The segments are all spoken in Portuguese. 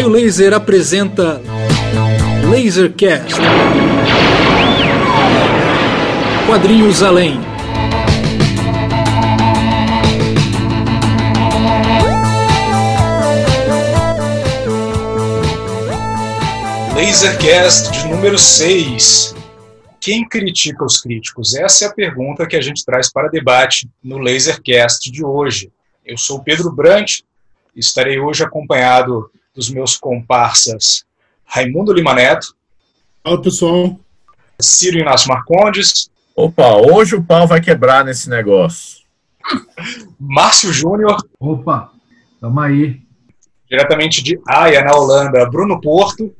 Raio Laser apresenta Lasercast. Quadrinhos Além. Lasercast de número 6. Quem critica os críticos? Essa é a pergunta que a gente traz para debate no Lasercast de hoje. Eu sou Pedro Brant estarei hoje acompanhado dos meus comparsas Raimundo Lima Neto. Fala pessoal. Ciro Inácio Marcondes. Opa, hoje o pau vai quebrar nesse negócio. Márcio Júnior. Opa, tamo aí. Diretamente de Haia, na Holanda, Bruno Porto.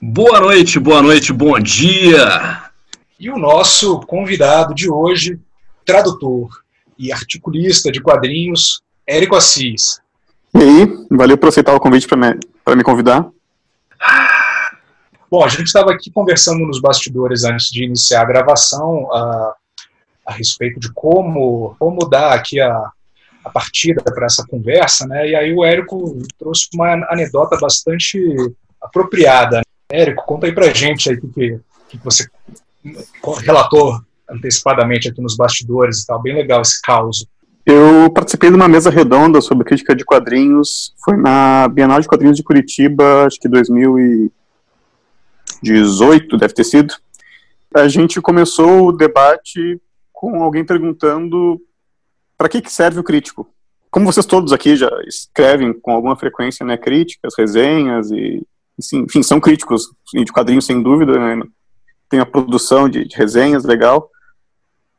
Boa noite, boa noite, bom dia. E o nosso convidado de hoje, tradutor e articulista de quadrinhos, Érico Assis. E aí, valeu por aceitar o convite para me, me convidar. Bom, a gente estava aqui conversando nos bastidores antes de iniciar a gravação a, a respeito de como, como dar aqui a, a partida para essa conversa, né? E aí o Érico trouxe uma anedota bastante apropriada. Érico, conta aí pra gente aí o que, que você relatou antecipadamente aqui nos bastidores e tal. Bem legal esse caos. Eu participei de uma mesa redonda sobre crítica de quadrinhos. Foi na Bienal de Quadrinhos de Curitiba, acho que 2018 deve ter sido. A gente começou o debate com alguém perguntando para que, que serve o crítico. Como vocês todos aqui já escrevem com alguma frequência né, críticas, resenhas e enfim, são críticos de quadrinhos sem dúvida, né? tem a produção de, de, resenhas legal.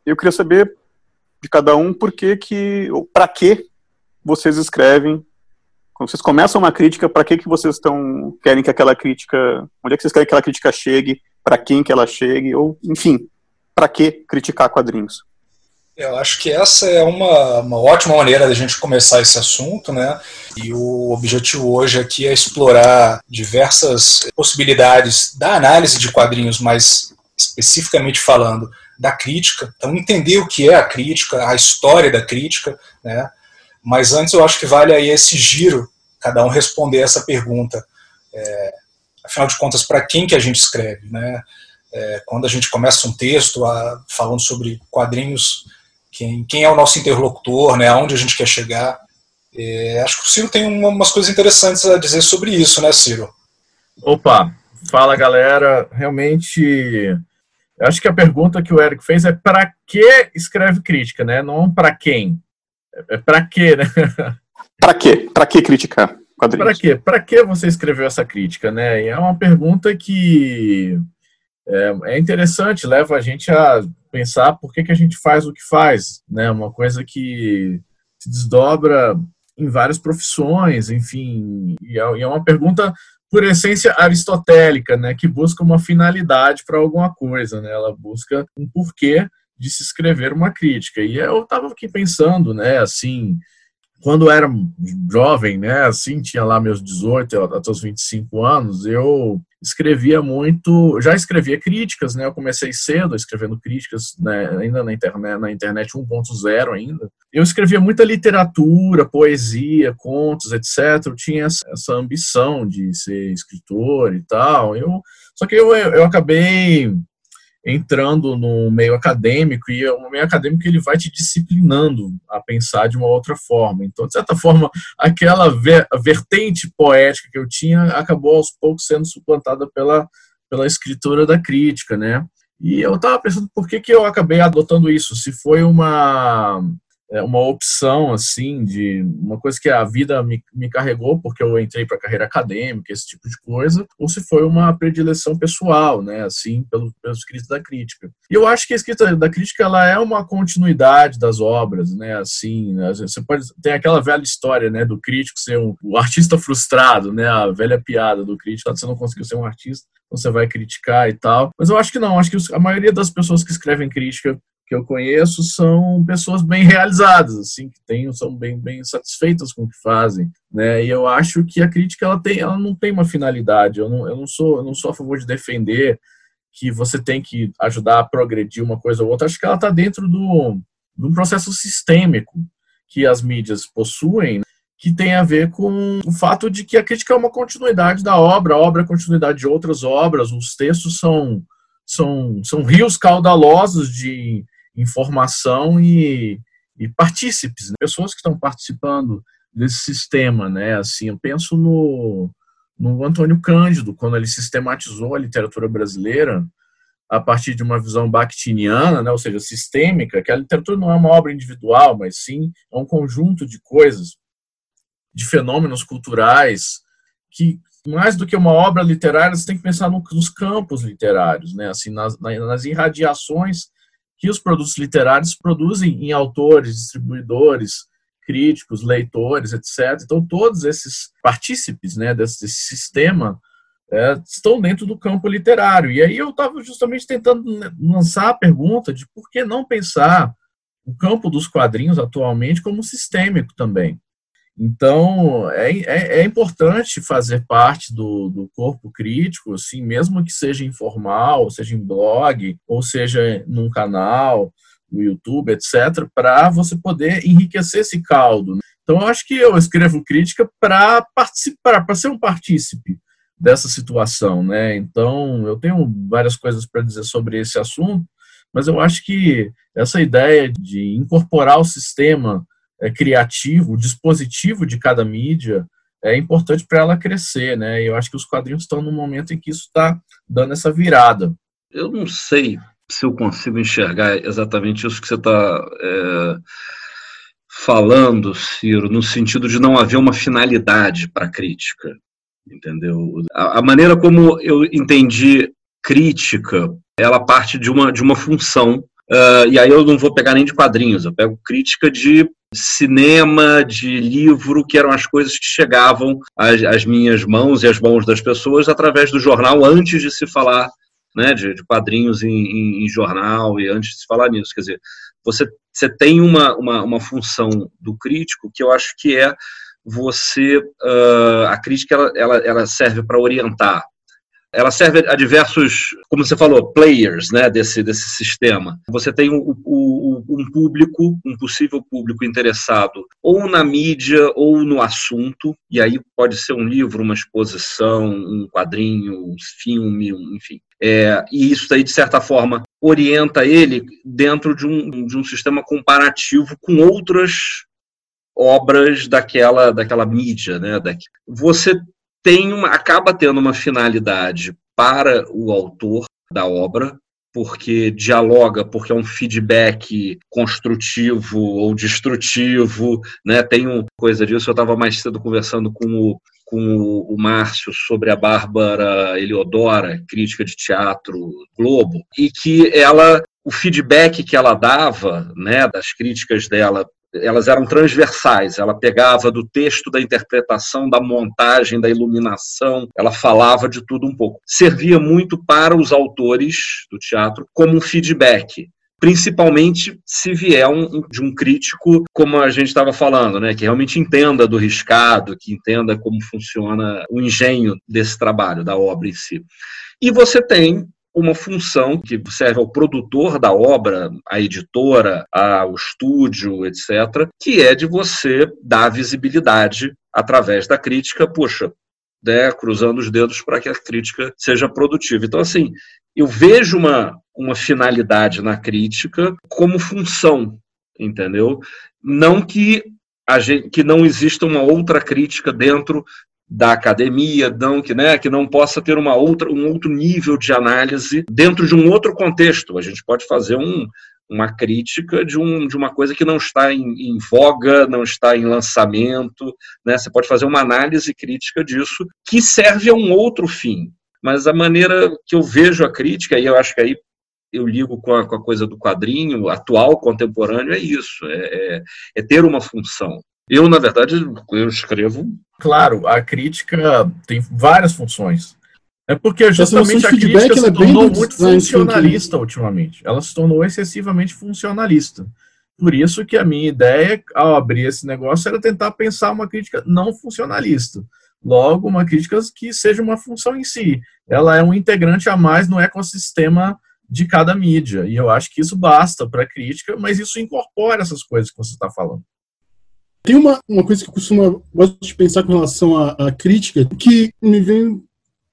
Eu queria saber de cada um por que que, ou para que vocês escrevem, quando vocês começam uma crítica, para que que vocês estão querem que aquela crítica, onde é que vocês querem que aquela crítica chegue, para quem que ela chegue, ou enfim, para que criticar quadrinhos? Eu acho que essa é uma, uma ótima maneira da gente começar esse assunto, né? E o objetivo hoje aqui é explorar diversas possibilidades da análise de quadrinhos, mais especificamente falando da crítica. Então, entender o que é a crítica, a história da crítica, né? Mas antes eu acho que vale aí esse giro, cada um responder essa pergunta. É, afinal de contas, para quem que a gente escreve, né? É, quando a gente começa um texto a, falando sobre quadrinhos quem, quem é o nosso interlocutor, né, aonde a gente quer chegar. É, acho que o Ciro tem umas coisas interessantes a dizer sobre isso, né, Ciro? Opa, fala galera. Realmente, acho que a pergunta que o Eric fez é para que escreve crítica, né? Não para quem. É para que, né? Para que? Para que criticar? Para que? Para que você escreveu essa crítica, né? E é uma pergunta que é, é interessante, leva a gente a pensar por que, que a gente faz o que faz, né? Uma coisa que se desdobra em várias profissões, enfim, e é, e é uma pergunta por essência aristotélica, né? Que busca uma finalidade para alguma coisa, né? Ela busca um porquê de se escrever uma crítica. E eu estava aqui pensando, né? Assim, quando era jovem, né, assim, tinha lá meus 18 até os 25 anos, eu escrevia muito, já escrevia críticas, né, eu comecei cedo escrevendo críticas, né, ainda na internet, na internet 1.0 ainda. Eu escrevia muita literatura, poesia, contos, etc. Eu tinha essa ambição de ser escritor e tal. Eu, só que eu, eu acabei entrando no meio acadêmico e o meio acadêmico ele vai te disciplinando a pensar de uma outra forma. Então, de certa forma, aquela vertente poética que eu tinha acabou aos poucos sendo suplantada pela pela escritura da crítica, né? E eu estava pensando por que, que eu acabei adotando isso, se foi uma é uma opção assim de uma coisa que a vida me, me carregou porque eu entrei para a carreira acadêmica esse tipo de coisa ou se foi uma predileção pessoal né assim pelo, pelo escrito da crítica. E eu acho que a escrita da crítica ela é uma continuidade das obras né assim né, você pode tem aquela velha história né do crítico ser um, o artista frustrado né a velha piada do crítico você não conseguiu ser um artista você vai criticar e tal. Mas eu acho que não acho que a maioria das pessoas que escrevem crítica que eu conheço são pessoas bem realizadas, assim, que têm, são bem, bem satisfeitas com o que fazem, né? E eu acho que a crítica ela tem, ela não tem uma finalidade. Eu não, eu não sou, eu não sou a favor de defender que você tem que ajudar a progredir uma coisa ou outra. Acho que ela está dentro do, de um processo sistêmico que as mídias possuem que tem a ver com o fato de que a crítica é uma continuidade da obra, a obra é continuidade de outras obras, os textos são, são, são rios caudalosos de informação e, e partícipes, né? pessoas que estão participando desse sistema, né? Assim, eu penso no, no Antônio Cândido, quando ele sistematizou a literatura brasileira a partir de uma visão bakhtiniana, né? ou seja, sistêmica, que a literatura não é uma obra individual, mas sim é um conjunto de coisas de fenômenos culturais que mais do que uma obra literária, você tem que pensar nos campos literários, né? Assim, nas, nas irradiações que os produtos literários produzem em autores, distribuidores, críticos, leitores, etc. Então, todos esses partícipes né, desse, desse sistema é, estão dentro do campo literário. E aí eu estava justamente tentando lançar a pergunta de por que não pensar o campo dos quadrinhos atualmente como sistêmico também. Então, é, é, é, importante fazer parte do, do corpo crítico, assim, mesmo que seja informal, seja em blog, ou seja num canal, no YouTube, etc., para você poder enriquecer esse caldo. Né? Então, eu acho que eu escrevo crítica para participar, para ser um partícipe dessa situação. Né? Então, eu tenho várias coisas para dizer sobre esse assunto, mas eu acho que essa ideia de incorporar o sistema é, criativo, o dispositivo de cada mídia, é importante para ela crescer, né? Eu acho que os quadrinhos estão no momento em que isso está dando essa virada. Eu não sei se eu consigo enxergar exatamente isso que você está é, falando, Ciro, no sentido de não haver uma finalidade para a crítica, entendeu? A, a, maneira como eu entendi crítica, ela parte de uma, de uma função, uh, e aí eu não vou pegar nem de quadrinhos, eu pego crítica de cinema, de livro, que eram as coisas que chegavam às, às, minhas mãos e às mãos das pessoas através do jornal antes de se falar né, de, de quadrinhos em, em, em, jornal e antes de se falar nisso. Quer dizer, você, você tem uma, uma, uma função do crítico que eu acho que é você. Uh, a crítica ela, ela, ela serve para orientar, ela serve a diversos, como você falou, players né, desse, desse sistema. Você tem o, o, um público, um possível público interessado ou na mídia ou no assunto, e aí pode ser um livro, uma exposição, um quadrinho, um filme, enfim. É, e isso aí, de certa forma, orienta ele dentro de um, de um sistema comparativo com outras obras daquela, daquela mídia. Né? Você tem uma, acaba tendo uma finalidade para o autor da obra, porque dialoga, porque é um feedback construtivo ou destrutivo, né? Tem uma coisa disso. Eu estava mais cedo conversando com o, com o, Márcio sobre a Bárbara Eliodora, crítica de teatro Globo, e que ela o feedback que ela dava, né, das críticas dela elas eram transversais, ela pegava do texto, da interpretação, da montagem, da iluminação, ela falava de tudo um pouco. Servia muito para os autores do teatro como um feedback principalmente se vier um, de um crítico, como a gente estava falando, né, que realmente entenda do riscado, que entenda como funciona o engenho desse trabalho, da obra em si. E você tem uma função que serve ao produtor da obra, à editora, ao estúdio, etc., que é de você dar visibilidade através da crítica, puxa, né, cruzando os dedos para que a crítica seja produtiva. Então, assim, eu vejo uma, uma finalidade na crítica como função, entendeu? Não que, a gente, que não exista uma outra crítica dentro da academia, não, que, né, que não possa ter uma outra, um outro nível de análise dentro de um outro contexto. A gente pode fazer um, uma crítica de, um, de uma coisa que não está em, em, voga, não está em lançamento. Né? Você pode fazer uma análise crítica disso que serve a um outro fim. Mas a maneira que eu vejo a crítica, e eu acho que aí eu ligo com a, com a coisa do quadrinho atual, contemporâneo, é isso: é, é, é ter uma função. Eu, na verdade, eu escrevo. Claro, a crítica tem várias funções. É porque justamente a crítica se é tornou muito funcionalista ultimamente. Ela se tornou excessivamente funcionalista. Por isso que a minha ideia, ao abrir esse negócio, era tentar pensar uma crítica não funcionalista. Logo, uma crítica que seja uma função em si. Ela é um integrante a mais no ecossistema de cada mídia. E eu acho que isso basta para a crítica, mas isso incorpora essas coisas que você está falando Tem uma, uma coisa que eu costumo gosto de pensar com relação à, à crítica, que me vem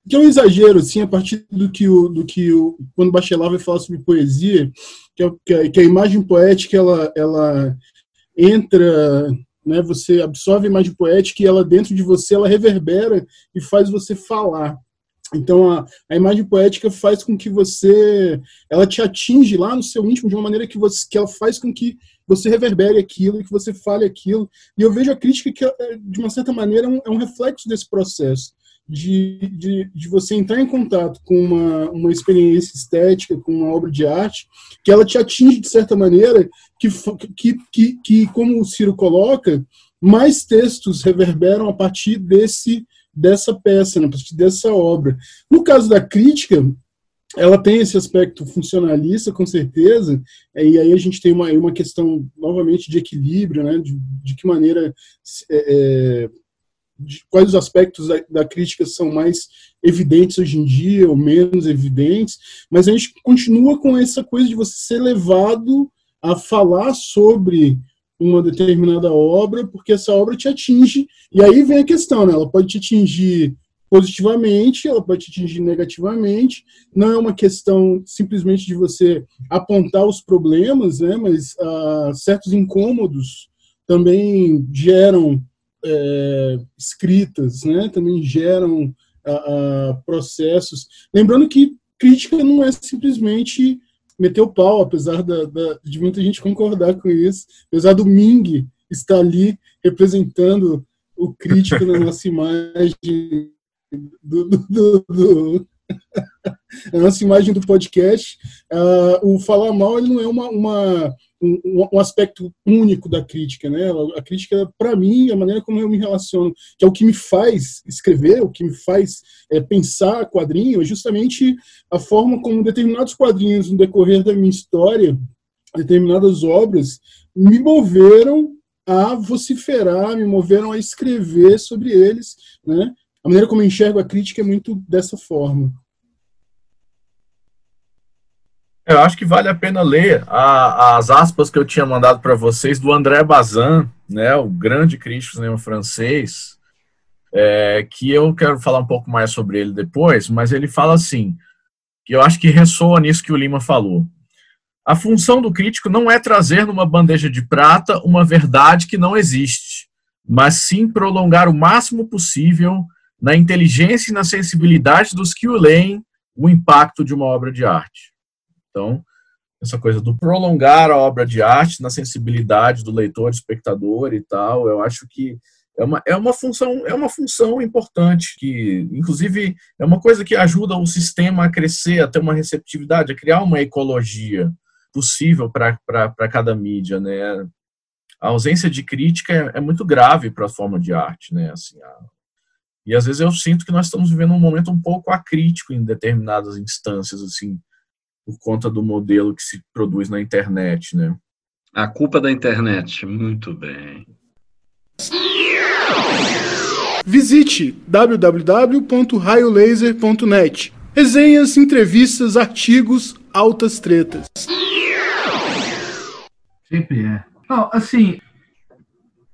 que é um exagero, assim, a partir do que o, do que o quando Bachelard vai falar sobre poesia, que, é, que, a, que a imagem poética ela, ela entra, né, você absorve a imagem poética e ela dentro de você ela reverbera e faz você falar. Então a, a imagem poética faz com que você, ela te atinge lá no seu íntimo de uma maneira que você, que ela faz com que você reverbere aquilo, que você fale aquilo. E eu vejo a crítica que, de uma certa maneira, é um, é um reflexo desse processo de, de, de, você entrar em contato com uma, uma experiência estética, com uma obra de arte, que ela te atinge de certa maneira, que, que, que, que como o Ciro coloca, mais textos reverberam a partir desse dessa peça, né, a partir dessa obra. No caso da crítica, ela tem esse aspecto funcionalista, com certeza, e aí a gente tem uma, uma questão, novamente, de equilíbrio, né, de, de que maneira é, é de quais os aspectos da, da, crítica são mais evidentes hoje em dia ou menos evidentes, mas a gente continua com essa coisa de você ser levado a falar sobre uma determinada obra, porque essa obra te atinge, e aí vem a questão, né? ela pode te atingir positivamente, ela pode te atingir negativamente, não é uma questão simplesmente de você apontar os problemas, né? mas ah, certos incômodos também geram é, escritas, né, também geram a, a processos. Lembrando que crítica não é simplesmente meter o pau, apesar da, da, de muita gente concordar com isso, apesar do Ming estar ali representando o crítico na nossa imagem do, do, do, a nossa imagem do podcast, uh, o falar mal ele não é uma, uma um, um, aspecto único da crítica, né? A crítica, para mim, a maneira como eu me relaciono, que é o que me faz escrever, o que me faz é, pensar quadrinho, é justamente a forma como determinados quadrinhos no decorrer da minha história, determinadas obras, me moveram a vociferar, me moveram a escrever sobre eles, né? A maneira como eu enxergo a crítica é muito dessa forma. Eu acho que vale a pena ler a, as aspas que eu tinha mandado para vocês do André Bazin, né, o grande crítico cinema francês, é, que eu quero falar um pouco mais sobre ele depois, mas ele fala assim, que eu acho que ressoa nisso que o Lima falou. A função do crítico não é trazer numa bandeja de prata uma verdade que não existe, mas sim prolongar o máximo possível na inteligência e na sensibilidade dos que o leem o impacto de uma obra de arte. Então, essa coisa do prolongar a obra de arte na sensibilidade do leitor, espectador e tal, eu acho que é uma, é uma função é uma função importante que inclusive é uma coisa que ajuda o sistema a crescer a ter uma receptividade a criar uma ecologia possível para cada mídia né a ausência de crítica é, é muito grave para a forma de arte né assim a, e às vezes eu sinto que nós estamos vivendo um momento um pouco acrítico em determinadas instâncias assim por conta do modelo que se produz na internet, né? A culpa da internet, muito bem. Visite www.raiolaser.net. Resenhas, entrevistas, artigos, altas tretas. Sempre é. Não, assim,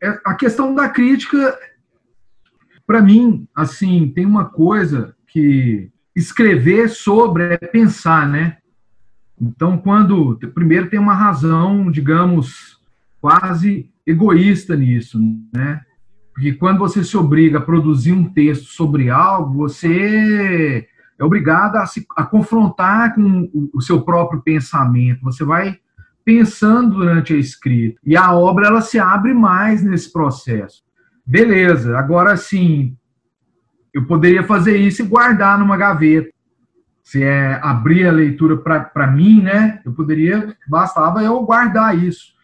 é, a questão da crítica, para mim, assim, tem uma coisa que escrever sobre é pensar, né? Então, quando. Primeiro, tem uma razão, digamos, quase egoísta nisso, né? Porque quando você se obriga a produzir um texto sobre algo, você é obrigado a, se, a confrontar com o, seu próprio pensamento. Você vai pensando durante a escrita. E a obra ela se abre mais nesse processo. Beleza, agora sim, eu poderia fazer isso e guardar numa gaveta se é abrir a leitura para mim, né? Eu poderia, bastava eu guardar isso.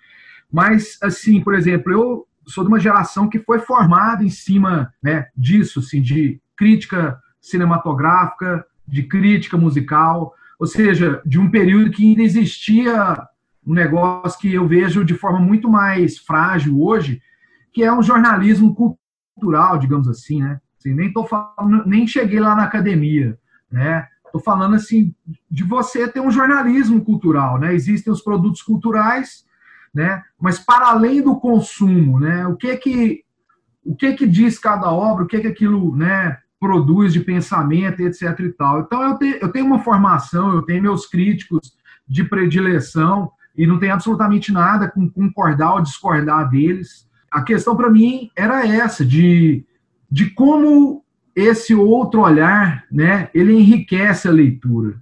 Mas, assim, por exemplo, eu sou de uma geração que foi formada em cima né, disso, assim, de crítica cinematográfica, de crítica musical, ou seja, de um período que ainda existia um negócio que eu vejo de forma muito mais frágil hoje, que é um jornalismo cultural, digamos assim, né? Assim, nem tô falando, nem cheguei lá na academia, né? Estou falando assim de você ter um jornalismo cultural, né? Existem os produtos culturais, né? Mas para além do consumo, né? O que que o que que diz cada obra, o que que aquilo, né, produz de pensamento, etc e tal. Então eu tenho, eu tenho uma formação, eu tenho meus críticos de predileção e não tem absolutamente nada com concordar ou discordar deles. A questão para mim era essa de de como esse outro olhar, né, ele enriquece a leitura.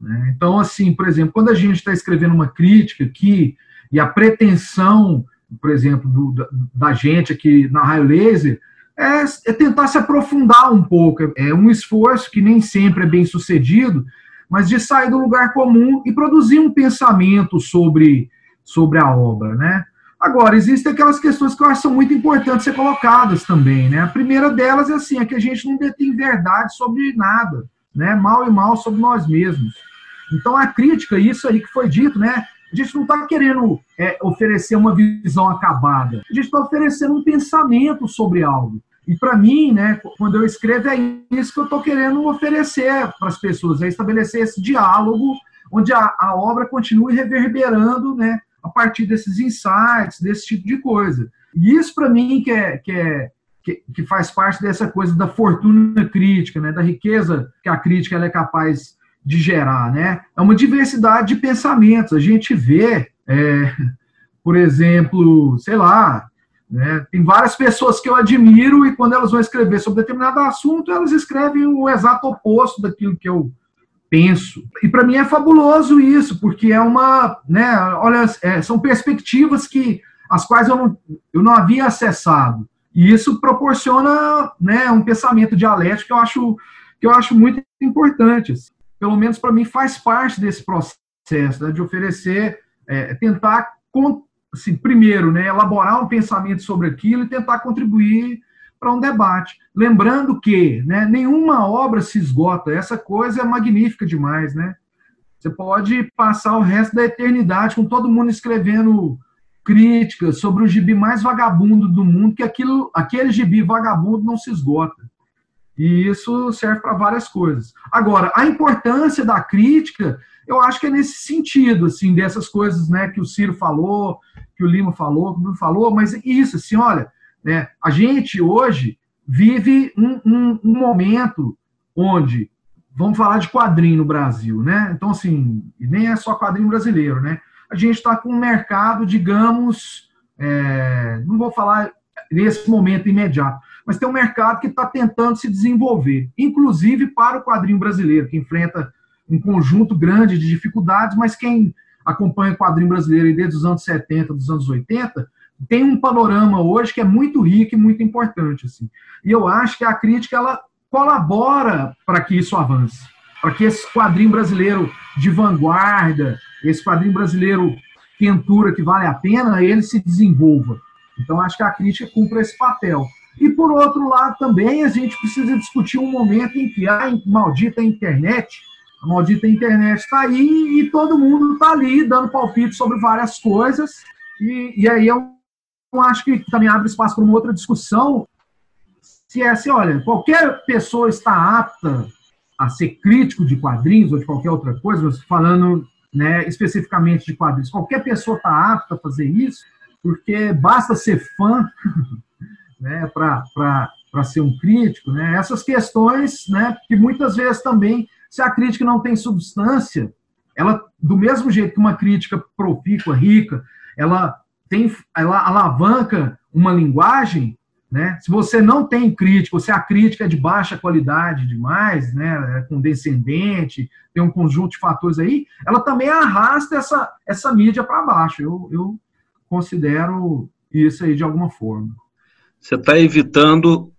Né? Então, assim, por exemplo, quando a gente está escrevendo uma crítica aqui e a pretensão, por exemplo, do, da, da, gente aqui na Raio Laser é, é, tentar se aprofundar um pouco. É um esforço que nem sempre é bem sucedido, mas de sair do lugar comum e produzir um pensamento sobre, sobre a obra, né? Agora, existem aquelas questões que eu acho são muito importantes ser colocadas também, né? A primeira delas é assim, é que a gente não detém verdade sobre nada, né? Mal e mal sobre nós mesmos. Então, a crítica, isso aí que foi dito, né? A gente não está querendo é, oferecer uma visão acabada. A gente está oferecendo um pensamento sobre algo. E para mim, né, quando eu escrevo, é isso que eu estou querendo oferecer para as pessoas, é estabelecer esse diálogo onde a, a obra continue reverberando, né, a partir desses insights, desse tipo de coisa. E isso, para mim, que, é, que, é, que, que, faz parte dessa coisa da fortuna crítica, né, da riqueza que a crítica ela é capaz de gerar. Né? É uma diversidade de pensamentos. A gente vê, é, por exemplo, sei lá, né, tem várias pessoas que eu admiro e quando elas vão escrever sobre determinado assunto, elas escrevem o exato oposto daquilo que eu penso. E para mim é fabuloso isso, porque é uma, né, olha, é, são perspectivas que as quais eu não, eu não havia acessado. E isso proporciona, né, um pensamento dialético que eu acho que eu acho muito importante. Pelo menos para mim faz parte desse processo né, de oferecer, é, tentar, assim, primeiro, né, elaborar um pensamento sobre aquilo e tentar contribuir para um debate. Lembrando que né, nenhuma obra se esgota, essa coisa é magnífica demais, né? Você pode passar o resto da eternidade com todo mundo escrevendo críticas sobre o gibi mais vagabundo do mundo, que aquilo, aquele gibi vagabundo não se esgota. E isso serve para várias coisas. Agora, a importância da crítica, eu acho que é nesse sentido, assim, dessas coisas, né, que o Ciro falou, que o Lima falou, que o Bruno falou, mas isso, assim, olha, né? A gente hoje vive um, um, um, momento onde, vamos falar de quadrinho no Brasil, né? Então, assim, nem é só quadrinho brasileiro, né? A gente está com um mercado, digamos, é, não vou falar nesse momento imediato, mas tem um mercado que está tentando se desenvolver, inclusive para o quadrinho brasileiro, que enfrenta um conjunto grande de dificuldades, mas quem acompanha o quadrinho brasileiro desde os anos 70, dos anos 80, tem um panorama hoje que é muito rico e muito importante. Assim. E eu acho que a crítica ela colabora para que isso avance, para que esse quadrinho brasileiro de vanguarda, esse quadrinho brasileiro quentura que vale a pena, ele se desenvolva. Então, acho que a crítica cumpre esse papel. E, por outro lado, também a gente precisa discutir um momento em que a maldita internet, a maldita internet está aí e todo mundo está ali dando palpite sobre várias coisas, e, e aí é um acho que também abre espaço para uma outra discussão, se é assim, olha, qualquer pessoa está apta a ser crítico de quadrinhos ou de qualquer outra coisa, falando né, especificamente de quadrinhos, qualquer pessoa está apta a fazer isso, porque basta ser fã né, para ser um crítico, né? Essas questões, né, que muitas vezes também, se a crítica não tem substância, ela, do mesmo jeito que uma crítica profícua, rica, ela tem, ela alavanca uma linguagem, né? Se você não tem crítica, se a crítica é de baixa qualidade demais, né, é condescendente, tem um conjunto de fatores aí, ela também arrasta essa, essa mídia para baixo. Eu, eu considero isso aí de alguma forma. Você está evitando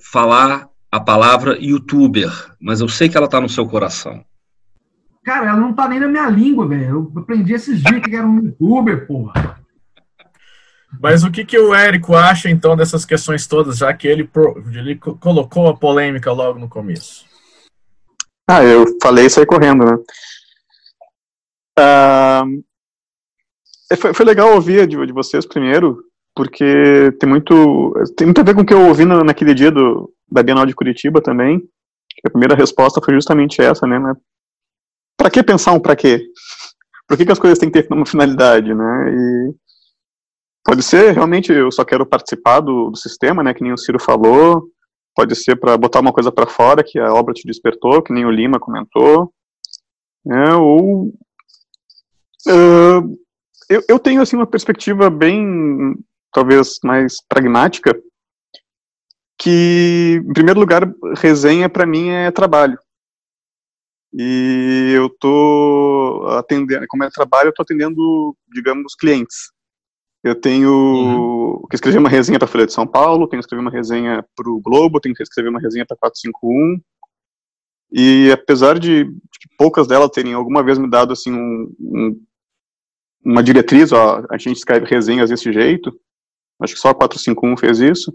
falar a palavra youtuber, mas eu sei que ela está no seu coração. Cara, ela não está nem na minha língua, velho. Eu aprendi esses dias que era um youtuber, porra. Mas o que, que o Érico acha, então, dessas questões todas, já que ele, ele colocou a polêmica logo no começo? Ah, eu falei isso aí correndo, né? Uh, foi, foi, legal ouvir de, de, vocês primeiro, porque tem muito, tem muito a ver com o que eu ouvi na, naquele dia do, da Bienal de Curitiba também. A primeira resposta foi justamente essa, né? né? Para que pensar um para quê? Por que, que as coisas têm que ter uma finalidade, né? E Pode ser, realmente, eu só quero participar do, do sistema, né, que nem o Ciro falou. Pode ser para botar uma coisa para fora que a obra te despertou, que nem o Lima comentou. É, ou. Uh, eu, eu tenho, assim, uma perspectiva bem, talvez, mais pragmática, que, em primeiro lugar, resenha para mim é trabalho. E eu tô atendendo, como é trabalho, eu tô atendendo, digamos, clientes. Eu tenho uhum. que escrever uma resenha para a Folha de São Paulo, tenho que escrever uma resenha para o Globo, tenho que escrever uma resenha para 451. E apesar de, de, poucas delas terem alguma vez me dado assim um, um, uma diretriz, ó, a gente escreve resenhas desse jeito, acho que só a 451 fez isso.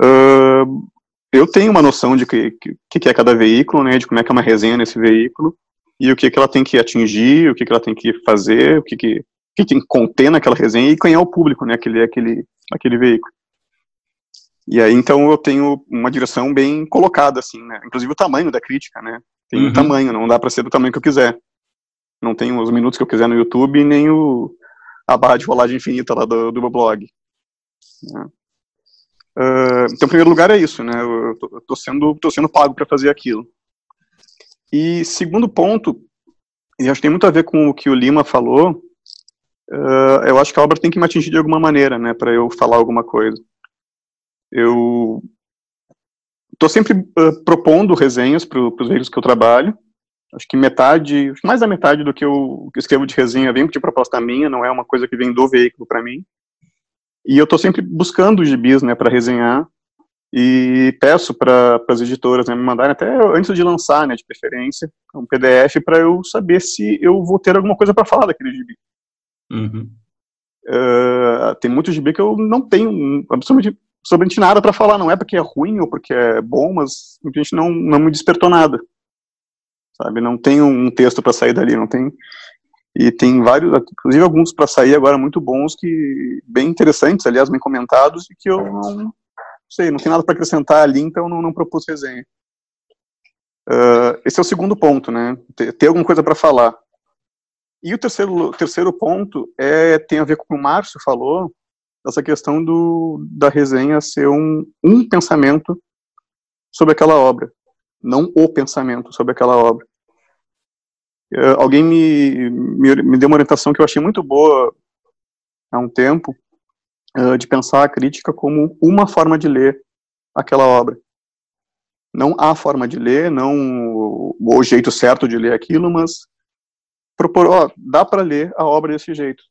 Uh, eu tenho uma noção de que, que, que, é cada veículo, né, de como é que é uma resenha nesse veículo, e o que, que ela tem que atingir, o que, que ela tem que fazer, o que, que que tem que conter naquela resenha e quem é o público, né, aquele, aquele, aquele veículo. E aí, então, eu tenho uma direção bem colocada, assim, né, inclusive o tamanho da crítica, né, tem uhum. um tamanho, não dá para ser do tamanho que eu quiser. Não tem os minutos que eu quiser no YouTube, nem o, a barra de rolagem infinita lá do, do meu blog. Né. Uh, então, em primeiro lugar, é isso, né, eu tô, eu tô sendo, tô sendo pago para fazer aquilo. E segundo ponto, e acho que tem muito a ver com o que o Lima falou, uh, eu acho que a obra tem que me atingir de alguma maneira, né, para eu falar alguma coisa. Eu estou sempre uh, propondo resenhas para os veículos que eu trabalho. Acho que metade, mais da metade do que eu escrevo de resenha vem de proposta minha, não é uma coisa que vem do veículo para mim. E eu estou sempre buscando gibis, né, para resenhar e peço para as editoras né, me mandarem até antes de lançar, né, de preferência, um PDF para eu saber se eu vou ter alguma coisa para falar daquele gibi. Uhum. Uh, tem muitos gibi que eu não tenho absolutamente, absolutamente nada para falar. Não é porque é ruim ou porque é bom, mas a gente não, não me despertou nada. Sabe? Não tem um texto para sair dali, não tem. E tem vários, inclusive alguns para sair agora muito bons, que bem interessantes, aliás, bem comentados, e que eu não sei, não tem nada para acrescentar ali, então não, não propus resenha. Uh, esse é o segundo ponto, né? Ter, ter alguma coisa para falar. E o terceiro, terceiro ponto é, tem a ver com o que o Márcio falou, essa questão do, da resenha ser um, um pensamento sobre aquela obra, não o pensamento sobre aquela obra. Uh, alguém me, me, me, deu uma orientação que eu achei muito boa há um tempo, uh, de pensar a crítica como uma forma de ler aquela obra. Não a forma de ler, não o, o jeito certo de ler aquilo, mas propor, ó, dá para ler a obra desse jeito,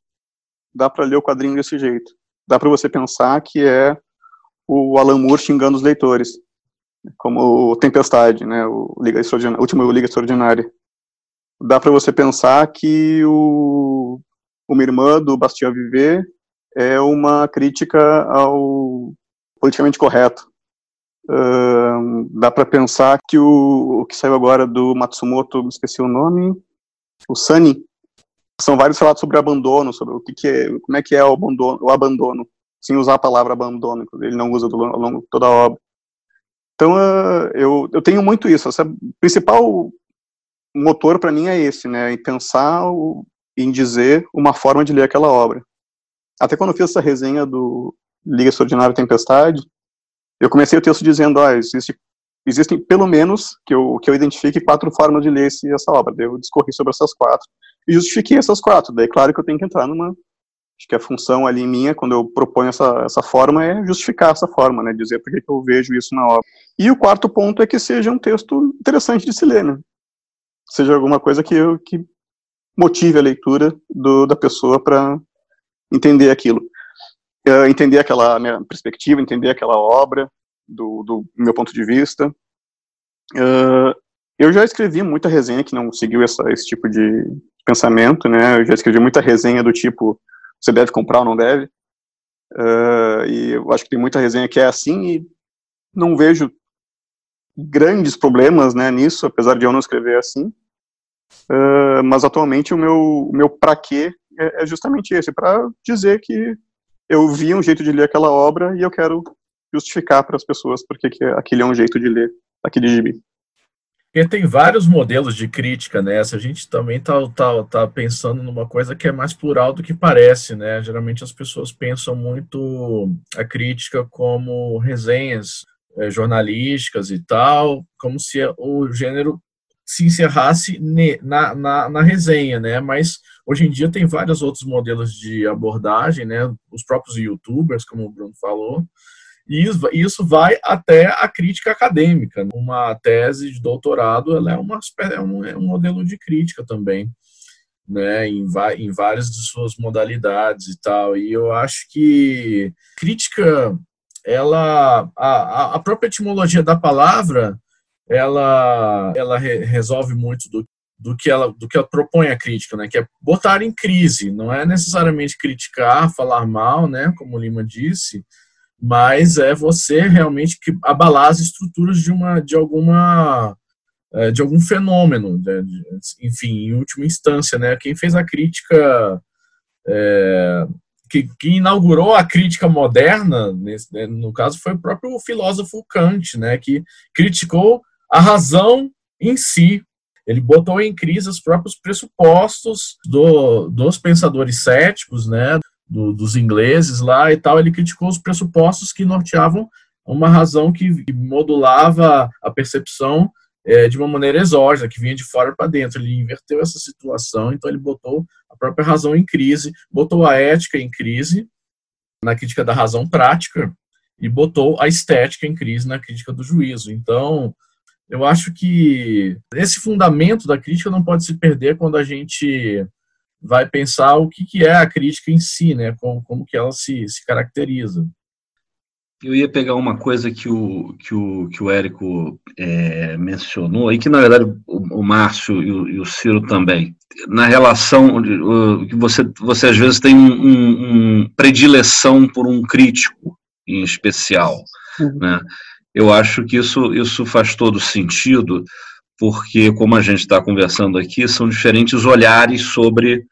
dá para ler o quadrinho desse jeito, dá para você pensar que é o Alan Moore xingando os leitores, como o Tempestade, né, o Liga Extraordinária, último Liga Extraordinária. Dá para você pensar que o uma irmã do Bastien Viver é uma crítica ao politicamente correto. Uh, dá para pensar que o, o que saiu agora do Matsumoto, esqueci o nome, o Sunny, são vários relatos sobre abandono, sobre o que, que é, como é que é o abandono, o abandono, sem usar a palavra abandono, ele não usa ao longo de toda a obra. Então, uh, eu, eu tenho muito isso. Essa principal motor para mim é esse, né? Em pensar o, em dizer uma forma de ler aquela obra. Até quando eu fiz essa resenha do Liga Extraordinária Tempestade, eu comecei o texto dizendo, ah, existe existem pelo menos que eu, que eu identifique quatro formas de ler esse, essa obra. Eu discorri sobre essas quatro e justifiquei essas quatro. Daí, claro que eu tenho que entrar numa. Acho que a função ali minha, quando eu proponho essa, essa forma, é justificar essa forma, né? Dizer por que eu vejo isso na obra. E o quarto ponto é que seja um texto interessante de se ler, né? Seja alguma coisa que, eu, que motive a leitura do, da pessoa para entender aquilo. Uh, entender aquela minha perspectiva, entender aquela obra, do, do meu ponto de vista. Uh, eu já escrevi muita resenha que não seguiu essa, esse tipo de pensamento, né? Eu já escrevi muita resenha do tipo você deve comprar ou não deve. Uh, e eu acho que tem muita resenha que é assim e não vejo grandes problemas né, nisso, apesar de eu não escrever assim. Uh, mas atualmente o meu, o meu pra quê é, é justamente esse, para dizer que eu vi um jeito de ler aquela obra e eu quero justificar para as pessoas porque que aquele é um jeito de ler aquele gibi. Porque tem vários modelos de crítica nessa. A gente também está tá, tá pensando numa coisa que é mais plural do que parece, né? Geralmente as pessoas pensam muito a crítica como resenhas é, jornalísticas e tal, como se o gênero se encerrasse na, na, na, resenha, né? Mas hoje em dia tem vários outros modelos de abordagem, né? Os próprios YouTubers, como o Bruno falou, e isso vai até a crítica acadêmica. Uma tese de doutorado ela é, uma, é, um, é um modelo de crítica também, né, em, em várias de suas modalidades e tal. E eu acho que crítica, ela, a, a própria etimologia da palavra, ela, ela re, resolve muito do, do que ela do que ela propõe a crítica, né? Que é botar em crise, não é necessariamente criticar, falar mal, né? Como o Lima disse, mas é você realmente que abalar as estruturas de uma de alguma é, de algum fenômeno, né? enfim, em última instância, né? Quem fez a crítica é, que, que, inaugurou a crítica moderna, nesse, né, no caso, foi o próprio filósofo Kant, né? Que criticou a razão em si. Ele botou em crise os próprios pressupostos do, dos pensadores céticos, né? Do, dos ingleses lá e tal, ele criticou os pressupostos que norteavam uma razão que, modulava a percepção é, de uma maneira exógena, que vinha de fora para dentro. Ele inverteu essa situação, então ele botou a própria razão em crise, botou a ética em crise na crítica da razão prática e botou a estética em crise na crítica do juízo. Então, eu acho que esse fundamento da crítica não pode se perder quando a gente vai pensar o que, que é a crítica em si, né? Como, como que ela se, se caracteriza. Eu ia pegar uma coisa que o, que o, que o Érico é, mencionou, e que na verdade o, o Márcio e o, e o, Ciro também, na relação que você, você às vezes tem um, um, um predileção por um crítico em especial. Uhum. Né? Eu acho que isso, isso faz todo sentido, porque, como a gente está conversando aqui, são diferentes olhares sobre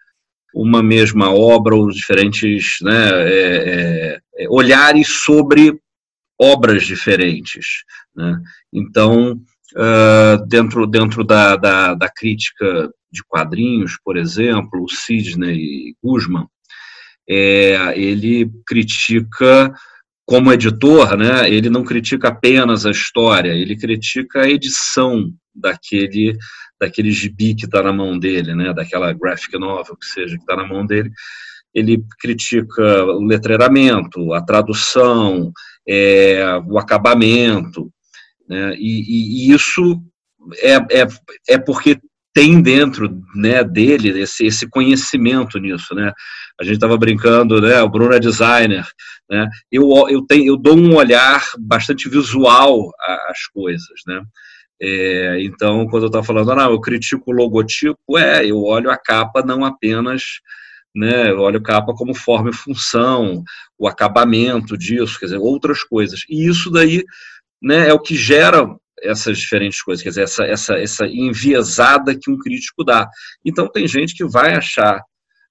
uma mesma obra ou diferentes né, é, é, olhares sobre obras diferentes. Né? Então, uh, dentro, dentro da, da, da, crítica de quadrinhos, por exemplo, o Sidney Guzman, é, ele critica como editor, né, ele não critica apenas a história, ele critica a edição daquele daquele gibi que está na mão dele, né, daquela graphic novel que seja que está na mão dele, ele critica o letreiramento, a tradução, é, o acabamento, né, e, e, isso é, é, é porque tem dentro né, dele esse, esse conhecimento nisso, né? A gente estava brincando, né? O Bruno é designer, né? Eu, eu, tenho, eu dou um olhar bastante visual às coisas, né? É, então, quando eu estava falando, não, eu critico o logotipo, é, eu olho a capa não apenas, né, eu olho a capa como forma e função, o acabamento disso, quer dizer, outras coisas. E isso daí né, é o que gera essas diferentes coisas, quer dizer, essa, essa, essa enviesada que um crítico dá. Então, tem gente que vai achar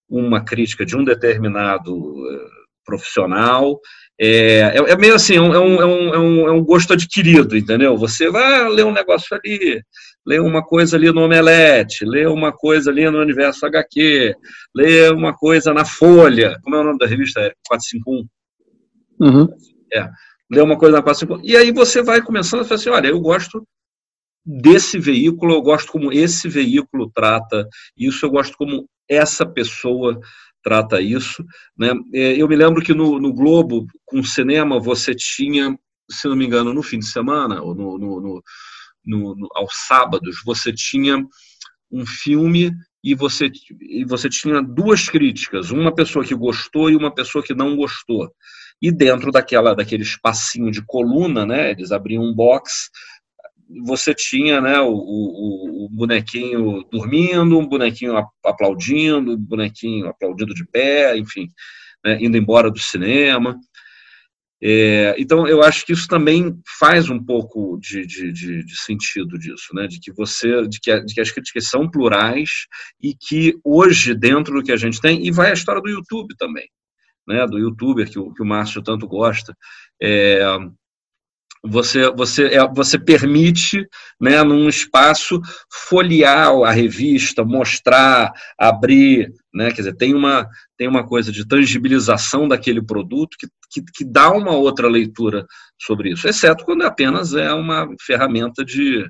uma crítica de um determinado eh, profissional é, é, é, meio assim, é um, é, um, é, um, é um gosto adquirido, entendeu? Você vai ler um negócio ali, lê uma coisa ali no Omelete, lê uma coisa ali no Universo HQ, lê uma coisa na Folha, como é o nome da revista? É 451? Uhum. É, lê uma coisa na 451, e aí você vai começando a falar assim, olha, eu gosto desse veículo, eu gosto como esse veículo trata isso, eu gosto como essa pessoa trata isso. Né? É, eu me lembro que no, no Globo, com cinema, você tinha, se não me engano, no fim de semana, ou no, no, no, aos sábados, você tinha um filme e você, e você tinha duas críticas, uma pessoa que gostou e uma pessoa que não gostou. E dentro daquela, daquele espacinho de coluna, né, eles abriam um box você tinha né, o, o, o, bonequinho dormindo, um bonequinho aplaudindo, um bonequinho aplaudindo de pé, enfim, né, indo embora do cinema. É, então, eu acho que isso também faz um pouco de, de, de, de sentido disso, né? De que você, de que, de que, as críticas são plurais e que hoje, dentro do que a gente tem, e vai a história do YouTube também, né? Do YouTuber que o, que o Márcio tanto gosta. É, você, você, é, você permite, né, num espaço, folhear a revista, mostrar, abrir, né, quer dizer, tem uma, tem uma coisa de tangibilização daquele produto que, que, que dá uma outra leitura sobre isso, exceto quando apenas é uma ferramenta de,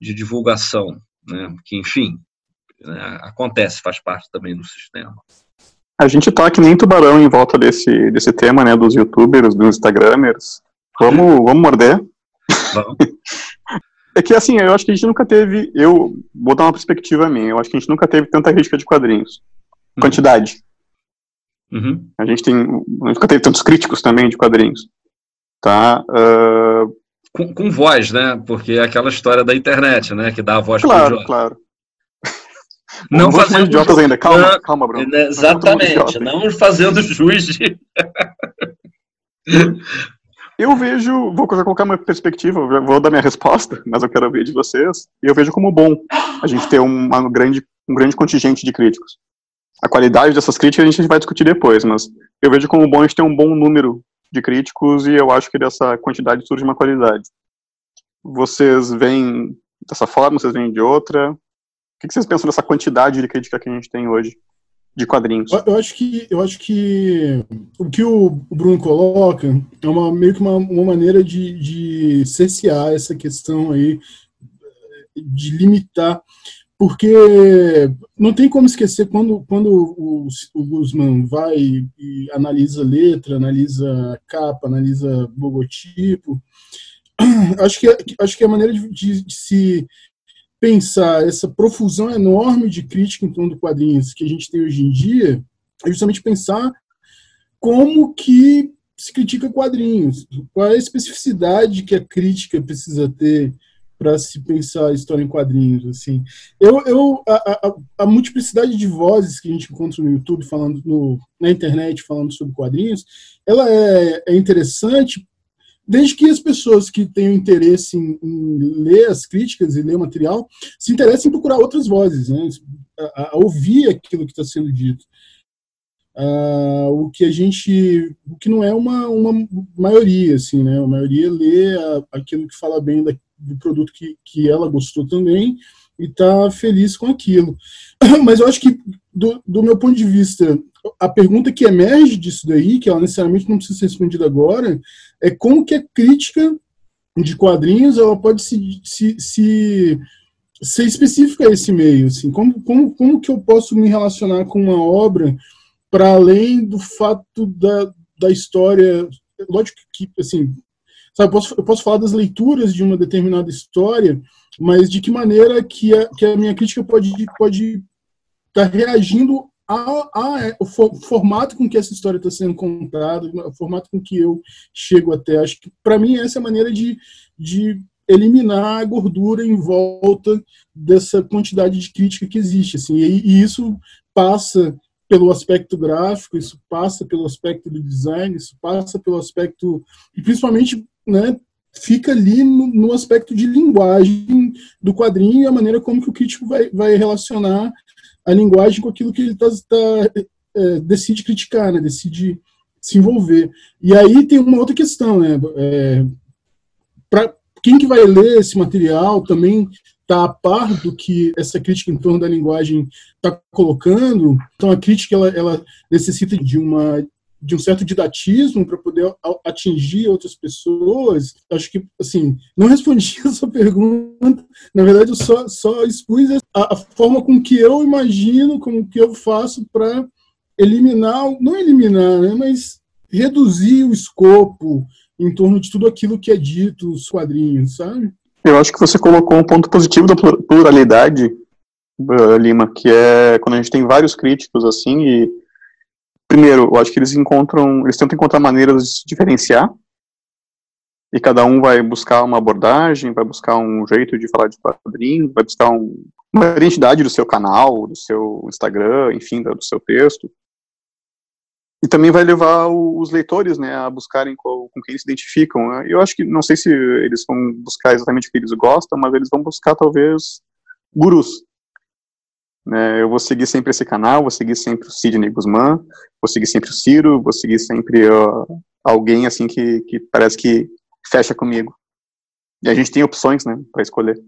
de divulgação, né, que, enfim, né, acontece, faz parte também do sistema. A gente tá que nem tubarão em volta desse, desse tema, né, dos youtubers, dos instagramers, Vamos, vamos morder. Vamos. É que assim, eu acho que a gente nunca teve. Eu vou dar uma perspectiva minha. Eu acho que a gente nunca teve tanta crítica de quadrinhos. Uhum. Quantidade. Uhum. A gente tem. Nunca teve tantos críticos também de quadrinhos. Tá? Uh... Com, com, voz, né? Porque é aquela história da internet, né? Que dá a voz claro, pro Claro, Não fazendo idiotas ainda. Calma, não, calma, Bruno. Né, exatamente. Não fazendo jus de. Eu vejo, vou colocar uma perspectiva, vou dar minha resposta, mas eu quero ver de vocês. Eu vejo como bom a gente ter uma grande, um grande contingente de críticos. A qualidade dessas críticas a gente vai discutir depois, mas eu vejo como bom a gente ter um bom número de críticos e eu acho que dessa quantidade surge uma qualidade. Vocês veem dessa forma, vocês veem de outra? O que vocês pensam dessa quantidade de crítica que a gente tem hoje? De quadrinhos. Eu, acho que eu acho que o que o Bruno coloca é uma meio que uma, uma maneira de, de cercear essa questão aí de limitar porque não tem como esquecer quando, quando o, o Guzman vai e analisa letra, analisa capa, analisa logotipo, acho que, acho que a maneira de, de, de se pensar essa profusão enorme de crítica em torno do quadrinhos que a gente tem hoje em dia é justamente pensar como que se critica quadrinhos, qual é a especificidade que a crítica precisa ter para se pensar a história em quadrinhos, assim. Eu, eu a, a, a, multiplicidade de vozes que a gente encontra no YouTube falando no, na internet falando sobre quadrinhos, ela é, é interessante desde que as pessoas que tenham interesse em, em, ler as críticas e ler o material se interessem em procurar outras vozes, né? a, a ouvir aquilo que está sendo dito. Uh, o que a gente, o que não é uma, uma maioria, assim, né? A maioria lê a, aquilo que fala bem da, do produto que, que ela gostou também e está feliz com aquilo. Mas eu acho que, do, do meu ponto de vista, a pergunta que emerge disso daí, que ela necessariamente não precisa ser respondida agora, é como que a crítica de quadrinhos ela pode se, se, se ser específica a esse meio, assim, como, como, como que eu posso me relacionar com uma obra para além do fato da, da história, lógico que, assim, sabe, eu posso, eu posso falar das leituras de uma determinada história, mas de que maneira que a, que a minha crítica pode pode estar tá reagindo a, a, o formato com que essa história está sendo contada, o formato com que eu chego até. Acho que, para mim, essa é a maneira de, de eliminar a gordura em volta dessa quantidade de crítica que existe. Assim, e, e isso passa pelo aspecto gráfico, isso passa pelo aspecto do design, isso passa pelo aspecto. E principalmente, né, fica ali no, no, aspecto de linguagem do quadrinho e a maneira como que o crítico vai, vai relacionar a linguagem com aquilo que ele tá, tá é, decide criticar, né? decide se envolver. E aí tem uma outra questão, né? É, quem que vai ler esse material também está a par do que essa crítica em torno da linguagem está colocando. Então a crítica ela, ela necessita de uma de um certo didatismo para poder atingir outras pessoas. Acho que, assim, não respondi a sua pergunta. Na verdade, eu só, só expus a, a forma com que eu imagino, como que eu faço para eliminar, não eliminar, né, mas reduzir o escopo em torno de tudo aquilo que é dito nos quadrinhos, sabe? Eu acho que você colocou um ponto positivo da pluralidade, Lima, que é quando a gente tem vários críticos assim e primeiro, eu acho que eles encontram, eles tentam encontrar maneiras de se diferenciar, e cada um vai buscar uma abordagem, vai buscar um jeito de falar de quadrinhos, vai buscar um, uma identidade do seu canal, do seu Instagram, enfim, do seu texto. E também vai levar os leitores, né, a buscarem com, com quem eles se identificam. Eu acho que, não sei se eles vão buscar exatamente o que eles gostam, mas eles vão buscar, talvez, gurus, né, eu vou seguir sempre esse canal, vou seguir sempre o Sidney Guzman, vou seguir sempre o Ciro, vou seguir sempre alguém assim que, que parece que fecha comigo. E a gente tem opções, né, para escolher.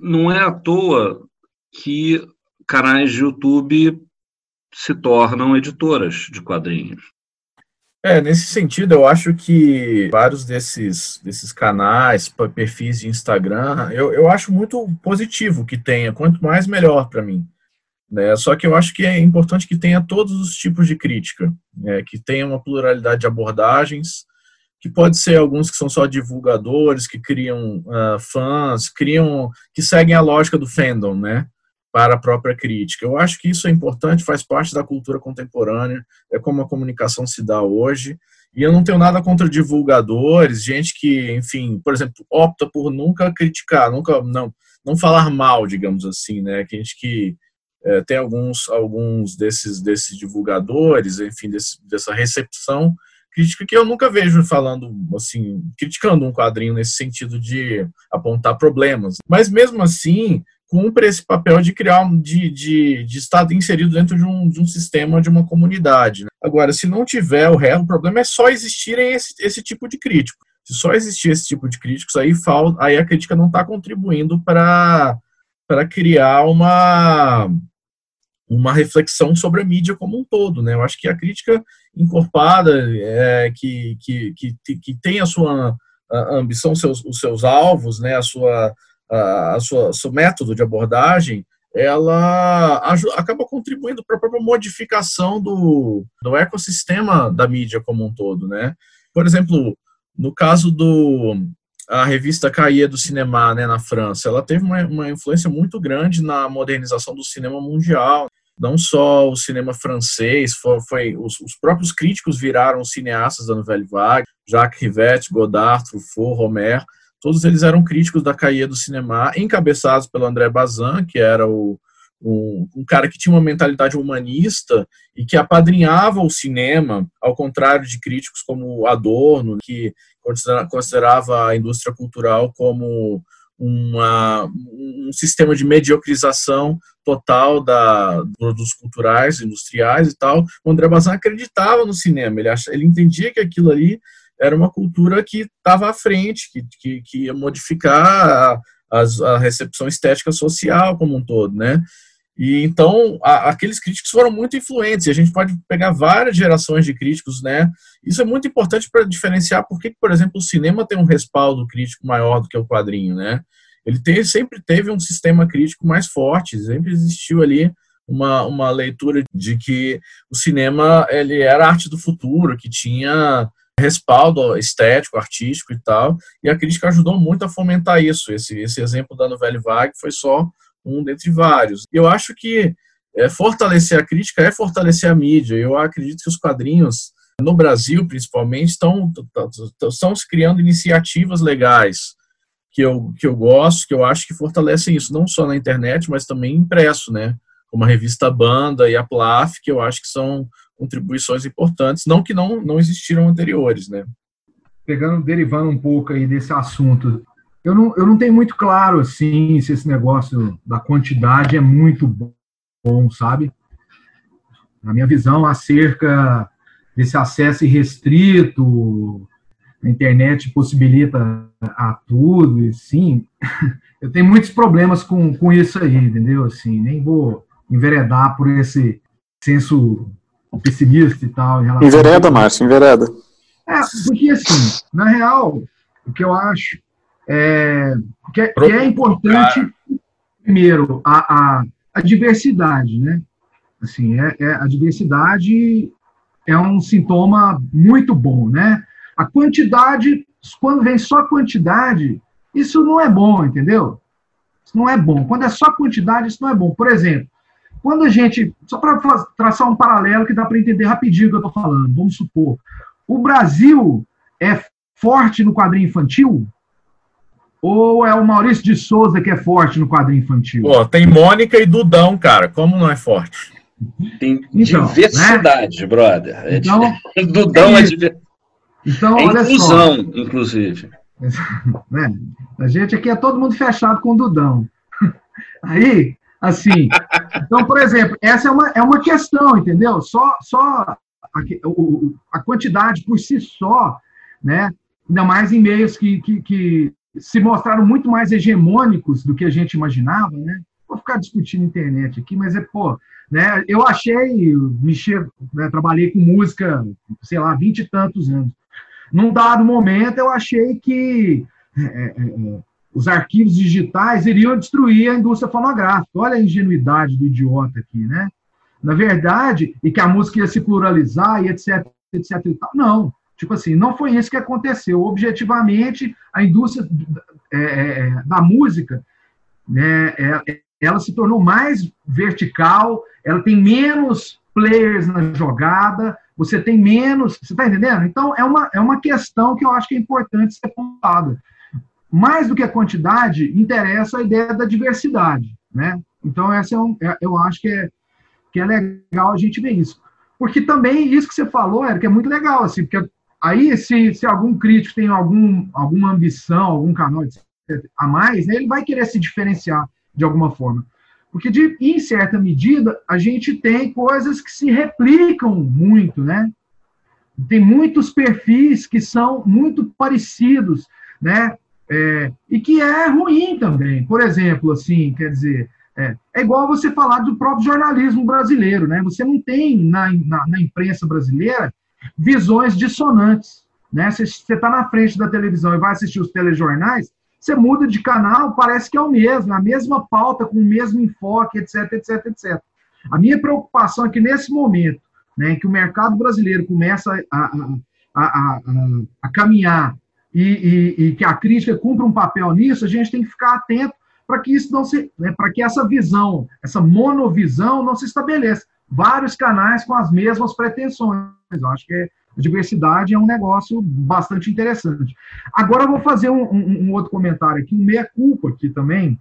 Não é à toa que canais de YouTube se tornam editoras de quadrinhos. É, nesse sentido, eu acho que vários desses, desses canais, perfis de Instagram, eu, eu acho muito positivo que tenha, quanto mais melhor para mim. Né? Só que eu acho que é importante que tenha todos os tipos de crítica, né? que tenha uma pluralidade de abordagens, que pode ser alguns que são só divulgadores, que criam uh, fãs, criam, que seguem a lógica do fandom, né? Para a própria crítica. Eu acho que isso é importante, faz parte da cultura contemporânea, é como a comunicação se dá hoje. E eu não tenho nada contra divulgadores, gente que, enfim, por exemplo, opta por nunca criticar, nunca não não falar mal, digamos assim, né? Que gente que é, tem alguns alguns desses desses divulgadores, enfim, desse, dessa recepção crítica que eu nunca vejo falando assim, criticando um quadrinho nesse sentido de apontar problemas. Mas mesmo assim, cumpre esse papel de criar, de, de, de estar inserido dentro de um, de um sistema, de uma comunidade. Né? Agora, se não tiver o resto, o problema é só existirem esse, esse tipo de crítico. Se só existir esse tipo de críticos, aí, falta, aí a crítica não está contribuindo para criar uma, uma reflexão sobre a mídia como um todo. Né? Eu acho que a crítica encorpada, é, que, que, que, que tem a sua a ambição, seus, os seus alvos, né, a sua a, sua, seu método de abordagem, ela acaba contribuindo para a própria modificação do, do ecossistema da mídia como um todo, né? Por exemplo, no caso do a revista Cahiers do Cinema, né, na França, ela teve uma, uma influência muito grande na modernização do cinema mundial. Não só o cinema francês, foi, foi os, os, próprios críticos viraram cineastas da Nouvelle Vague, Jacques Rivette, Godard, Truffaut, Romer, Todos eles eram críticos da Caia do Cinema, encabeçados pelo André Bazin, que era o, um, um, cara que tinha uma mentalidade humanista e que apadrinhava o cinema, ao contrário de críticos como Adorno, que considerava a indústria cultural como uma, um sistema de mediocrização total da, dos culturais, industriais e tal. O André Bazin acreditava no cinema, ele, ach, ele entendia que aquilo ali era uma cultura que estava à frente, que, que, que ia modificar a, a, recepção estética social como um todo, né? E então a, aqueles críticos foram muito influentes. E a gente pode pegar várias gerações de críticos, né? Isso é muito importante para diferenciar porque, por exemplo, o cinema tem um respaldo crítico maior do que o quadrinho, né? Ele tem, sempre teve um sistema crítico mais forte, sempre existiu ali uma, uma leitura de que o cinema ele era arte do futuro, que tinha respaldo estético, artístico e tal, e a crítica ajudou muito a fomentar isso. Esse, esse exemplo da novela Vague foi só um dentre vários. Eu acho que é, fortalecer a crítica é fortalecer a mídia. Eu acredito que os quadrinhos, no Brasil principalmente, estão, estão se criando iniciativas legais que eu, que eu gosto, que eu acho que fortalecem isso, não só na internet, mas também impresso, né? Como a revista Banda e a Plaf, que eu acho que são contribuições importantes, não que não, não existiram anteriores, né? Pegando, derivando um pouco aí desse assunto, eu não, eu não tenho muito claro, assim, se esse negócio da quantidade é muito bom, sabe? Na minha visão, acerca desse acesso irrestrito, a internet possibilita a tudo, e sim, eu tenho muitos problemas com, com isso aí, entendeu? Assim, nem vou enveredar por esse senso pessimista e tal. Em envereda, Márcio, envereda. É, porque assim, na real, o que eu acho é que é, que é importante, primeiro, a, a, a, diversidade, né? Assim, é, é, a diversidade é um sintoma muito bom, né? A quantidade, quando vem só quantidade, isso não é bom, entendeu? Isso não é bom. Quando é só quantidade, isso não é bom. Por exemplo, quando a gente, só para traçar um paralelo que dá para entender rapidinho o que eu estou falando, vamos supor, o Brasil é forte no quadrinho infantil? Ou é o Maurício de Souza que é forte no quadrinho infantil? Pô, tem Mônica e Dudão, cara. Como não é forte? Tem então, diversidade, né? brother. É então, Dudão é, é diversidade. Então, é inclusão, só. inclusive. É, a gente aqui é todo mundo fechado com o Dudão. Aí, Assim, então, por exemplo, essa é uma, é uma questão, entendeu? Só, só a, a quantidade por si só né? Ainda mais em meios que, que, que se mostraram muito mais hegemônicos do que a gente imaginava, né? Vou ficar discutindo internet aqui, mas é, pô, né? Eu achei, mexer, né, trabalhei com música, sei lá, vinte e tantos anos. Num dado momento, eu achei que é, é, é, os arquivos digitais iriam destruir a indústria fonográfica. Olha a ingenuidade do idiota aqui, né? Na verdade, e que a música ia se pluralizar e etc, etc e tal. Não, tipo assim, não foi isso que aconteceu. Objetivamente, a indústria é, é da música, né, é, ela se tornou mais vertical, ela tem menos players na jogada, você tem menos. Você está entendendo? Então, é uma, é uma questão que eu acho que é importante ser pontuada. Mais do que a quantidade, interessa a ideia da diversidade. Né? Então, essa é um, é, eu acho que é, que é legal a gente ver isso. Porque também isso que você falou, Eric, é muito legal, assim, porque aí se, se algum crítico tem algum, alguma ambição, algum canal a mais, né, ele vai querer se diferenciar de alguma forma. Porque, de, em certa medida, a gente tem coisas que se replicam muito, né? Tem muitos perfis que são muito parecidos, né? É, e que é ruim também. Por exemplo, assim, quer dizer, é, é, igual você falar do próprio jornalismo brasileiro, né? Você não tem na, na, na imprensa brasileira visões dissonantes, né? Você está na frente da televisão e vai assistir os telejornais, você muda de canal, parece que é o mesmo, a mesma pauta, com o mesmo enfoque, etc, etc, etc. A minha preocupação é que nesse momento, né, que o mercado brasileiro começa a, a, a, a caminhar e, e, e, que a crítica cumpra um papel nisso, a gente tem que ficar atento para que isso não se, né, para que essa visão, essa monovisão não se estabeleça. Vários canais com as mesmas pretensões. Eu acho que é, a diversidade é um negócio bastante interessante. Agora eu vou fazer um, um, um outro comentário aqui, um meia-culpa aqui também,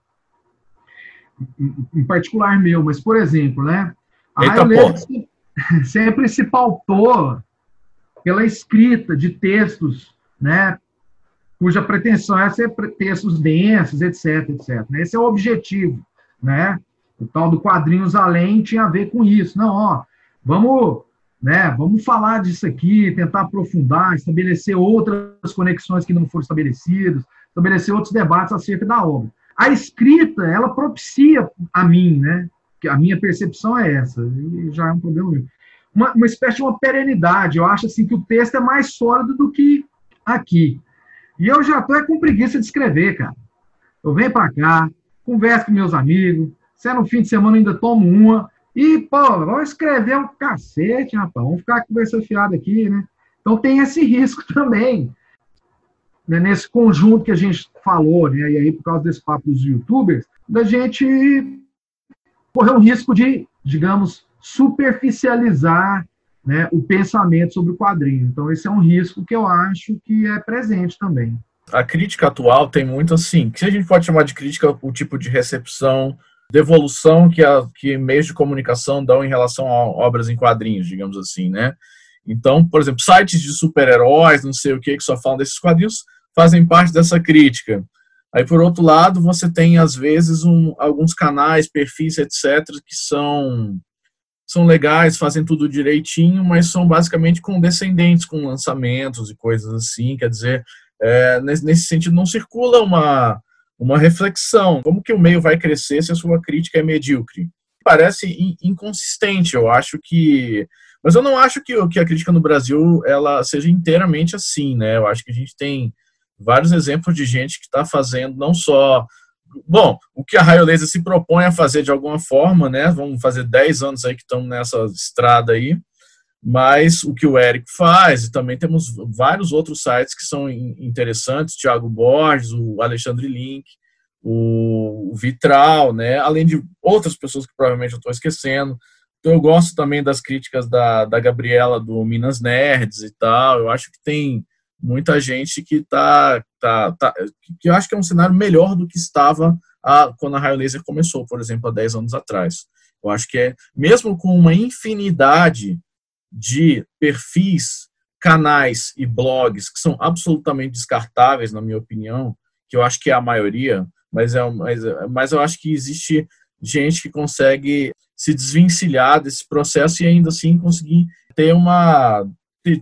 em particular meu, mas, por exemplo, né, a Raio sempre se pautou pela escrita de textos, né, cuja pretensão é ser textos densos, etc, etc. Esse é o objetivo, né? O tal do quadrinhos além tinha a ver com isso. Não, ó, vamos né? Vamos falar disso aqui, tentar aprofundar, estabelecer outras conexões que não foram estabelecidas, estabelecer outros debates acerca da obra. A escrita, ela propicia a mim, né? A minha percepção é essa, e já é um problema meu. Uma, uma espécie de uma perenidade. Eu acho assim que o texto é mais sólido do que aqui. E eu já estou é com preguiça de escrever, cara. Eu venho para cá, converso com meus amigos, se é no fim de semana ainda tomo uma, e, pô, vamos escrever um cacete, rapaz, vamos ficar conversando fiado aqui, né? Então tem esse risco também, né, nesse conjunto que a gente falou, né? E aí, por causa desse papo dos youtubers, da gente correr um risco de, digamos, superficializar né, o pensamento sobre o quadrinho. Então, esse é um risco que eu acho que é presente também. A crítica atual tem muito assim, que a gente pode chamar de crítica o tipo de recepção devolução que, a, que meios de comunicação dão em relação a obras em quadrinhos, digamos assim, né? Então, por exemplo, sites de super-heróis, não sei o que, que só falam desses quadrinhos, fazem parte dessa crítica. Aí, por outro lado, você tem, às vezes, um, alguns canais, perfis, etc., que são, são legais, fazem tudo direitinho, mas são basicamente condescendentes com lançamentos e coisas assim. Quer dizer, é, nesse, sentido, não circula uma, uma reflexão. Como que o meio vai crescer se a sua crítica é medíocre? Parece inconsistente, eu acho que... Mas eu não acho que, que a crítica no Brasil ela seja inteiramente assim, né? Eu acho que a gente tem vários exemplos de gente que está fazendo não só... Bom, o que a Raio Laser se propõe a fazer de alguma forma, né? Vamos fazer 10 anos aí que estamos nessa estrada aí, mas o que o Eric faz, e também temos vários outros sites que são interessantes, Thiago Borges, o Alexandre Link, o Vitral, né, além de outras pessoas que provavelmente eu estou esquecendo. Então eu gosto também das críticas da, da Gabriela do Minas Nerds e tal, eu acho que tem muita gente que tá, tá, tá que eu acho que é um cenário melhor do que estava a, quando a Raio Laser começou, por exemplo, há 10 anos atrás. Eu acho que é, mesmo com uma infinidade de perfis, canais e blogs que são absolutamente descartáveis, na minha opinião, que eu acho que é a maioria, mas, é, mas, mas eu acho que existe gente que consegue se desvencilhar desse processo e ainda assim conseguir ter uma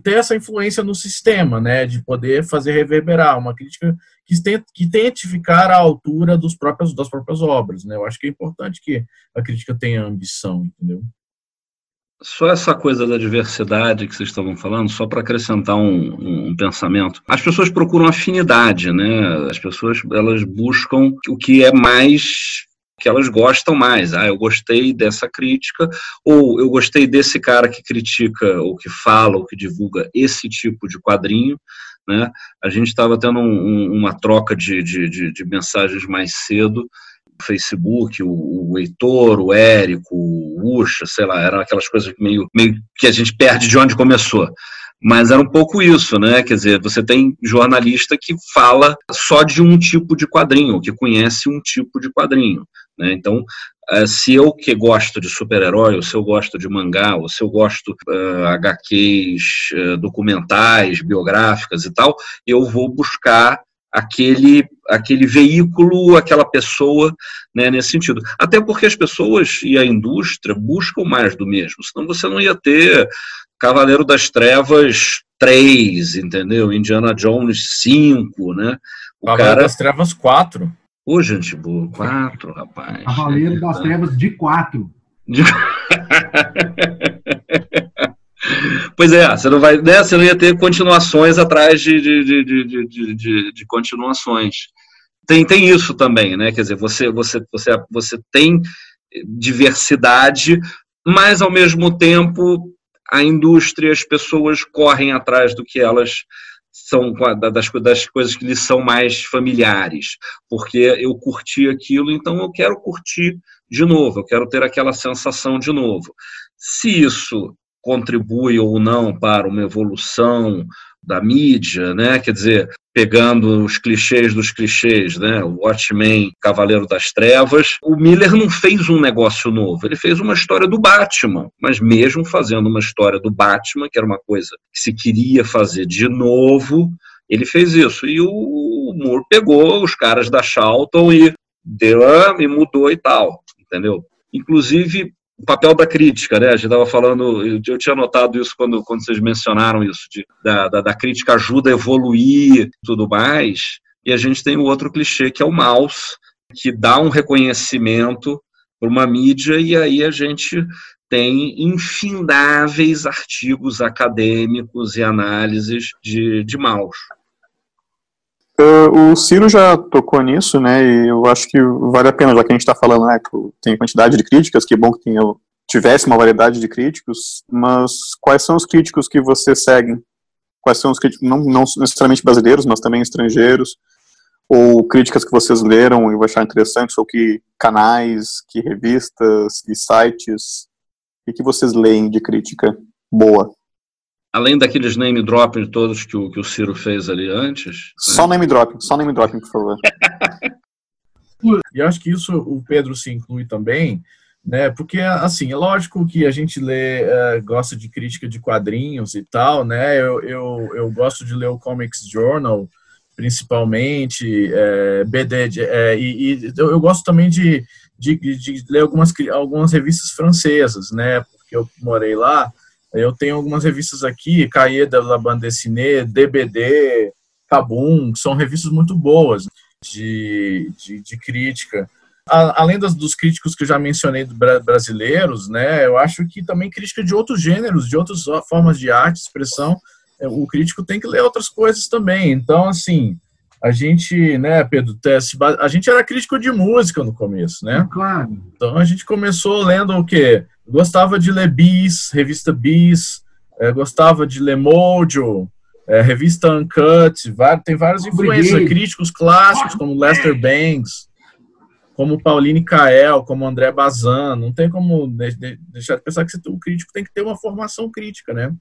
ter essa influência no sistema, né, de poder fazer reverberar uma crítica que tente, que tente ficar à altura dos próprios, das próprias obras, né, eu acho que é importante que a crítica tenha ambição, entendeu? Só essa coisa da diversidade que vocês estavam falando, só para acrescentar um, um, pensamento. As pessoas procuram afinidade, né? As pessoas elas buscam o que é mais que elas gostam mais. Ah, eu gostei dessa crítica, ou eu gostei desse cara que critica, ou que fala, ou que divulga esse tipo de quadrinho. Né? A gente estava tendo um, um, uma troca de, de, de, de, mensagens mais cedo. Facebook, o, o Heitor, o Érico, o Ucha, sei lá, eram aquelas coisas meio, meio que a gente perde de onde começou. Mas era um pouco isso, né? Quer dizer, você tem jornalista que fala só de um tipo de quadrinho, que conhece um tipo de quadrinho. Né? Então, eh, se eu que gosto de super-herói, ou se eu gosto de mangá, ou se eu gosto uh, eh, HQs, uh, eh, documentais, biográficas e tal, eu vou buscar aquele, aquele veículo, aquela pessoa né, nesse sentido. Até porque as pessoas e a indústria buscam mais do mesmo, senão você não ia ter Cavaleiro das Trevas 3, entendeu? Indiana Jones 5, né? O Cavaleiro cara... das Trevas 4. Ô, gente boa, quatro, rapaz. Cavaleiro das Trevas de quatro. De... pois é, você não vai, né, você não ia ter continuações atrás de, de, de, de, de, de continuações. Tem, tem isso também, né? Quer dizer, você, você, você, você tem diversidade, mas ao mesmo tempo a indústria, as pessoas correm atrás do que elas são das, das coisas que lhes são mais familiares, porque eu curti aquilo, então eu quero curtir de novo, eu quero ter aquela sensação de novo. Se isso contribui ou não para uma evolução da mídia, né? Quer dizer, pegando os clichês dos clichês, né? O Watchmen, Cavaleiro das Trevas. O Miller não fez um negócio novo, ele fez uma história do Batman, mas mesmo fazendo uma história do Batman, que era uma coisa que se queria fazer de novo, ele fez isso. E o Moore pegou os caras da Charlton e deu e mudou e tal, entendeu? Inclusive, o papel da crítica, né? A gente estava falando, eu, tinha notado isso quando, quando vocês mencionaram isso, de, da, da, da, crítica ajuda a evoluir tudo mais. E a gente tem o outro clichê, que é o mouse, que dá um reconhecimento para uma mídia, e aí a gente tem infindáveis artigos acadêmicos e análises de, de mouse. Uh, o Ciro já tocou nisso, né? E eu acho que vale a pena, já que a gente está falando, né? Que tem quantidade de críticas, que é bom que tenha, tivesse uma variedade de críticos, mas quais são os críticos que você segue? Quais são os críticos, não, não necessariamente brasileiros, mas também estrangeiros? Ou críticas que vocês leram e vão achar interessantes, ou que canais, que revistas, que sites, o que vocês leem de crítica boa? Além daqueles name dropping todos que o, que o Ciro fez ali antes. Só né? name dropping, só name dropping, por favor. e acho que isso o Pedro se inclui também, né? Porque assim, é lógico que a gente lê, uh, gosta de crítica de quadrinhos e tal, né? Eu, eu, eu gosto de ler o Comics Journal, principalmente, é, BD, é, e, e eu, eu, gosto também de, de, de ler algumas, algumas revistas francesas, né? Porque eu morei lá. Eu tenho algumas revistas aqui, la Bande Dessinée, DBD, Kabum, que são revistas muito boas de, de, de crítica. A, além das, dos críticos que eu já mencionei brasileiros, né, eu acho que também crítica de outros gêneros, de outras formas de arte, expressão, é, o crítico tem que ler outras coisas também. Então, assim, a gente, né, Pedro, a gente era crítico de música no começo, né? Claro. Então a gente começou lendo o quê? Gostava de ler Bis, revista Bis, é, gostava de ler Mojo, é, revista Uncut, vai, tem vários influências, críticos clássicos como Lester Bangs, como Pauline Kael, como André Bazan, não tem como deixar de pensar que o crítico tem que ter uma formação crítica, né?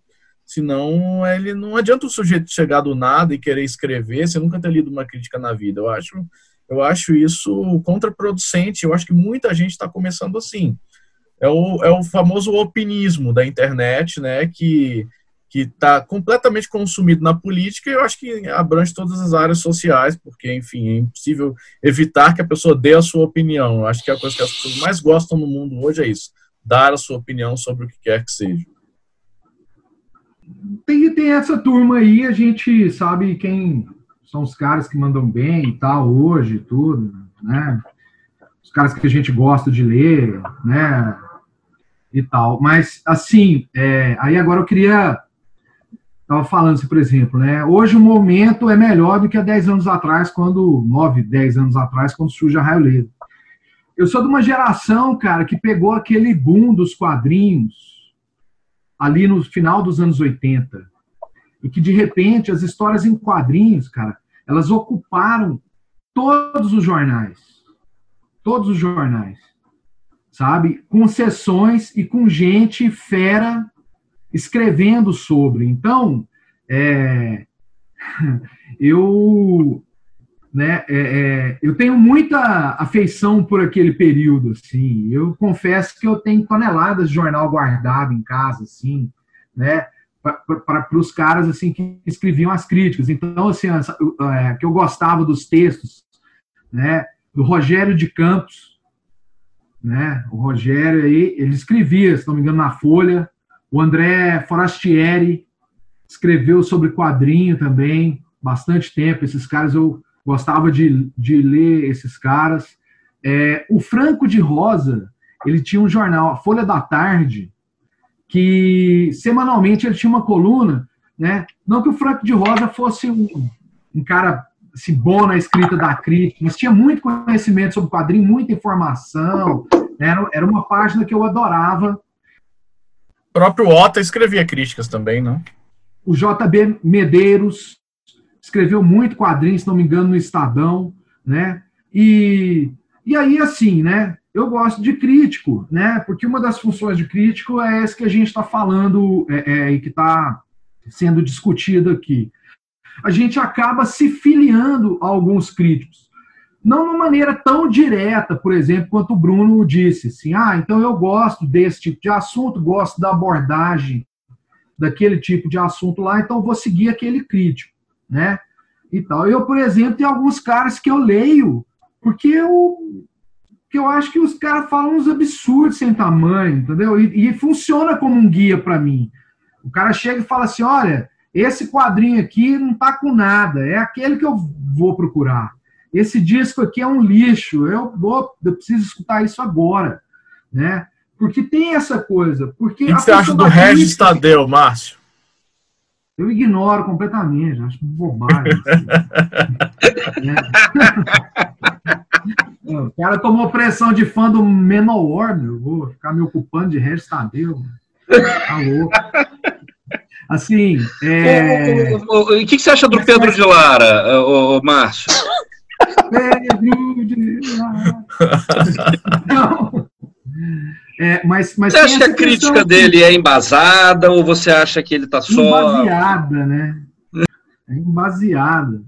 Senão, ele não adianta o sujeito chegar do nada e querer escrever, você nunca ter lido uma crítica na vida. Eu acho, eu acho isso contraproducente. Eu acho que muita gente está começando assim é o, é o famoso opinismo da internet, né, que que está completamente consumido na política e eu acho que abrange todas as áreas sociais, porque, enfim, é impossível evitar que a pessoa dê a sua opinião. Eu acho que a coisa que as pessoas mais gostam no mundo hoje é isso, dar a sua opinião sobre o que quer que seja. tem, tem essa turma aí, a gente sabe quem são os caras que mandam bem e tal hoje, tudo, né? Os caras que a gente gosta de ler, né? E tal. Mas, assim, é, aí agora eu queria. Estava falando assim, por exemplo, né? Hoje o momento é melhor do que há 10 anos atrás, quando. 9, 10 anos atrás, quando surge a Raio Ledo. Eu sou de uma geração, cara, que pegou aquele boom dos quadrinhos ali no final dos anos 80. E que, de repente, as histórias em quadrinhos, cara, elas ocuparam todos os jornais. Todos os jornais. Sabe? Com sessões e com gente fera escrevendo sobre. Então, é, eu né, é, é, eu tenho muita afeição por aquele período, assim. Eu confesso que eu tenho toneladas de jornal guardado em casa, assim, né, para os caras assim que escreviam as críticas. Então, assim, é, que eu gostava dos textos, né, do Rogério de Campos, né, o Rogério aí, ele escrevia, se não me engano, na Folha. O André Forastieri escreveu sobre quadrinho também, bastante tempo. Esses caras eu gostava de, de ler esses caras. É, o Franco de Rosa, ele tinha um jornal, a Folha da Tarde, que semanalmente ele tinha uma coluna, né? Não que o Franco de Rosa fosse um, um cara assim, bom na escrita da crítica, mas tinha muito conhecimento sobre quadrinho, muita informação. Né? Era, era uma página que eu adorava. O próprio Ota escrevia críticas também, não? O JB Medeiros, escreveu muito quadrinhos, se não me engano, no Estadão, né? E, e aí, assim, né? Eu gosto de crítico, né? Porque uma das funções de crítico é essa que a gente está falando é, é, e que está sendo discutido aqui. A gente acaba se filiando a alguns críticos. Não de uma maneira tão direta, por exemplo, quanto o Bruno disse, assim, ah, então eu gosto desse tipo de assunto, gosto da abordagem daquele tipo de assunto lá, então vou seguir aquele crítico né? E tal. Eu, por exemplo, tem alguns caras que eu leio porque eu, que eu acho que os caras falam uns absurdos sem tamanho, entendeu? E, e funciona como um guia para mim. O cara chega e fala assim: olha, esse quadrinho aqui não tá com nada, é aquele que eu vou procurar. Esse disco aqui é um lixo, eu vou, eu preciso escutar isso agora, né? Porque tem essa coisa. Porque o que, você acha do Regis Tadeu, Márcio? Eu ignoro completamente, acho bobagem. é. o cara tomou pressão de fã do Menor, meu. Vou ficar me ocupando de Regis Tadeu. Tá louco. Assim. É... O, que, que, você acha do Pedro de Lara, o, Márcio? Pedro de Lara. Não. É, mas, mas você acha que a crítica dele é embasada ou você acha que ele está só. Embaseada, né? É embaseada.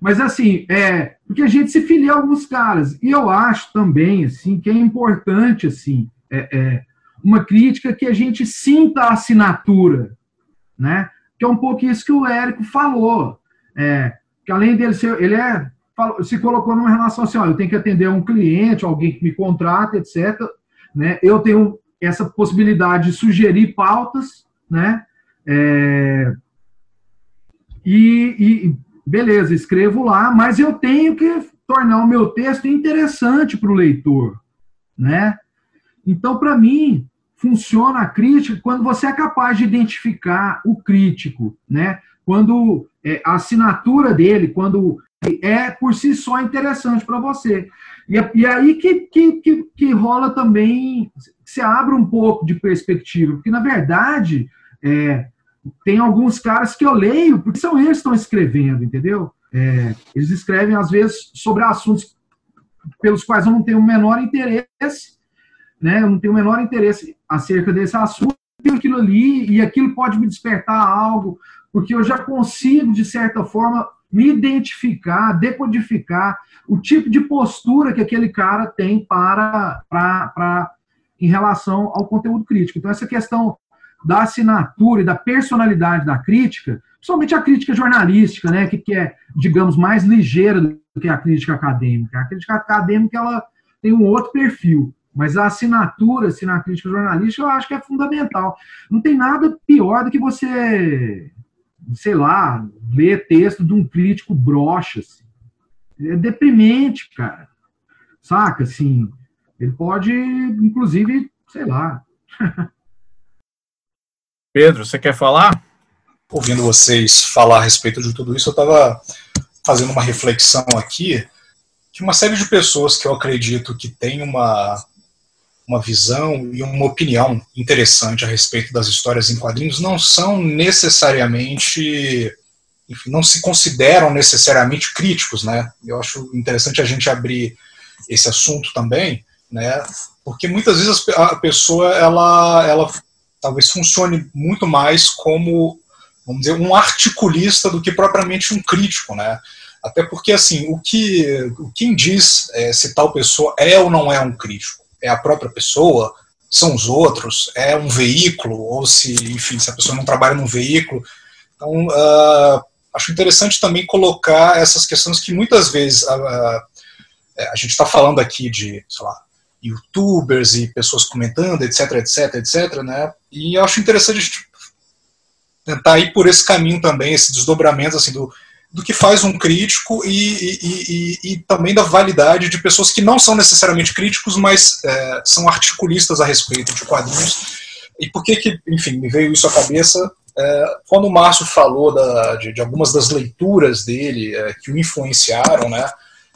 Mas assim, é, porque a gente se filia a alguns caras. E eu acho também assim que é importante assim, é, é, uma crítica que a gente sinta a assinatura, né? Que é um pouco isso que o Érico falou. É, que além dele ser, ele é se colocou numa relação assim, ó, eu tenho que atender um cliente, alguém que me contrata, etc. Né? Eu tenho essa possibilidade de sugerir pautas, né? É, e, e, beleza, escrevo lá, mas eu tenho que tornar o meu texto interessante para o leitor, né? Então, para mim, funciona a crítica quando você é capaz de identificar o crítico, né? Quando é, a assinatura dele, quando é por si só interessante para você. E, é, e aí que, que, que, que, rola também, se abre um pouco de perspectiva, porque na verdade é, tem alguns caras que eu leio, porque são eles que estão escrevendo, entendeu? É, eles escrevem, às vezes, sobre assuntos pelos quais eu não tenho o menor interesse, né? Eu não tenho o menor interesse acerca desse assunto, aquilo ali, e aquilo pode me despertar algo, porque eu já consigo, de certa forma, me identificar, decodificar o tipo de postura que aquele cara tem para, para, para em relação ao conteúdo crítico. Então, essa questão da assinatura e da personalidade da crítica, principalmente a crítica jornalística, né, que, que é, digamos, mais ligeira do que a crítica acadêmica. A crítica acadêmica ela tem um outro perfil. Mas a assinatura assim, na crítica jornalística eu acho que é fundamental. Não tem nada pior do que você, sei lá, ler texto de um crítico broxa. Assim. É deprimente, cara. Saca? Assim, ele pode, inclusive, sei lá. Pedro, você quer falar? Ouvindo vocês falar a respeito de tudo isso, eu estava fazendo uma reflexão aqui que uma série de pessoas que eu acredito que tem uma, uma visão e uma opinião interessante a respeito das histórias em quadrinhos não são necessariamente, enfim, não se consideram necessariamente críticos, né? Eu acho interessante a gente abrir esse assunto também, né? Porque muitas vezes a pessoa ela, ela talvez funcione muito mais como, vamos dizer, um articulista do que propriamente um crítico, né? Até porque, assim, o que quem diz é, se tal pessoa é ou não é um crítico? É a própria pessoa? São os outros? É um veículo? Ou se, enfim, se a pessoa não trabalha num veículo? Então, uh, acho interessante também colocar essas questões que muitas vezes uh, a gente está falando aqui de, sei lá, youtubers e pessoas comentando, etc, etc, etc, né? E acho interessante a gente tentar ir por esse caminho também, esse desdobramento assim do, do que faz um crítico e, e, e, e também da validade de pessoas que não são necessariamente críticos, mas é, são articulistas a respeito de quadrinhos. E por que que, enfim, me veio isso à cabeça é, quando o Márcio falou da, de, de, algumas das leituras dele é, que o influenciaram, né?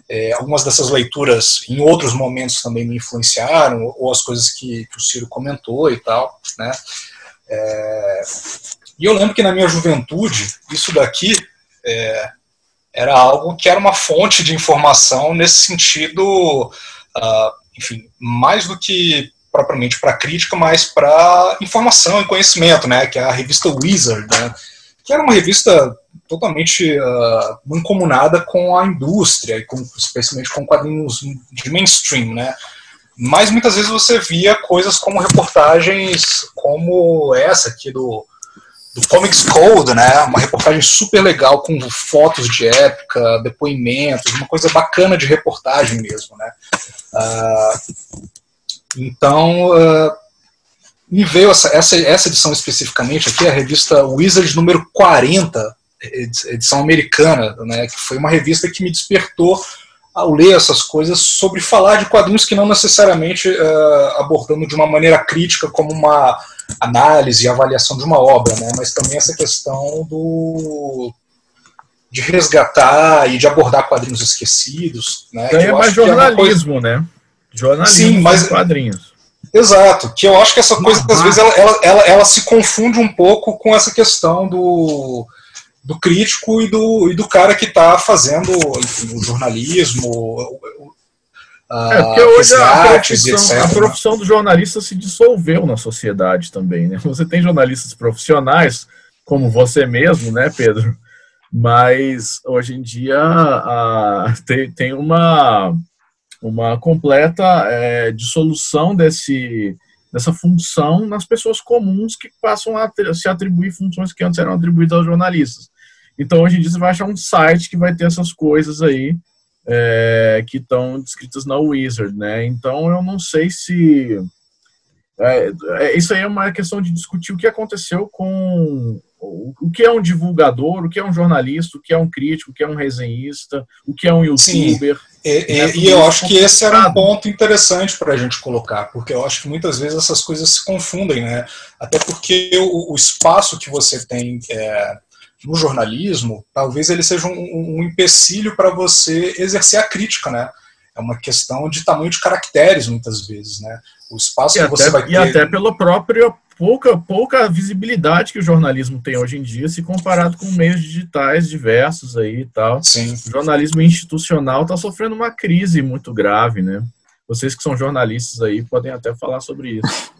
É, algumas dessas leituras em outros momentos também me influenciaram, ou as coisas que, que o Ciro comentou e tal, né? É, e eu lembro que na minha juventude, isso daqui é, era algo que era uma fonte de informação nesse sentido, uh, enfim, mais do que propriamente para crítica, mas para informação e conhecimento, né? Que é a revista Wizard, né? que era uma revista totalmente uh, mancomunada com a indústria, e com, especialmente com quadrinhos de mainstream, né? Mas muitas vezes você via coisas como reportagens como essa aqui do, do Comics Code, né? Uma reportagem super legal com fotos de época, depoimentos, uma coisa bacana de reportagem mesmo, né? Uh, então, uh, me veio essa, essa, essa edição especificamente aqui, a revista Wizard número 40, edição americana, né, que foi uma revista que me despertou ao ler essas coisas sobre falar de quadrinhos que não necessariamente uh, abordando de uma maneira crítica como uma análise e avaliação de uma obra, né, mas também essa questão do de resgatar e de abordar quadrinhos esquecidos, né? é mais jornalismo, é coisa... né? Jornalismo Sim, mas quadrinhos. Exato, que eu acho que essa coisa, às vezes, ela, ela, ela, ela, se confunde um pouco com essa questão do, do crítico e do, e do cara que está fazendo enfim, o jornalismo. é, porque hoje a profissão, etc, a profissão né? do jornalista se dissolveu na sociedade também. Né? Você tem jornalistas profissionais, como você mesmo, né, Pedro? Mas hoje em dia a, tem, tem uma uma completa é, dissolução desse, dessa função nas pessoas comuns que passam a se atribuir funções que antes eram atribuídas aos jornalistas. Então, hoje em dia, você vai achar um site que vai ter essas coisas aí é, que estão descritas na Wizard, né? Então, eu não sei se... É, é, isso aí é uma questão de discutir o que aconteceu com o que é um divulgador, o que é um jornalista, o que é um crítico, o que é um resenhista, o que é um youtuber. Sim. E, e, e eu acho que esse era um ponto interessante para a gente colocar, porque eu acho que muitas vezes essas coisas se confundem, né? Até porque o, o espaço que você tem é, no jornalismo, talvez ele seja um, um empecilho para você exercer a crítica, né? É uma questão de tamanho de caracteres, muitas vezes, né? O espaço e que até, você vai ter... E até pela própria pouca, pouca visibilidade que o jornalismo tem hoje em dia, se comparado com meios digitais diversos aí e tal. Sim. O jornalismo institucional está sofrendo uma crise muito grave, né? Vocês que são jornalistas aí podem até falar sobre isso.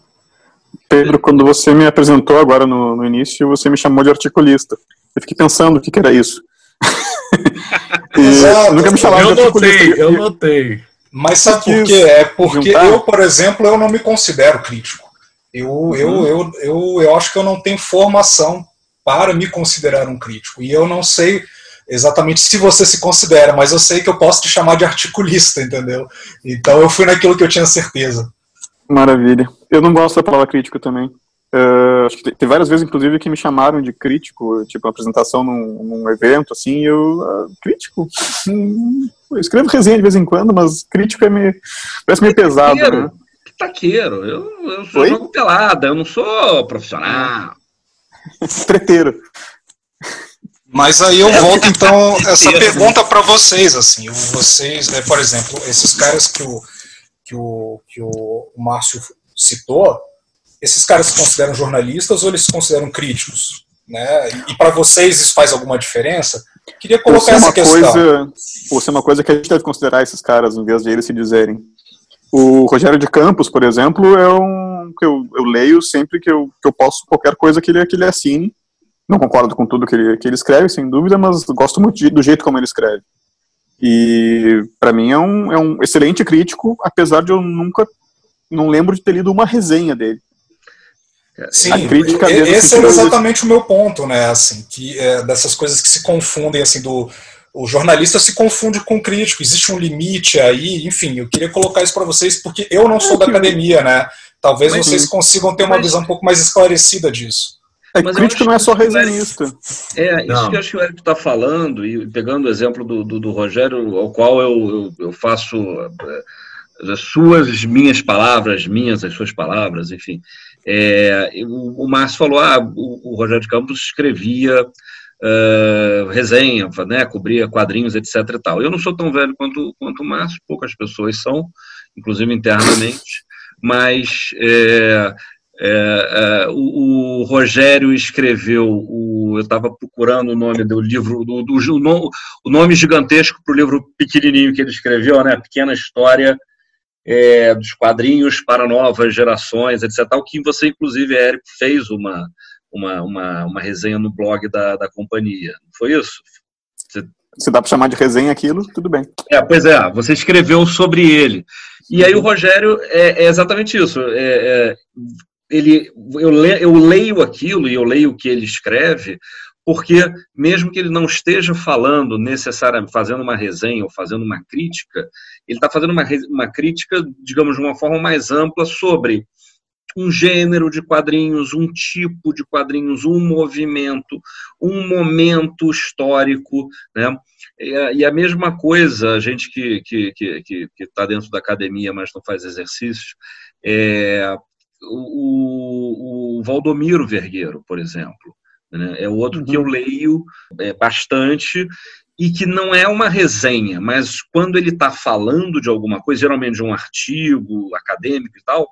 Pedro, quando você me apresentou agora no, no início, você me chamou de articulista. Eu fiquei pensando o que, que era isso. Exato. Nunca me chamaram eu. Notei, eu notei. Mas sabe por quê? É porque juntar? eu, por exemplo, eu não me considero crítico. Eu, uhum. eu, eu, eu, eu acho que eu não tenho formação para me considerar um crítico. E eu não sei exatamente se você se considera, mas eu sei que eu posso te chamar de articulista, entendeu? Então eu fui naquilo que eu tinha certeza. Maravilha. Eu não gosto da palavra crítico também. Uh, acho que tem várias vezes, inclusive, que me chamaram de crítico, tipo, uma apresentação num, num evento, assim, eu, uh, crítico? eu escrevo resenha de vez em quando, mas crítico é meio, parece meio pesado, né? Taqueiro, eu, eu sou jogo pelada, eu não sou profissional. Treteiro. Mas aí eu é, volto, então, essa pergunta para vocês, assim, vocês, né, por exemplo, esses caras que o, que o, que o Márcio citou, esses caras se consideram jornalistas ou eles se consideram críticos? Né? E para vocês isso faz alguma diferença? Queria colocar essa questão. Coisa, ou se é uma coisa que a gente deve considerar esses caras, em vez de eles se dizerem. O Rogério de Campos, por exemplo, é um que eu, eu leio sempre que eu, que eu posso qualquer coisa que ele, que ele assine. Não concordo com tudo que ele, que ele escreve, sem dúvida, mas gosto muito de, do jeito como ele escreve. E para mim é um, é um excelente crítico, apesar de eu nunca não lembro de ter lido uma resenha dele. Sim, esse é exatamente o meu ponto, né? Assim, que é, dessas coisas que se confundem, assim, do o jornalista se confunde com o crítico. Existe um limite aí, enfim. Eu queria colocar isso para vocês porque eu não sou da academia, né? Talvez mas, vocês consigam ter uma mas, visão um pouco mais esclarecida disso. É, Mas crítico não é só resenhista. É, isso não. que eu acho que o Eric está falando, e pegando o exemplo do, do, do Rogério, ao qual eu, eu, eu faço é, as suas, minhas palavras, minhas, as suas palavras, enfim. É, o, o Márcio falou, ah, o, o Rogério de Campos escrevia uh, resenha, né, cobria quadrinhos, etc e tal. Eu não sou tão velho quanto, quanto o Márcio, poucas pessoas são, inclusive internamente, mas é, é, é, o, o, Rogério escreveu, o, eu estava procurando o nome do livro, do, do, o nome gigantesco para o livro pequenininho que ele escreveu, né? Pequena História é, dos Quadrinhos para Novas Gerações, etc. Tal, que você, inclusive, Érico, fez uma, uma, uma, uma resenha no blog da, da companhia. Não foi isso? Você... Se dá para chamar de resenha aquilo, tudo bem. É, pois é, você escreveu sobre ele. E aí o Rogério é, é exatamente isso. É, é, ele, eu, le, eu leio aquilo e eu leio o que ele escreve, porque mesmo que ele não esteja falando necessariamente, fazendo uma resenha ou fazendo uma crítica, ele está fazendo uma, uma crítica, digamos, de uma forma mais ampla sobre um gênero de quadrinhos, um tipo de quadrinhos, um movimento, um momento histórico, né? E a mesma coisa, a gente que está que, que, que, que tá dentro da academia, mas não faz exercícios, é, o, o Valdomiro Vergueiro, por exemplo. Né? É outro que eu uhum. leio é, bastante e que não é uma resenha, mas quando ele está falando de alguma coisa, geralmente de um artigo acadêmico e tal,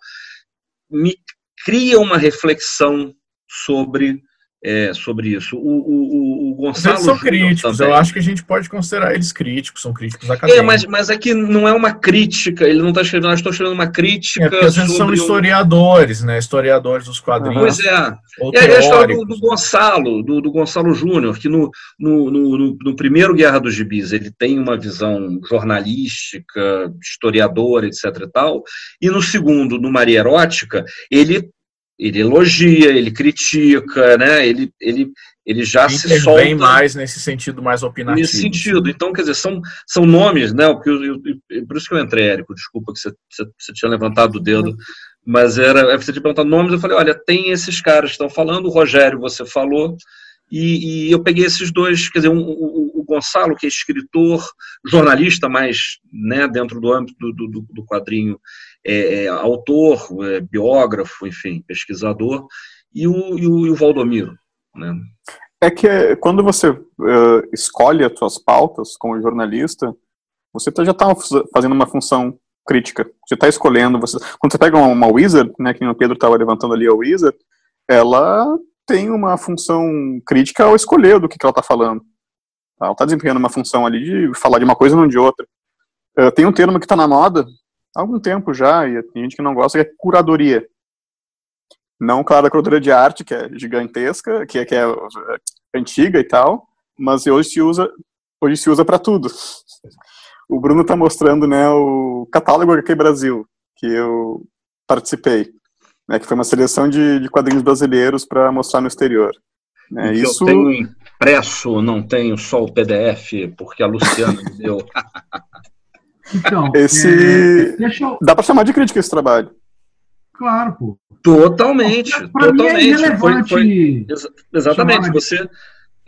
me cria uma reflexão sobre é, sobre isso. O, o, o Gonçalo. Eles são críticos, também. eu acho que a gente pode considerar eles críticos, são críticos acadêmicos. É, mas, mas aqui não é uma crítica, ele não está escrevendo, nós estamos escrevendo uma crítica. É porque eles são historiadores, um... né? Historiadores dos quadrinhos. Pois é. E a história do, do, Gonçalo, do, do Gonçalo Júnior, que no, no, no, no, primeiro Guerra dos Gibis ele tem uma visão jornalística, historiadora, etc. e tal, e no segundo, no Maria Erótica, ele ele elogia, ele critica, né? Ele, ele, ele já se solta. Bem mais nesse sentido mais opinativo. Nesse sentido. Então, quer dizer, são, são nomes, né? Porque eu, eu, por isso que eu entrei, Érico, desculpa que você, você, você tinha levantado o dedo, mas era, você tinha perguntado nomes, eu falei, olha, tem esses caras que estão falando, o Rogério você falou, e, e eu peguei esses dois, quer dizer, um, o, o, Gonçalo, que é escritor, jornalista, mas né, dentro do âmbito do, do, do quadrinho, é, é, autor, é, biógrafo, enfim, pesquisador, e o, e o, e o Valdomiro. Né? É que quando você uh, escolhe as suas pautas como jornalista, você tá, já está fazendo uma função crítica. Você está escolhendo. Você, quando você pega uma, uma Wizard, né, que o Pedro estava levantando ali a Wizard, ela tem uma função crítica ao escolher do que, que ela está falando. Ela está desempenhando uma função ali de falar de uma coisa e não de outra. Uh, tem um termo que está na moda, há algum tempo já, e tem gente que não gosta, que é curadoria. Não, claro, a curadoria de arte, que é gigantesca, que é, que é antiga e tal, mas hoje se usa hoje se usa para tudo. O Bruno está mostrando né, o catálogo HQ Brasil, que eu participei, né, que foi uma seleção de, de quadrinhos brasileiros para mostrar no exterior. Né, isso... Eu tenho impresso, não tenho só o PDF, porque a Luciana me deu. Então, esse. É, eu... Dá para chamar de crítica esse trabalho. claro, pô. Totalmente, Pra mim é totalmente. Foi, irrelevante. foi- exa- exatamente. Você.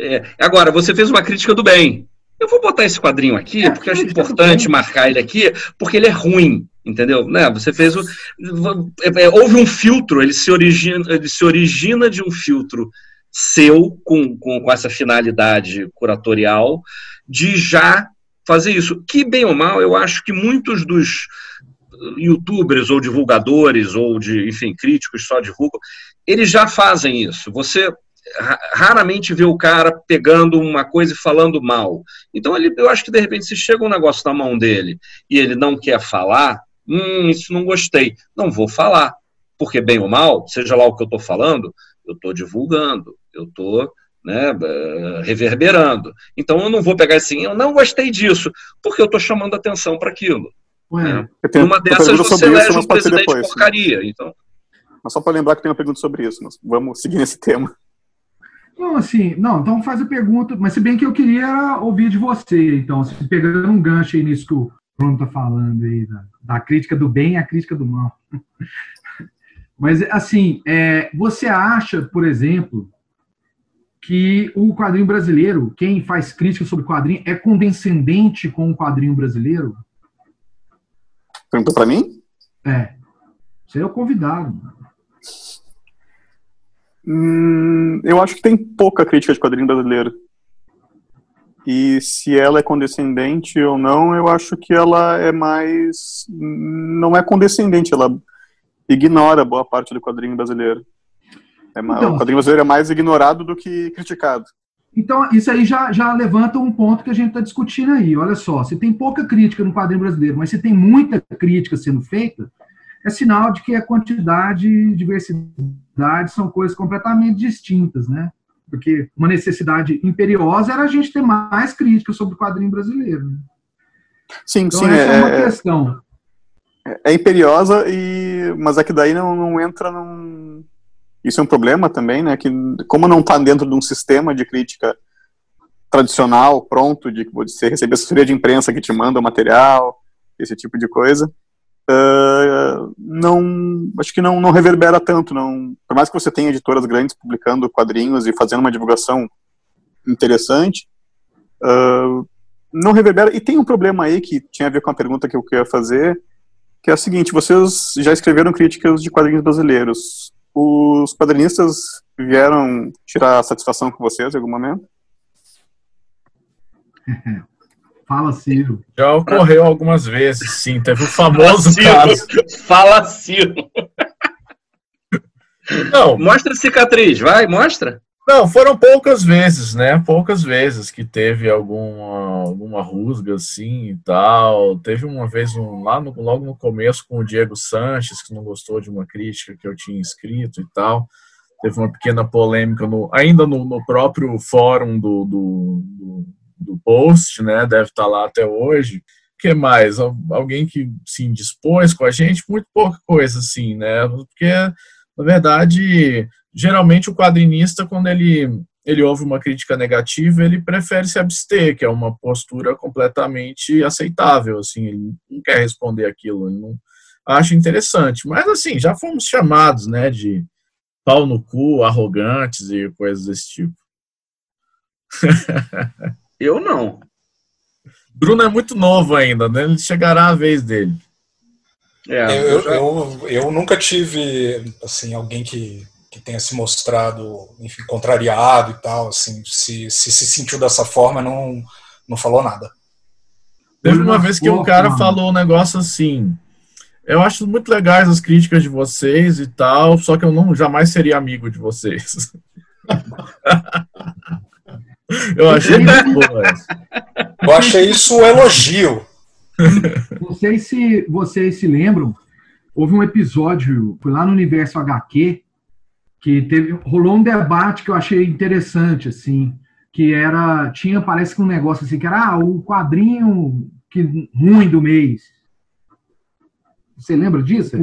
é, agora, você fez uma crítica do bem. Eu vou botar esse quadrinho aqui, É, porque eu acho importante marcar ele aqui, porque ele é ruim, entendeu? Né? Você fez o. é, é, houve um filtro, ele se origina, ele se origina de um filtro seu, com, com, com essa finalidade curatorial, de já fazer isso. Que, bem ou mal, eu acho que muitos dos youtubers ou divulgadores ou de, enfim, críticos só divulgam, eles já fazem isso. Você ra- raramente vê o cara pegando uma coisa e falando mal. Então ele, eu acho que de repente se chega um negócio na mão dele e ele não quer falar, hum, isso não gostei, não vou falar, porque bem ou mal, seja lá o que eu estou falando, eu estou divulgando, eu estou né, eh, reverberando. Então eu não vou pegar assim, eu não gostei disso, porque eu estou chamando atenção para aquilo. Ué, Numa uma dessas você isso, elege mas um presidente depois. porcaria. Então, Mas só para lembrar que tem uma pergunta sobre isso. Mas vamos seguir nesse tema. Não, assim, não, então faz a pergunta, mas se bem que eu queria ouvir de você, então, se pegando um gancho aí nisso que o Bruno tá falando aí, da, da crítica do bem e a crítica do mal. Mas, assim, é, você acha, por exemplo, que o quadrinho brasileiro, quem faz crítica sobre quadrinho, é condescendente com o quadrinho brasileiro? Perguntou para mim? É. Você é o convidado. Hum, eu acho que tem pouca crítica de quadrinho brasileiro. E se ela é condescendente ou não, eu acho que ela é mais. Não é condescendente, ela ignora boa parte do quadrinho brasileiro. É ma- Então. o quadrinho brasileiro é mais ignorado do que criticado. Então, isso aí já, já levanta um ponto que a gente está discutindo aí. Olha só, se tem pouca crítica no quadrinho brasileiro, mas se tem muita crítica sendo feita, é sinal de que a quantidade e diversidade são coisas completamente distintas, né? Porque uma necessidade imperiosa era a gente ter mais crítica sobre o quadrinho brasileiro. né? Sim, Então, sim, essa é, uma é, é, questão. é imperiosa, e, mas é que daí não, não entra num. Isso é um problema também, né? Que como não está dentro de um sistema de crítica tradicional, pronto, de que você receber assessoria de imprensa que te manda o material, esse tipo de coisa, ah, não acho que não, não reverbera tanto. Não, por mais que você tenha editoras grandes publicando quadrinhos e fazendo uma divulgação interessante, ah, não reverbera. E tem um problema aí que tinha a ver com a pergunta que eu queria fazer, que é o seguinte: vocês já escreveram críticas de quadrinhos brasileiros. Os quadrinistas vieram tirar satisfação com vocês em algum momento? Fala, Ciro. Já ocorreu algumas vezes, sim. Teve o famoso Ciro. caso. fala Ciro. Não, Mostra a cicatriz, vai, mostra. Não, foram poucas vezes, né? Poucas vezes que teve alguma, alguma rusga assim e tal. Teve uma vez um, lá no, logo no começo com o Diego Sanches, que não gostou de uma crítica que eu tinha escrito e tal. Teve uma pequena polêmica no, ainda no, no próprio fórum do, do, do, do post, né? Deve estar lá até hoje. O que mais? Al- Alguém que se indispôs com a gente? Muito pouca coisa, assim, né? Porque, na verdade, geralmente o quadrinista, quando ele, ele ouve uma crítica negativa, ele prefere se abster, que é uma postura completamente aceitável, assim, ele não quer responder aquilo, ele não acha interessante. Mas, assim, já fomos chamados, né, de pau no cu, arrogantes e coisas desse tipo. Eu não. Bruno é muito novo ainda, né? Ele chegará a vez dele. É, Eu, eu já- eu, eu nunca tive assim alguém que, que tenha se mostrado enfim, contrariado e tal, assim, se, se se sentiu dessa forma, não, não falou nada. Teve uma vez que um cara falou um negócio assim. Eu acho muito legais as críticas de vocês e tal, só que eu não jamais seria amigo de vocês. eu achei muito boa essa. Eu achei isso um elogio. Não sei se vocês se lembram, houve um episódio, foi lá no Universo HQ, que teve, rolou um debate que eu achei interessante, assim, que era, tinha, parece que um negócio assim, que era ah, o quadrinho que, ruim do mês. Você lembra disso?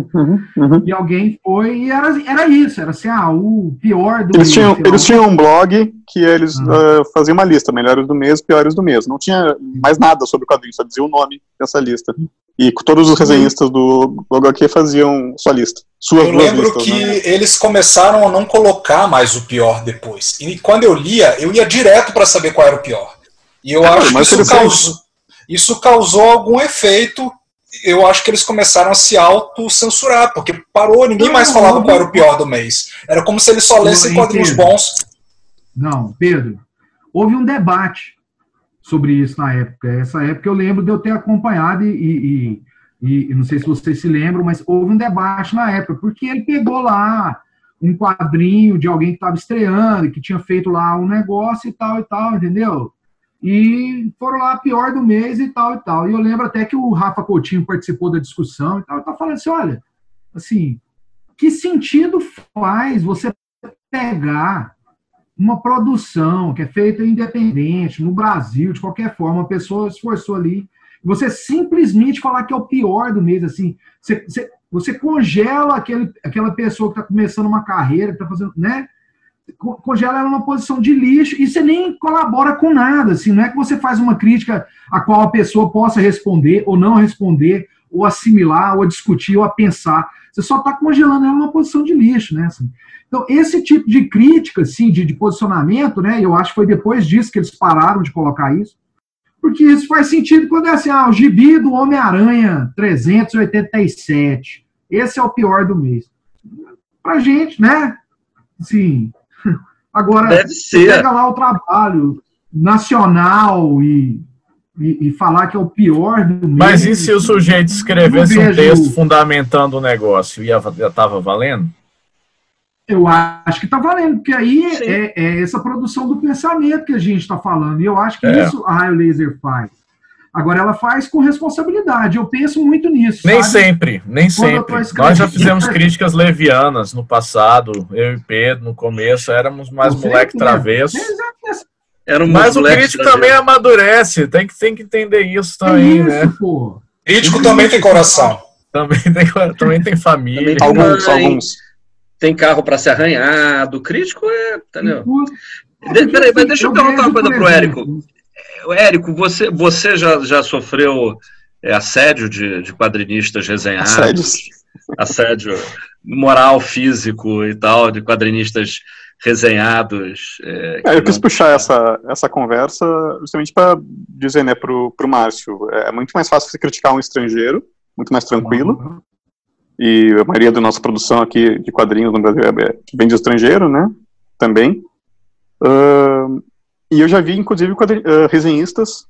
E alguém foi, e era, era isso, era assim, ah, o pior do Eles mês. tinham, eles tinham um blog que eles Ah. ah, faziam uma lista, melhores do mês, piores do mês. Não tinha mais nada sobre o quadrinho, só dizia o nome dessa lista. E todos os resenhistas do HQ faziam sua lista. Suas eu duas lembro listas, que né? eles começaram a não colocar mais o pior depois. E quando eu lia, eu ia direto para saber qual era o pior. E eu Ah, acho que mas isso causou, isso causou algum efeito. Eu acho que eles começaram a se autocensurar, porque parou, ninguém Não, mais falava não, qual era o pior do mês. Era como se eles só lessem quadrinhos entendo. bons. Não, Pedro, houve um debate sobre isso na época. Essa época eu lembro de eu ter acompanhado e, e, e- e não sei se vocês se lembram, mas houve um debate na época, porque ele pegou lá um quadrinho de alguém que estava estreando, que tinha feito lá um negócio e tal e tal, entendeu? E foram lá pior do mês e tal e tal. E eu lembro até que o Rafa Coutinho participou da discussão e tal, tá falando assim, olha, assim, que sentido faz você pegar uma produção que é feita independente, no Brasil, de qualquer forma, uma pessoa esforçou ali, você simplesmente falar que é o pior do mês, assim, você, você, você congela aquele, aquela pessoa que está começando uma carreira, que está fazendo, né? Co- Congela ela numa posição de lixo e você nem colabora com nada, assim, não é que você faz uma crítica a qual a pessoa possa responder ou não responder, ou assimilar, ou discutir, ou a pensar. Você só está congelando ela numa posição de lixo, né? assim. Então, esse tipo de crítica, assim, de, de posicionamento, né? Eu acho que foi depois disso que eles pararam de colocar isso. Porque isso faz sentido quando é assim, ah, o gibi do Homem-Aranha 387. Esse é o pior do mês. Pra gente, né? Assim, agora, Deve ser. pega lá o trabalho nacional e, e, e falar que é o pior do mês. Mas e se o sujeito escrevesse um texto fundamentando o negócio? Ia, já estava valendo? Eu acho que está valendo, porque aí é, é essa produção do pensamento que a gente está falando. E eu acho que É. isso a Raio Laser faz. Agora, ela faz com responsabilidade. Eu penso muito nisso. Nem sabe? sempre, nem Quando eu sempre. Nós já fizemos críticas levianas no passado, eu e Pedro, no começo, éramos mais Você, moleque né? travesso. Era um Mas o crítico também amadurece, tem que, tem que entender isso É também, isso, né? pô. Crítico Isso, também tem coração. Também tem, também tem família. Também tem Alguns, mãe. alguns. Tem carro para ser arranhado. Crítico é. Entendeu? É, De- peraí, mas deixa eu perguntar uma coisa pro Érico. Exemplo, Érico, você, você já, já sofreu é, assédio de, de quadrinistas resenhados? Assédios. Assédio moral, físico e tal, de quadrinistas resenhados. é, É, eu quis não- puxar essa, essa conversa justamente para dizer né, pro, pro Márcio, é muito mais fácil você criticar um estrangeiro, muito mais tranquilo, e a maioria da nossa produção aqui de quadrinhos no Brasil é, vem de estrangeiro, né, também. Ahn, e eu já vi, inclusive, ah, resenhistas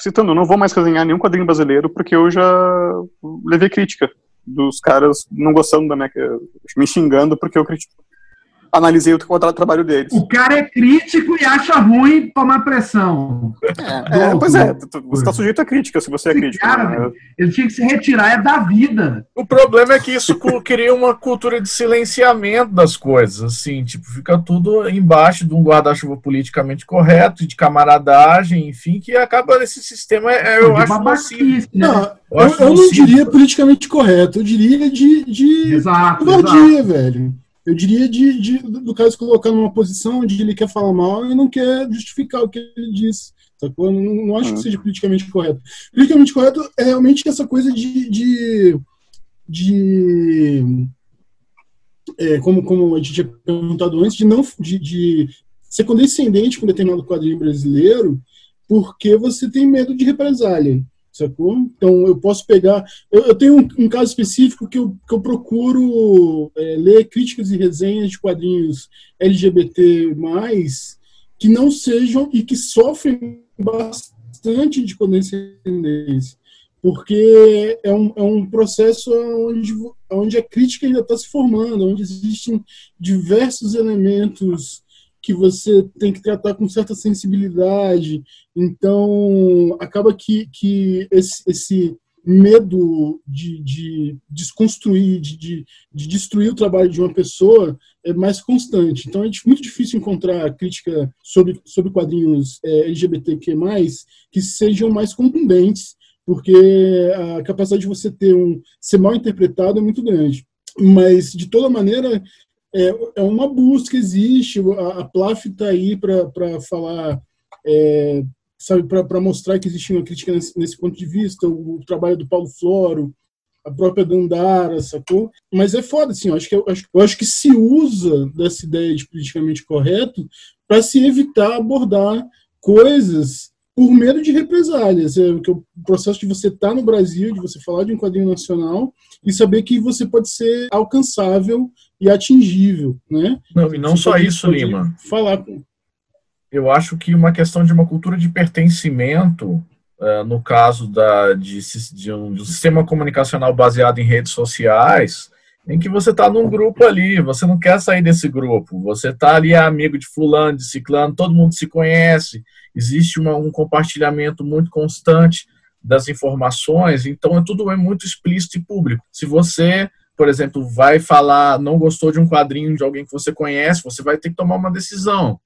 citando, não vou mais resenhar nenhum quadrinho brasileiro porque eu já levei crítica dos caras não gostando da minha, me xingando porque eu critico. Analisei o tra- trabalho deles. O cara é crítico e acha ruim tomar pressão. É, pois é, tu- tu- você está sujeito a crítica se você é Esse crítico. cara, né? ele tinha que se retirar é da vida. O problema é que isso cria uma cultura de silenciamento das coisas, assim, tipo, fica tudo embaixo de um guarda-chuva politicamente correto, de camaradagem, enfim, que acaba nesse sistema, é, eu de acho nocivo. né? Não, Eu eu, eu não diria politicamente correto, eu diria de, de Exato, exato. covardia, velho. Eu diria de, de, do caso colocar numa posição onde ele quer falar mal e não quer justificar o que ele disse. Sacou? Eu não, não acho que Uhum. seja politicamente correto. Politicamente correto é realmente essa coisa de. de, de é, como, como a gente tinha perguntado antes, de não de, de ser condescendente com determinado quadrinho brasileiro porque você tem medo de represália. Sacou? Então eu posso pegar. Eu, eu tenho um, um caso específico que eu, que eu procuro é, ler críticas e resenhas de quadrinhos LGBT, que não sejam e que sofrem bastante de condescendência. Porque é um, é um processo onde, onde a crítica ainda está se formando, onde existem diversos elementos que você tem que tratar com certa sensibilidade. Então, acaba que, que esse, esse medo de, de desconstruir, de, de, de, destruir o trabalho de uma pessoa é mais constante. Então, é muito difícil encontrar crítica sobre, sobre quadrinhos é, LGBTQ+, que sejam mais contundentes, porque a capacidade de você ter um ser mal interpretado é muito grande. Mas, de toda maneira, é, é uma busca, existe, a, a PLAF está aí para falar, é, sabe, para mostrar que existe uma crítica nesse, nesse, ponto de vista, o, o, trabalho do Paulo Floro, a própria Dandara, sacou? Mas é foda, assim, eu acho que, eu acho, eu acho que se usa dessa ideia de politicamente correto para se evitar abordar coisas por medo de represálias. É, que o processo de você estar tá no Brasil, de você falar de um quadrinho nacional e saber que você pode ser alcançável e atingível, né? Não, e não você só isso, Lima. Falar com... Eu acho que uma questão de uma cultura de pertencimento, uh, no caso da, de, de, um, de um sistema comunicacional baseado em redes sociais, em que você está num grupo ali, você não quer sair desse grupo, você está ali amigo de fulano, de ciclano, todo mundo se conhece, existe uma, um compartilhamento muito constante das informações, então é tudo é muito explícito e público. Se você, por exemplo, vai falar, não gostou de um quadrinho de alguém que você conhece, você vai ter que tomar uma decisão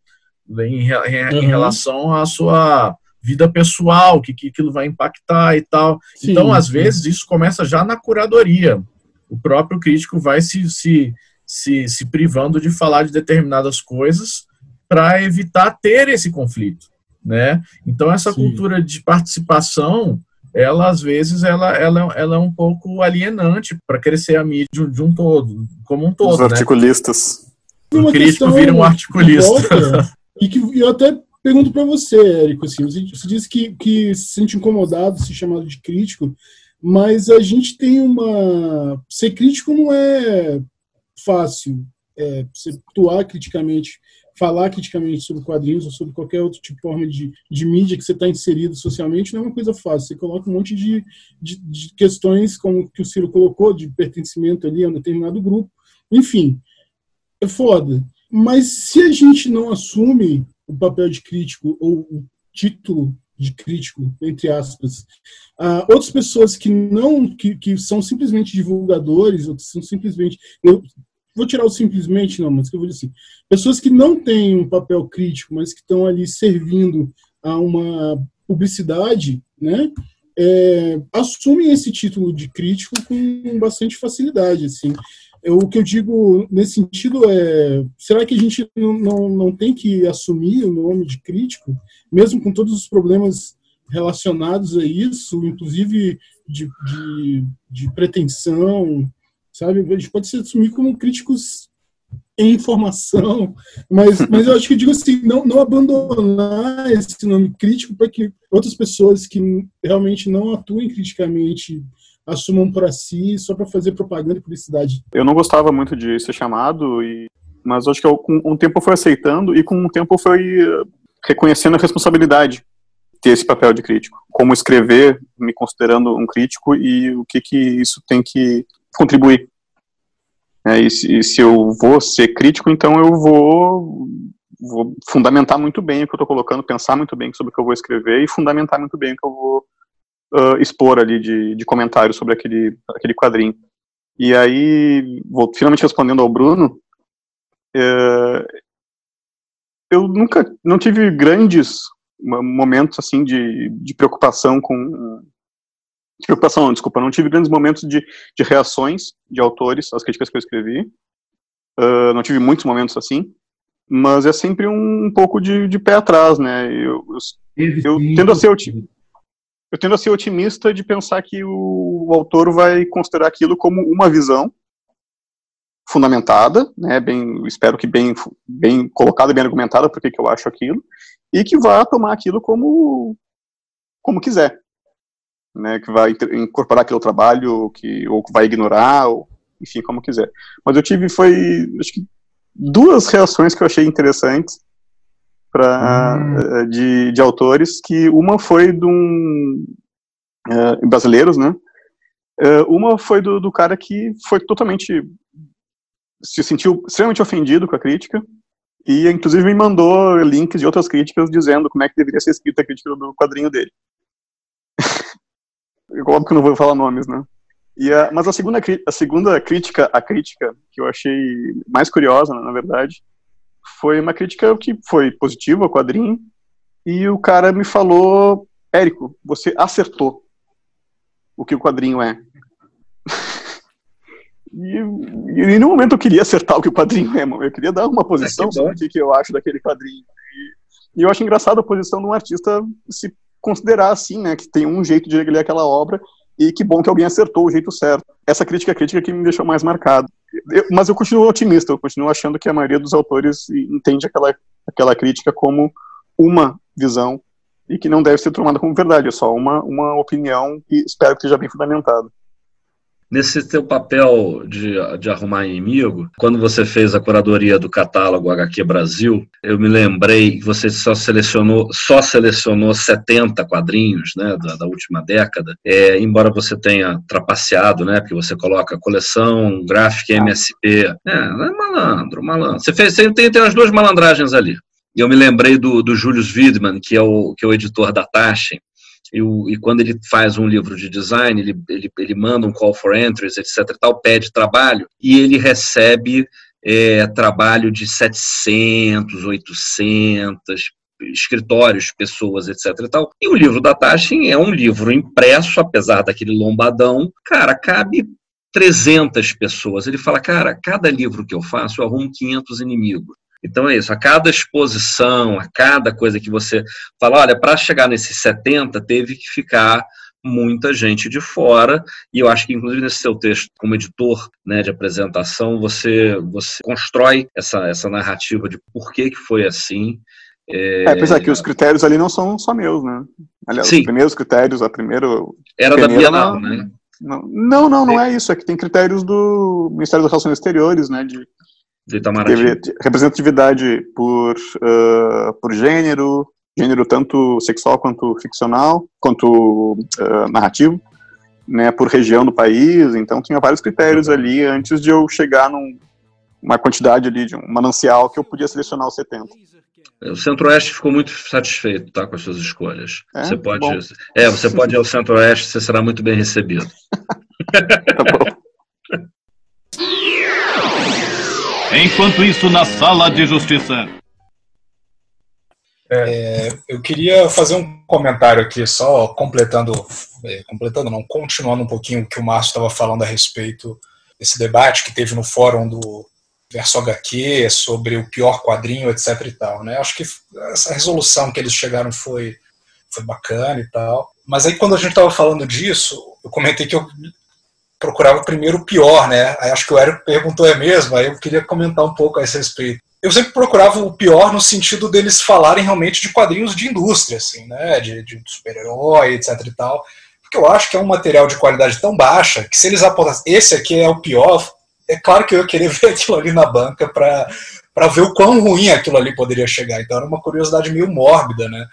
em, em, uhum. em relação à sua vida pessoal, que, que aquilo vai impactar e tal. Sim, então, às sim. vezes, isso começa já na curadoria o próprio crítico vai se, se, se, se privando de falar de determinadas coisas para evitar ter esse conflito, né? Então essa Sim. cultura de participação, ela às vezes ela, ela, ela é um pouco alienante para crescer a mídia de um, de um, todo, como um todo. Os né? articulistas. O crítico vira um articulista. Volta, e que eu até pergunto para você, Érico, assim, você disse que, que se sente incomodado se chamado de crítico, mas a gente tem uma. Ser crítico não é fácil. É, atuar criticamente, falar criticamente sobre quadrinhos ou sobre qualquer outro tipo de forma de, de mídia que você está inserido socialmente não é uma coisa fácil. Você coloca um monte de, de, de questões, como que o Ciro colocou, de pertencimento ali a um determinado grupo. Enfim, é foda. Mas se a gente não assume o papel de crítico ou o título de crítico, entre aspas. Uh, outras pessoas que não, que, que são simplesmente divulgadores, ou que são simplesmente. Eu vou tirar o simplesmente, não, mas que eu vou dizer assim. Pessoas que não têm um papel crítico, mas que estão ali servindo a uma publicidade, né? É, assumem esse título de crítico com bastante facilidade, assim. Eu, o que eu digo nesse sentido é: será que a gente não, não, não tem que assumir o nome de crítico, mesmo com todos os problemas relacionados a isso, inclusive de, de, de pretensão, sabe? A gente pode se assumir como críticos em informação, mas, mas eu acho que eu digo assim, não, não abandonar esse nome crítico para que outras pessoas que realmente não atuem criticamente assumam para si só para fazer propaganda e publicidade. Eu não gostava muito de ser chamado, e, mas acho que eu, com um tempo fui aceitando e com um tempo fui eh, reconhecendo a responsabilidade de ter esse papel de crítico. Como escrever, me considerando um crítico e o que, que isso tem que contribuir. É, e, se, e se eu vou ser crítico, então eu vou vou fundamentar muito bem o que eu estou colocando, pensar muito bem sobre o que eu vou escrever e fundamentar muito bem o que eu vou uh, expor ali de, de comentários sobre aquele, aquele quadrinho. E aí, vou, finalmente respondendo ao Bruno, uh, eu nunca, não tive grandes momentos assim de, de preocupação com preocupação, desculpa, não tive grandes momentos de, de reações de autores às críticas que eu escrevi. Uh, não tive muitos momentos assim, mas é sempre um, um pouco de, de, pé atrás, né? Eu, eu, eu tendo a ser eu tendo a ser otimista de pensar que o, o autor vai considerar aquilo como uma visão fundamentada, né, bem, espero que bem, bem colocada, bem argumentada, porque que eu acho aquilo, e que vá tomar aquilo como, como quiser, né, que vai incorporar aquele trabalho, que, ou que vai ignorar, ou, enfim, como quiser. Mas eu tive, foi, acho que, duas reações que eu achei interessantes, pra, hum. de, de autores, que uma foi de um uh, brasileiros, né? Uh, uma foi do, do cara que foi totalmente se sentiu extremamente ofendido com a crítica e inclusive me mandou links de outras críticas dizendo como é que deveria ser escrita a crítica do quadrinho dele. Óbvio que eu não vou falar nomes, né? E a, mas a segunda, a segunda crítica, a crítica que eu achei mais curiosa, na verdade, foi uma crítica que foi positiva ao quadrinho, e o cara me falou, Érico, você acertou o que o quadrinho é. e, e em nenhum momento eu queria acertar o que o quadrinho é, eu queria dar uma posição é sobre o que eu acho daquele quadrinho. E eu acho engraçado a posição de um artista se considerar assim, né, que tem um jeito de ler aquela obra e que bom que alguém acertou o jeito certo. Essa crítica é crítica que me deixou mais marcado. Eu, mas eu continuo otimista, eu continuo achando que a maioria dos autores entende aquela, aquela crítica como uma visão e que não deve ser tomada como verdade, é só uma, uma opinião e espero que seja bem fundamentada. Nesse teu papel de, de arrumar inimigo, quando você fez a curadoria do catálogo HQ Brasil, eu me lembrei que você só selecionou, só selecionou 70 quadrinhos né, da, da última década, é, embora você tenha trapaceado, né, porque você coloca coleção, gráfica MSP. É, é malandro, malandro. Você, fez, você tem, tem as duas malandragens ali. E eu me lembrei do, do Julius Widman, que é o, que é o editor da Taschen, e, o, e, quando ele faz um livro de design, ele, ele, ele manda um call for entries, etc. Tal, pede trabalho e ele recebe é, trabalho de 700, 800 escritórios, pessoas, etc. E, tal. e o livro da Taschen é um livro impresso, apesar daquele lombadão, cara, cabe 300 pessoas. Ele fala, cara, cada livro que eu faço, eu arrumo 500 inimigos. Então é isso, a cada exposição, a cada coisa que você fala, olha, para chegar nesses 70 teve que ficar muita gente de fora, e eu acho que inclusive nesse seu texto como editor, né, de apresentação, você você constrói essa essa narrativa de por que que foi assim. É, é apesar que os critérios ali não são só meus, né? Aliás, Sim. os primeiros critérios, a primeiro era da Bienal, né? Não, não, não, não é isso. É que tem critérios do Ministério das Relações Exteriores, né? De do Itamaraty. Representatividade por, uh, por gênero, gênero tanto sexual quanto ficcional, quanto uh, narrativo, né, por região do país, então tinha vários critérios uhum. ali antes de eu chegar numa quantidade ali de um manancial que eu podia selecionar os 70. O Centro-Oeste ficou muito satisfeito tá, com as suas escolhas. É? Você pode, é, você pode ir ao Centro-Oeste, você será muito bem recebido. tá bom. Enquanto isso, na sala de justiça. É, eu queria fazer um comentário aqui, só completando, é, completando não, continuando um pouquinho o que o Márcio estava falando a respeito desse debate que teve no fórum do Verso HQ sobre o pior quadrinho, etc e tal, né? Acho que essa resolução que eles chegaram foi, foi bacana e tal. Mas aí quando a gente estava falando disso, eu comentei que eu procurava primeiro o pior, né? Aí acho que o Érico perguntou é mesmo, aí eu queria comentar um pouco a esse respeito. Eu sempre procurava o pior no sentido deles falarem realmente de quadrinhos de indústria, assim, né? De, de super-herói, etc e tal. Porque eu acho que é um material de qualidade tão baixa que se eles apontassem, esse aqui é o pior, é claro que eu ia querer ver aquilo ali na banca para ver o quão ruim aquilo ali poderia chegar. Então era uma curiosidade meio mórbida, né?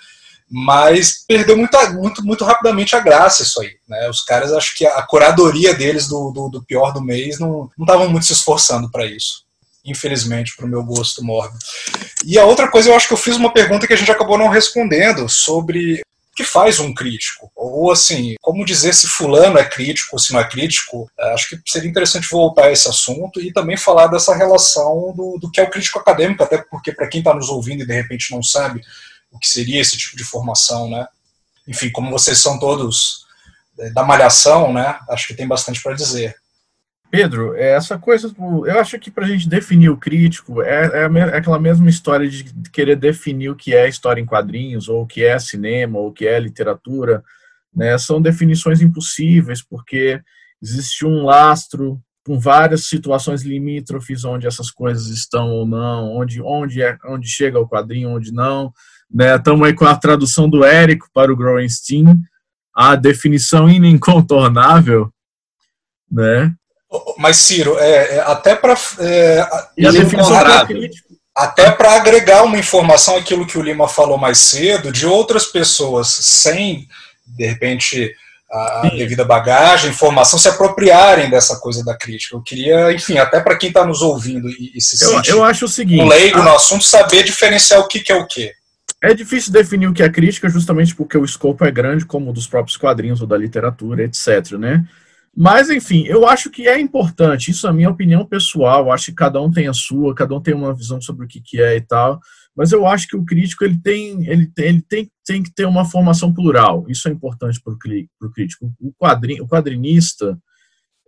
Mas perdeu muito, muito, muito rapidamente a graça isso aí. Né? Os caras, acho que a curadoria deles do, do, do pior do mês não estavam muito se esforçando para isso. Infelizmente, para o meu gosto mórbido. E a outra coisa, eu acho que eu fiz uma pergunta que a gente acabou não respondendo sobre o que faz um crítico? Ou assim, como dizer se fulano é crítico ou se não é crítico? É, acho que seria interessante voltar a esse assunto e também falar dessa relação do, do que é o crítico acadêmico, até porque para quem está nos ouvindo e de repente não sabe, o que seria esse tipo de formação, né? Enfim, como vocês são todos é, da malhação, né? Acho que tem bastante para dizer. Pedro, é, essa coisa, eu acho que para a gente definir o crítico é, é, é, aquela mesma história de querer definir o que é história em quadrinhos, ou o que é cinema, ou o que é literatura, né? São definições impossíveis, porque existe um lastro com várias situações limítrofes onde essas coisas estão ou não, onde, onde, é, onde chega o quadrinho, onde não. Estamos né? aí com a tradução do Érico para o Groenstein, a definição incontornável, né? Mas, Ciro, é, é até para. É, e a definição até para agregar uma informação, aquilo que o Lima falou mais cedo, de outras pessoas sem, de repente, a Sim. devida bagagem, informação, se apropriarem dessa coisa da crítica. Eu queria, enfim, até para quem está nos ouvindo e, e se eu, eu acho o seguinte, um leigo a... no assunto, saber diferenciar o que, que é o que. É difícil definir o que é crítica, justamente porque o escopo é grande, como o dos próprios quadrinhos ou da literatura, etc. Né? Mas, enfim, eu acho que é importante, isso é a minha opinião pessoal, acho que cada um tem a sua, cada um tem uma visão sobre o que, que é e tal, mas eu acho que o crítico ele tem, ele tem, ele tem, tem que ter uma formação plural, isso é importante para o crítico. O, quadrin, o quadrinista,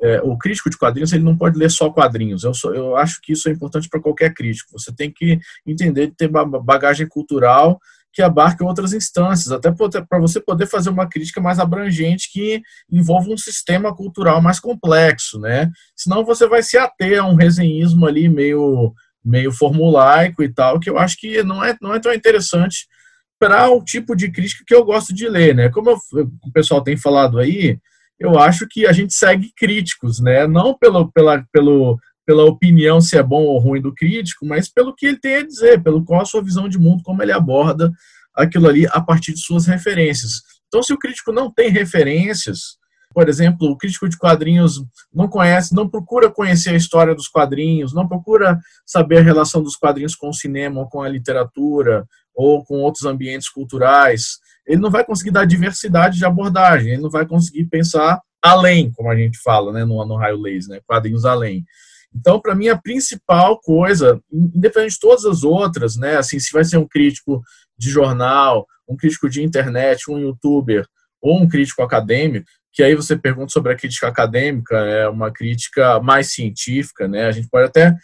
é, o crítico de quadrinhos ele não pode ler só quadrinhos. Eu, sou, eu acho que isso é importante para qualquer crítico. Você tem que entender de ter bagagem cultural que abarque outras instâncias, até para você poder fazer uma crítica mais abrangente que envolva um sistema cultural mais complexo, né? Senão você vai se ater a um resenhismo ali meio meio formulaico e tal, que eu acho que não é, não é tão interessante para o tipo de crítica que eu gosto de ler, né? Como eu, o pessoal tem falado aí, eu acho que a gente segue críticos, né? Não pelo, pela, pelo, pela opinião se é bom ou ruim do crítico, mas pelo que ele tem a dizer, pelo qual a sua visão de mundo, como ele aborda aquilo ali a partir de suas referências. Então, se o crítico não tem referências, por exemplo, o crítico de quadrinhos não conhece, não procura conhecer a história dos quadrinhos, não procura saber a relação dos quadrinhos com o cinema ou com a literatura ou com outros ambientes culturais, ele não vai conseguir dar diversidade de abordagem, ele não vai conseguir pensar além, como a gente fala, né, no, no raio laser, né, quadrinhos além. Então, para mim, a principal coisa, independente de todas as outras, né, assim, se vai ser um crítico de jornal, um crítico de internet, um youtuber ou um crítico acadêmico, que aí você pergunta sobre a crítica acadêmica, é uma crítica mais científica, né? A gente pode até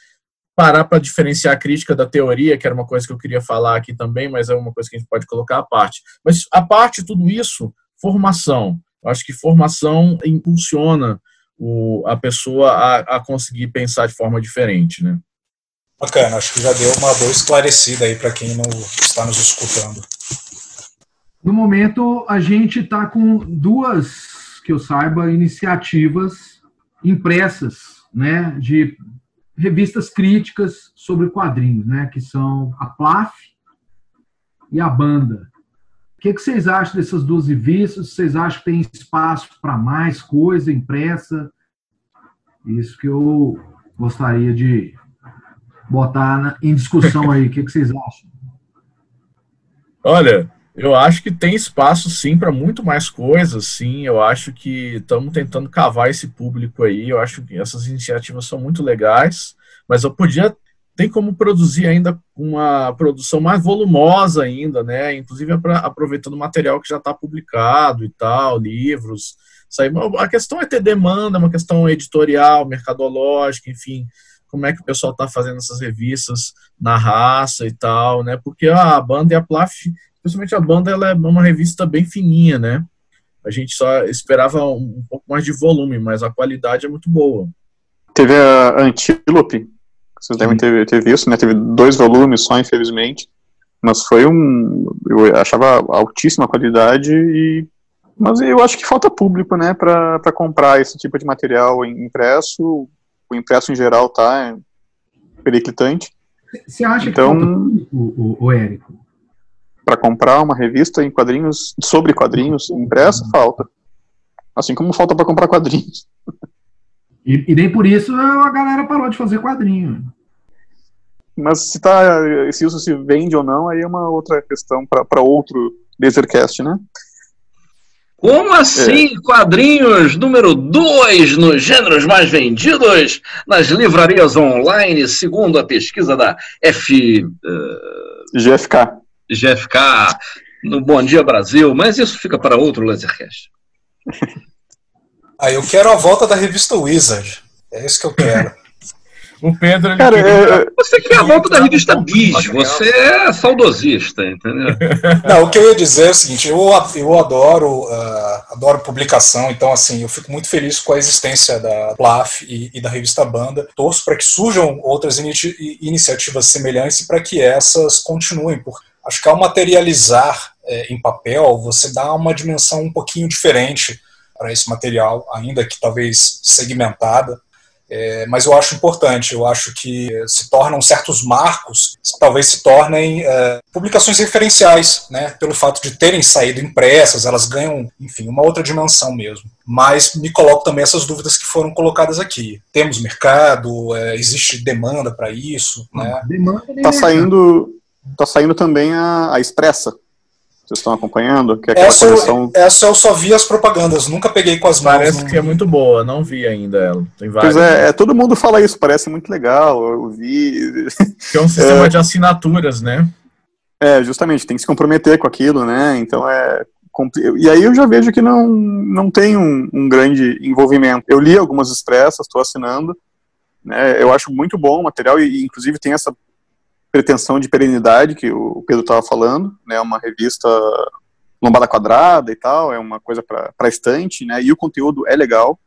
parar para diferenciar a crítica da teoria, que era uma coisa que eu queria falar aqui também, mas é uma coisa que a gente pode colocar à parte. Mas a parte de tudo isso, formação. Eu acho que formação impulsiona o, a pessoa a, a conseguir pensar de forma diferente, né? Bacana, acho que já deu uma boa esclarecida aí para quem não está nos escutando. No momento, a gente está com duas, que eu saiba, iniciativas impressas, né, de revistas críticas sobre quadrinhos, né, que são a PLAF e a Banda. O que, que vocês acham dessas duas revistas? Vocês acham que tem espaço para mais coisa impressa? Isso que eu gostaria de botar em discussão aí. O que, que vocês acham? Olha, eu acho que tem espaço sim para muito mais coisas, sim. Eu acho que estamos tentando cavar esse público aí. Eu acho que essas iniciativas são muito legais, mas eu podia tem como produzir ainda uma produção mais volumosa ainda, né? Inclusive aproveitando o material que já está publicado e tal, livros. A questão é ter demanda, uma questão editorial, mercadológica, enfim, como é que o pessoal está fazendo essas revistas na raça e tal, né? Porque a banda e a Plaf, principalmente a banda, ela é uma revista bem fininha, né? A gente só esperava um, pouco mais de volume, mas a qualidade é muito boa. Teve a Antílope, vocês devem ter, ter visto, né? Teve dois volumes só, infelizmente. Mas foi um. Eu achava altíssima qualidade e. Mas eu acho que falta público, né, para comprar esse tipo de material impresso. O impresso em geral tá periclitante. Você acha então, que falta público, o, o Érico? Para comprar uma revista em quadrinhos, sobre quadrinhos impressa, falta. Assim como falta para comprar quadrinhos. E, e, nem por isso a galera parou de fazer quadrinho. Mas se, tá, se isso se vende ou não, aí é uma outra questão para outro Lasercast, né? Como assim é. quadrinhos número 2 nos gêneros mais vendidos nas livrarias online, segundo a pesquisa da F, uh, GFK. GFK no Bom Dia Brasil, mas isso fica para outro Lasercast. Ah, eu quero a volta da revista Wizard. É isso que eu quero. o Pedro. Cara, queria... é... Você quer a volta da revista Bis, você é saudosista, entendeu? Não, o que eu ia dizer é o seguinte: eu, eu adoro, uh, adoro publicação, então, assim, eu fico muito feliz com a existência da PLAF e, e da revista Banda. Torço para que surjam outras iniciativas semelhantes e para que essas continuem, porque acho que ao materializar é, em papel, você dá uma dimensão um pouquinho diferente para esse material, ainda que talvez segmentada. É, mas eu acho importante, eu acho que se tornam certos marcos, talvez se tornem é, publicações referenciais, né, pelo fato de terem saído impressas, elas ganham, enfim, uma outra dimensão mesmo. Mas me coloco também essas dúvidas que foram colocadas aqui. Temos mercado, é, existe demanda para isso, né? Está saindo, tá saindo também a, a Expressa, vocês estão acompanhando? Que é essa, coleção... essa eu só vi as propagandas, nunca peguei com as mãos. Parece que é muito boa, não vi ainda ela. Tem várias. Pois é, é, todo mundo fala isso, parece muito legal, eu vi. Que é um sistema é, de assinaturas, né? É, justamente, tem que se comprometer com aquilo, né? Então é. E aí eu já vejo que não, não tem um, um grande envolvimento. Eu li algumas expressas, estou assinando. Né, eu acho muito bom o material e, inclusive, tem essa pretensão de perenidade que o Pedro estava falando, né? Uma revista lombada quadrada e tal, é uma coisa para estante, né? E o conteúdo é legal,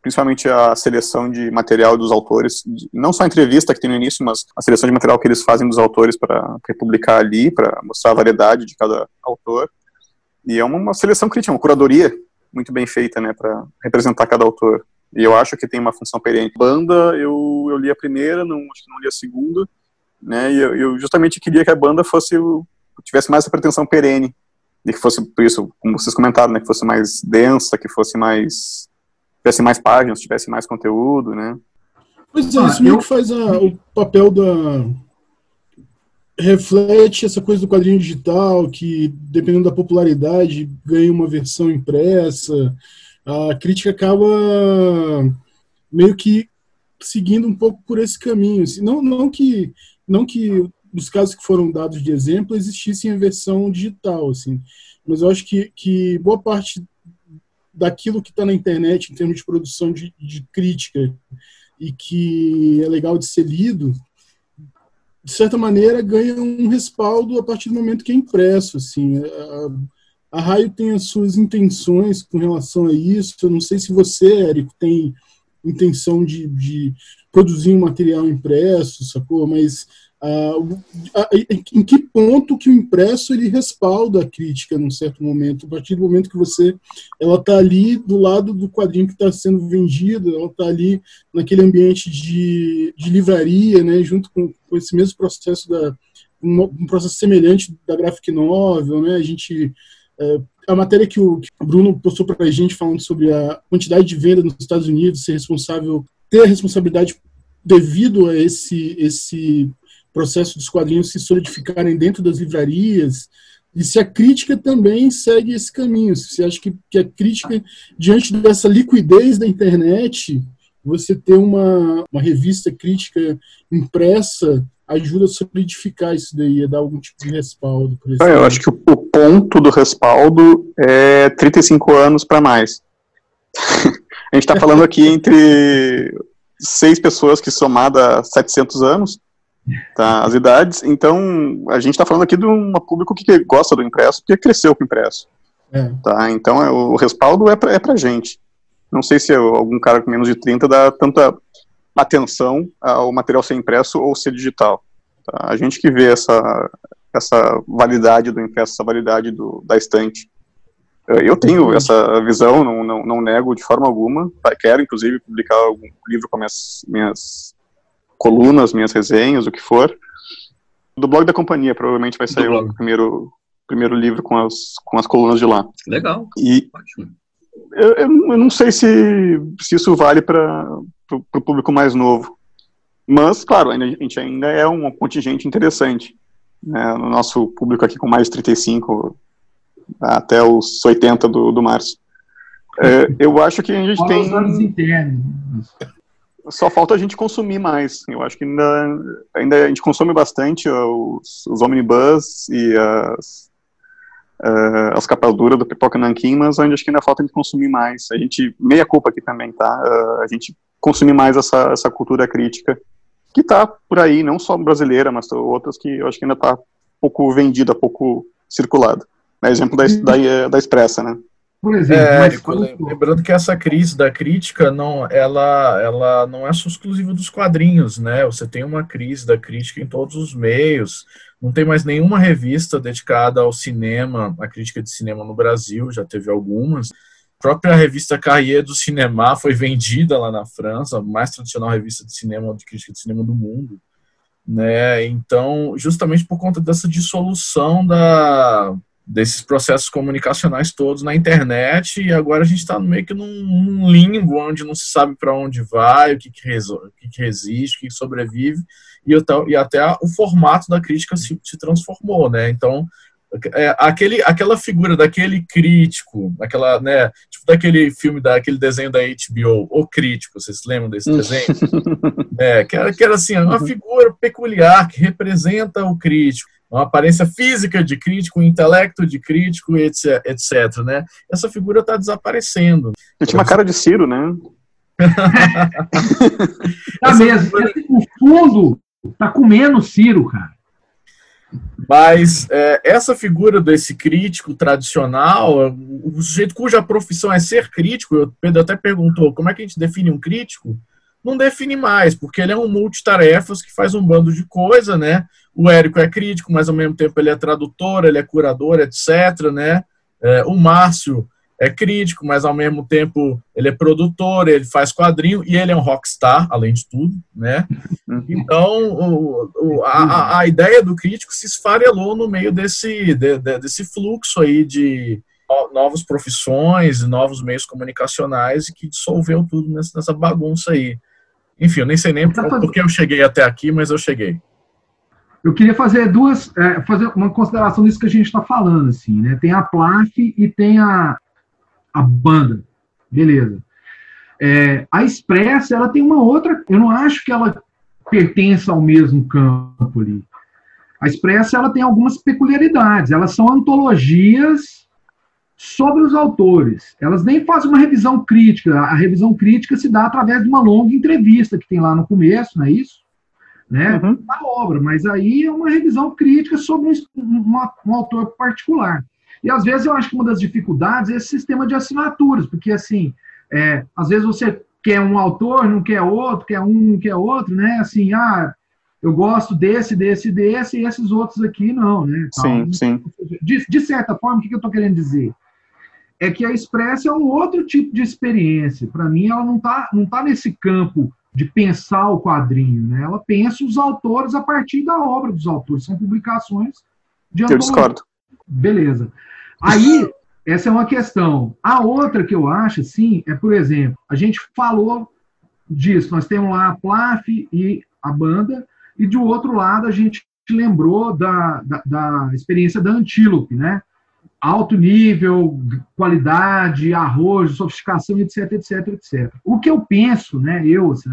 principalmente a seleção de material dos autores, não só a entrevista que tem no início, mas a seleção de material que eles fazem dos autores para publicar ali, para mostrar a variedade de cada autor. E é uma, seleção crítica, uma curadoria muito bem feita, né, para representar cada autor. E eu acho que tem uma função perene. Banda, eu, eu li a primeira, não, acho que não li a segunda, né, e eu, eu justamente queria que a banda fosse, tivesse mais essa pretensão perene, e que fosse, por isso, como vocês comentaram, né, que fosse mais densa, que fosse mais, tivesse mais páginas, tivesse mais conteúdo, né. Pois é, isso meio que faz a, o papel da, reflete essa coisa do quadrinho digital, que dependendo da popularidade ganha uma versão impressa. A crítica acaba meio que seguindo um pouco por esse caminho. Assim, não, não que não que nos casos que foram dados de exemplo existissem a versão digital, assim, mas eu acho que, que boa parte daquilo que está na internet em termos de produção de, de crítica e que é legal de ser lido de certa maneira, ganha um respaldo a partir do momento que é impresso. Assim. A, a Raio tem as suas intenções com relação a isso. Eu não sei se você, Érico, tem intenção de, de produzir um material impresso, sacou? Mas em que ponto que o impresso ele respalda a crítica num certo momento, a partir do momento que você ela está ali do lado do quadrinho que está sendo vendido, ela está ali naquele ambiente de, de livraria, né, junto com, com esse mesmo processo da um, um, processo semelhante da graphic novel, né, a gente é, a matéria que o Bruno postou para a gente falando sobre a quantidade de venda nos Estados Unidos ser responsável ter a responsabilidade devido a esse esse processo dos quadrinhos se solidificarem dentro das livrarias, e se a crítica também segue esse caminho. Se você acha que, que a crítica, diante dessa liquidez da internet, você ter uma, uma revista crítica impressa ajuda a solidificar isso daí, a dar algum tipo de respaldo. Ah, eu acho que o, o, ponto do respaldo é 35 anos para mais. a gente está falando aqui entre seis pessoas que somada 700 anos, tá, as idades. Então, a gente está falando aqui de um público que gosta do impresso, porque cresceu com o impresso. É. Tá, então, é, o respaldo é para é pra gente. Não sei se algum cara com menos de 30 dá tanta atenção ao material ser impresso ou ser digital. Tá? A gente que vê essa, essa validade do impresso, essa validade do, da estante. Eu tenho essa visão, não, não, não nego de forma alguma. Quero, inclusive, publicar algum livro com minhas, minhas colunas, minhas resenhas, o que for. Do blog da companhia, provavelmente vai sair o primeiro, primeiro livro com as, com as colunas de lá. Legal. E Ótimo. Eu, eu, não sei se, se isso vale para o público mais novo. Mas, claro, a gente ainda é um contingente interessante. Né, no nosso público aqui com mais de 35 até os 80 do, do março. É, eu acho que a gente tem. Só falta a gente consumir mais. Eu acho que ainda, ainda a gente consome bastante os, os omnibus e as, uh, as capas duras do Pipoca Nanquim, mas ainda acho que ainda falta a gente consumir mais. A gente, meia culpa aqui também, tá? Uh, a gente consumir mais essa, essa cultura crítica que tá por aí, não só brasileira, mas outras que eu acho que ainda tá pouco vendida, pouco circulada. É exemplo da, da, da Expressa, né? Por exemplo, é, Érico, lembrando que essa crise da crítica não, ela, ela não é só exclusiva dos quadrinhos, né? Você tem uma crise da crítica em todos os meios. Não tem mais nenhuma revista dedicada ao cinema, à crítica de cinema no Brasil, já teve algumas. A própria revista Carrier do Cinema foi vendida lá na França, a mais tradicional revista de cinema, de crítica de cinema do mundo. Né? Então, justamente por conta dessa dissolução da, desses processos comunicacionais todos na internet e agora a gente está meio que num, num, limbo onde não se sabe para onde vai, o que, que, o que, que resiste, o que, que sobrevive e, e até o formato da crítica se, se transformou, né? Então é, aquele, aquela figura daquele crítico, aquela, né, tipo daquele filme, daquele desenho da HBO, O Crítico, vocês lembram desse desenho? é, que, era, que era assim, uma figura peculiar que representa o crítico uma aparência física de crítico, um intelecto de crítico, etc, etc né? Essa figura está desaparecendo. Ele tinha uma cara de Ciro, né? tá mesmo. Figura... No fundo, tá comendo Ciro, cara. Mas é, essa figura desse crítico tradicional, o sujeito cuja profissão é ser crítico, o Pedro até perguntou como é que a gente define um crítico, não define mais, porque ele é um multitarefas que faz um bando de coisa, né? O Érico é crítico, mas ao mesmo tempo ele é tradutor, ele é curador, etc, né? É, o Márcio é crítico, mas ao mesmo tempo ele é produtor, ele faz quadrinho e ele é um rockstar, além de tudo, né? Então, o, o, a, a ideia do crítico se esfarelou no meio desse, de, de, desse fluxo aí de novas profissões, novos meios comunicacionais e que dissolveu tudo nessa, nessa bagunça aí. Enfim, eu nem sei nem por, porque eu cheguei até aqui, mas eu cheguei. Eu queria fazer duas, é, fazer uma consideração nisso que a gente está falando, assim, né? Tem a PLAF e tem a, a banda. Beleza. É, a Express, ela tem uma outra. Eu não acho que ela pertença ao mesmo campo ali. A Express, ela tem algumas peculiaridades. Elas são antologias sobre os autores. Elas nem fazem uma revisão crítica. A revisão crítica se dá através de uma longa entrevista que tem lá no começo, não é isso? Né? Uhum. Da obra. Mas aí é uma revisão crítica sobre um, um, um autor particular. E às vezes eu acho que uma das dificuldades é esse sistema de assinaturas, porque assim, é, às vezes você quer um autor, não quer outro, quer um, não quer outro, né? Assim, ah, eu gosto desse, desse, desse, e esses outros aqui não, né? Sim, sim. De, de certa forma, o que eu estou querendo dizer? É que a Express é um outro tipo de experiência. Para mim, ela não está não tá nesse campo de pensar o quadrinho, né? Ela pensa os autores a partir da obra dos autores. São publicações de Eu discordo. Beleza. Aí, essa é uma questão. A outra que eu acho, sim, é, por exemplo, a gente falou disso, nós temos lá a Plaf e a banda, e do outro lado a gente lembrou da, da, da experiência da Antílope, né? Alto nível, qualidade, arrojo, sofisticação, etc, etc, etc. O que eu penso, né, eu assim,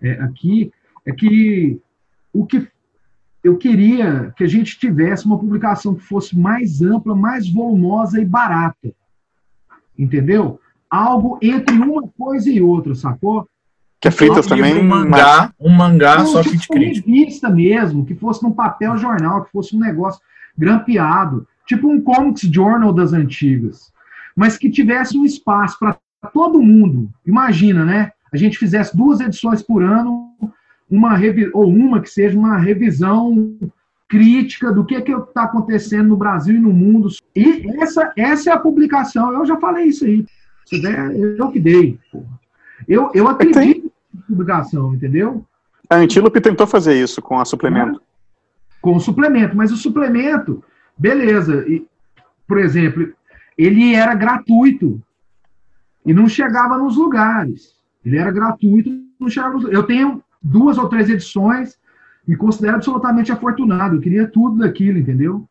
é, aqui, é que o que eu queria que a gente tivesse uma publicação que fosse mais ampla, mais volumosa e barata. Entendeu? Algo entre uma coisa e outra, sacou? Que a Fritas também. Um mangá, um mangá Não, só que de crítica. revista mesmo, que fosse num papel jornal, que fosse um negócio grampeado, tipo um Comics Journal das antigas, mas que tivesse um espaço para todo mundo. Imagina, né? A gente fizesse duas edições por ano uma ou uma que seja uma revisão crítica do que é que está acontecendo no Brasil e no mundo. E essa, essa é a publicação. Eu já falei isso aí. Se der, eu que dei. Eu, eu acredito na publicação, entendeu? A Antílope tentou fazer isso com a suplemento. Com o suplemento, mas o suplemento, beleza. E, por exemplo, ele era gratuito e não chegava nos lugares. Ele era gratuito, não chegava nos... Eu tenho duas ou três edições, me considero absolutamente afortunado. Eu queria tudo daquilo, entendeu?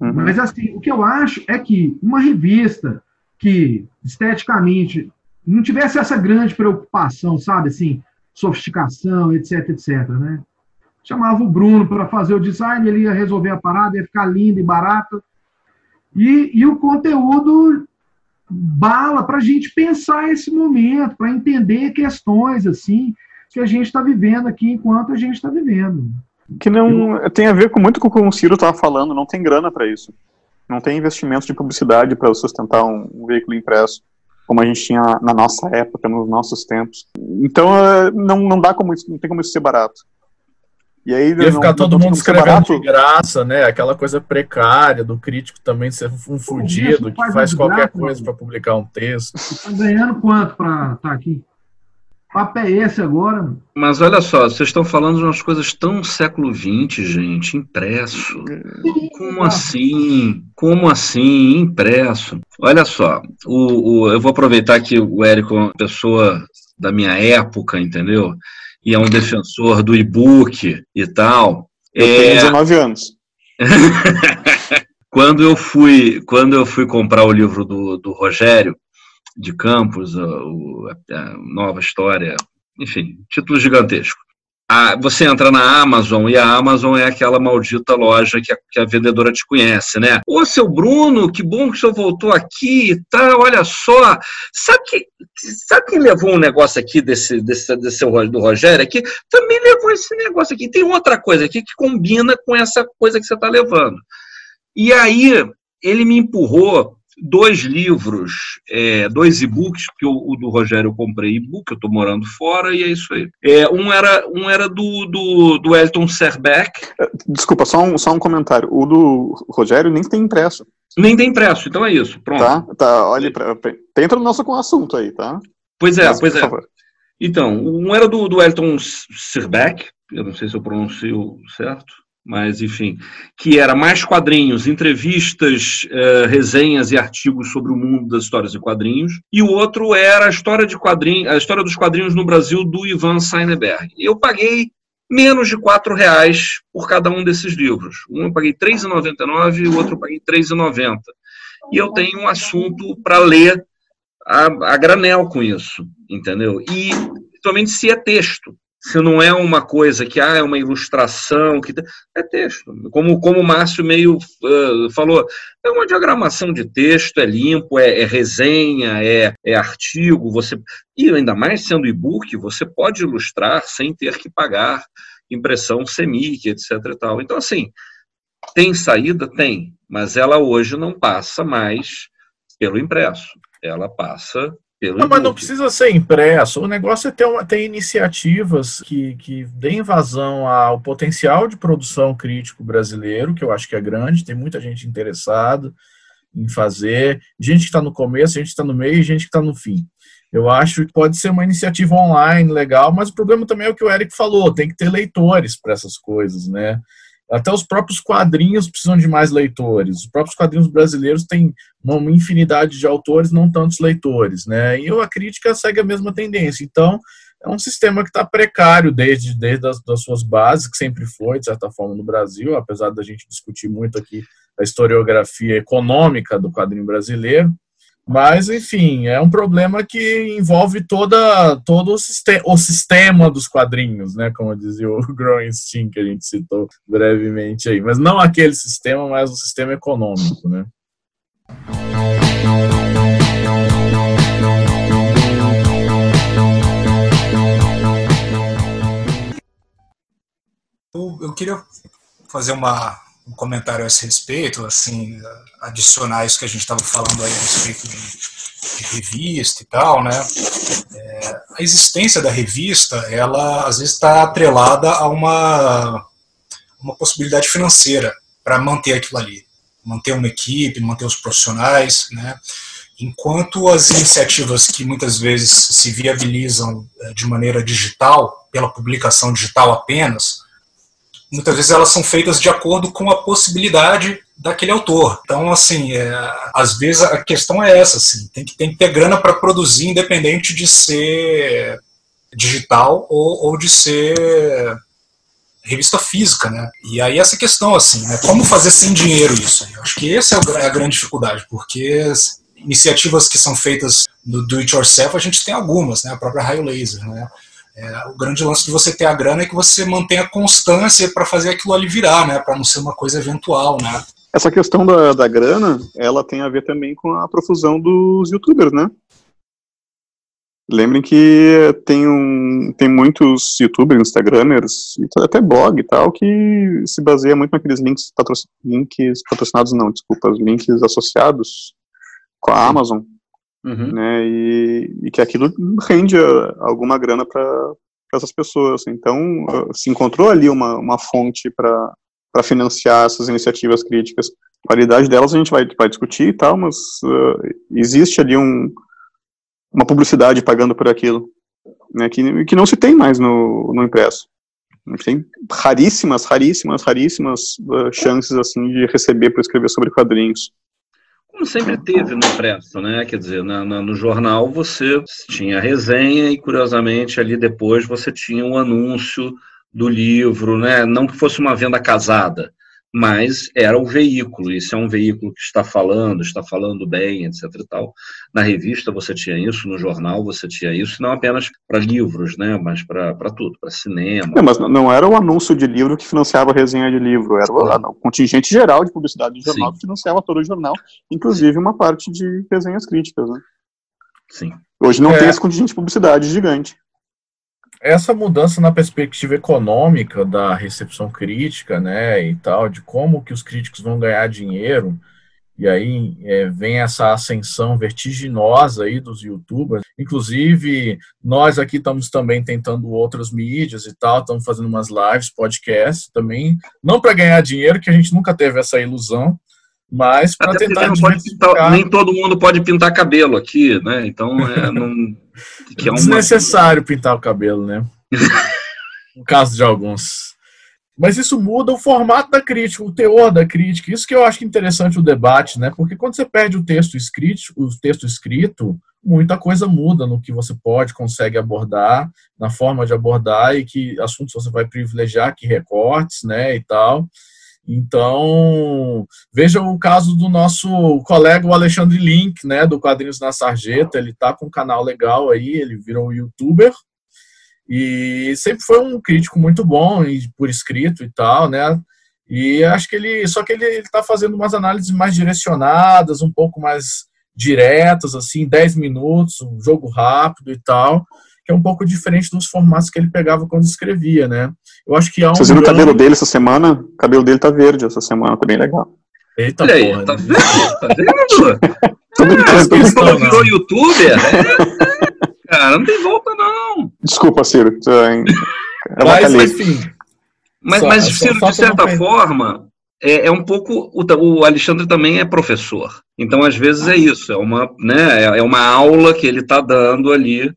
Uhum. Mas, assim, o que eu acho é que uma revista que, esteticamente, não tivesse essa grande preocupação, sabe, assim, sofisticação, etc, etc, né? Chamava o Bruno para fazer o design, ele ia resolver a parada, ia ficar lindo e barato. E, e o conteúdo bala para a gente pensar esse momento, para entender questões assim que a gente está vivendo aqui enquanto a gente está vivendo. Que não tem a ver com muito com o que o Ciro estava falando, não tem grana para isso. Não tem investimento de publicidade para sustentar um, um, veículo impresso, como a gente tinha na nossa época, nos nossos tempos. Então é, não, não dá como isso, não tem como isso ser barato. E aí Ia não, ficar todo mundo escrevendo de graça, né? Aquela coisa precária do crítico também ser um fudido que faz qualquer coisa para publicar um texto. Você tá ganhando quanto para estar tá aqui? papo é esse agora? Mas olha só, vocês estão falando de umas coisas tão século XX, gente, impresso. Como assim? Como assim? Impresso. Olha só, o, o, eu vou aproveitar que o Érico é uma pessoa da minha época, entendeu? E é um defensor do e-book e tal. Eu é... tenho 19 anos. quando eu fui quando eu fui comprar o livro do, do Rogério, de Campos, a, a, Nova História, enfim, título gigantesco. A, você entra na Amazon e a Amazon é aquela maldita loja que a, que a, vendedora te conhece, né? Ô, seu Bruno, que bom que o senhor voltou aqui e tá, tal, olha só. Sabe, que, sabe quem levou um negócio aqui desse, desse, desse do Rogério aqui? Também levou esse negócio aqui. Tem outra coisa aqui que combina com essa coisa que você está levando. E aí ele me empurrou dois livros, é, dois e-books, porque o, o, do Rogério eu comprei e-book, eu estou morando fora, e é isso aí. É, um era, um era do, do, do Elton Serbeck. É, desculpa, só um, só um comentário. O do Rogério nem tem impresso. Nem tem impresso, então é isso. Pronto. Tá, tá, olha, pra, entra no nosso assunto aí, tá? Pois é, Mas, pois é. Favor. Então, um era do, do Elton Serbeck, eu não sei se eu pronuncio certo mas enfim, que era mais quadrinhos, entrevistas, eh, resenhas e artigos sobre o mundo das histórias de quadrinhos, e o outro era a história de quadrinhos, a história dos quadrinhos no Brasil do Ivan Seineberg. Eu paguei menos de quatro reais por cada um desses livros. Um eu paguei R$ 3,99 e o outro eu paguei R$ 3,90. E eu tenho um assunto para ler a, a granel com isso, entendeu? E principalmente se é texto se não é uma coisa que ah, é uma ilustração, que é texto. Como, como o Márcio meio uh, falou, é uma diagramação de texto, é limpo, é, é resenha, é, é, artigo, você e ainda mais sendo e-book, você pode ilustrar sem ter que pagar impressão semic, etc. E tal. Então, assim, tem saída? Tem, mas ela hoje não passa mais pelo impresso, ela passa pelo não, mas não precisa ser impresso. O negócio é ter, uma, ter iniciativas que, que deem vazão ao potencial de produção crítico brasileiro, que eu acho que é grande, tem muita gente interessada em fazer, gente que está no começo, gente que está no meio e gente que está no fim. Eu acho que pode ser uma iniciativa online legal, mas o problema também é o que o Eric falou, tem que ter leitores para essas coisas, né? Até os próprios quadrinhos precisam de mais leitores. Os próprios quadrinhos brasileiros têm uma infinidade de autores, não tantos leitores, né? E a crítica segue a mesma tendência. Então, é um sistema que está precário desde, desde as das suas bases, que sempre foi, de certa forma, no Brasil, apesar da gente discutir muito aqui a historiografia econômica do quadrinho brasileiro. Mas, enfim, é um problema que envolve toda, todo o, sistema, o sistema dos quadrinhos, né? Como dizia o Growing Steam, que a gente citou brevemente aí. Mas não aquele sistema, mas o sistema econômico, né? Eu, eu queria fazer uma, um comentário a esse respeito, assim, adicionar isso que a gente estava falando aí a respeito de, de, revista e tal, né? É, a existência da revista, ela às vezes está atrelada a uma, uma possibilidade financeira para manter aquilo ali, manter uma equipe, manter os profissionais, né? Enquanto as iniciativas que muitas vezes se viabilizam é, de maneira digital, pela publicação digital apenas, muitas vezes elas são feitas de acordo com a possibilidade daquele autor. Então, assim, é, às vezes a questão é essa, assim, tem que, tem que ter grana para produzir, independente de ser digital ou, ou de ser revista física, né? E aí essa questão, assim, né? Como fazer sem dinheiro isso? Eu acho que essa é a grande dificuldade, porque iniciativas que são feitas no do it yourself, a gente tem algumas, né? A própria Raio Laser, né? É, o grande lance de você ter a grana é que você mantenha constância para fazer aquilo ali virar, né? Para não ser uma coisa eventual, né? Essa questão da, da grana, ela tem a ver também com a profusão dos youtubers, né? Lembrem que tem, um, tem muitos youtubers, instagramers, até blog e tal, que se baseia muito naqueles links, patroc links patrocinados, não, desculpa, os links associados com a Amazon, uhum. né, e, e, que aquilo rende alguma grana para essas pessoas. Então, se encontrou ali uma, uma fonte para financiar essas iniciativas críticas. A qualidade delas a gente vai, vai discutir e tal, mas uh, existe ali um, uma publicidade pagando por aquilo, né, que, que não se tem mais no, no impresso. Tem raríssimas, raríssimas, raríssimas uh, chances assim de receber por escrever sobre quadrinhos como sempre teve no impresso, né? Quer dizer, na, na, no jornal você tinha a resenha e, curiosamente, ali depois você tinha um anúncio do livro, né? Não que fosse uma venda casada, mas era o veículo. Isso é um veículo que está falando, está falando bem, etc. E tal. Na revista você tinha isso, no jornal você tinha isso, não apenas para livros, né, mas para tudo, para cinema. Não, mas não era o anúncio de livro que financiava a resenha de livro, era o, o contingente geral de publicidade do jornal Sim. que financiava todo o jornal, inclusive uma parte de resenhas críticas. Né? Sim. Hoje não é. tem esse contingente de publicidade gigante essa mudança na perspectiva econômica da recepção crítica, né, e tal, de como que os críticos vão ganhar dinheiro, e aí é, vem essa ascensão vertiginosa aí dos youtubers. Inclusive, nós aqui estamos também tentando outras mídias e tal, estamos fazendo umas lives, podcasts também, não para ganhar dinheiro, que a gente nunca teve essa ilusão, mas para tentar pintar, nem todo mundo pode pintar cabelo aqui, né? Então é, não, que é uma... desnecessário pintar o cabelo, né? no caso de alguns. Mas isso muda o formato da crítica, o teor da crítica. Isso que eu acho interessante o debate, né? Porque quando você perde o texto escrito, o texto escrito, muita coisa muda no que você pode, consegue abordar, na forma de abordar e que assuntos você vai privilegiar, que recortes, né, e tal. Então, veja o caso do nosso colega o Alexandre Link, né, do Quadrinhos na Sarjeta, ele tá com um canal legal aí, ele virou youtuber, e sempre foi um crítico muito bom, por escrito e tal, né, e acho que ele, só que ele, ele tá fazendo umas análises mais direcionadas, um pouco mais diretas, assim, 10 minutos, um jogo rápido e tal, que é um pouco diferente dos formatos que ele pegava quando escrevia, né? Eu acho que há um. Vocês viram o cabelo dele essa semana? O cabelo dele tá verde essa semana, tá bem legal. Eita Olha aí, porra, tá né? vendo? Tá vendo? ah, virou youtuber? É. Cara, não tem volta, não. Desculpa, Ciro. É mas, enfim. Mas, só, mas Ciro, só, de certa forma, é, é, um pouco. O, o, Alexandre também é professor. Então, às vezes, é isso. É uma, né, é, é uma aula que ele está dando ali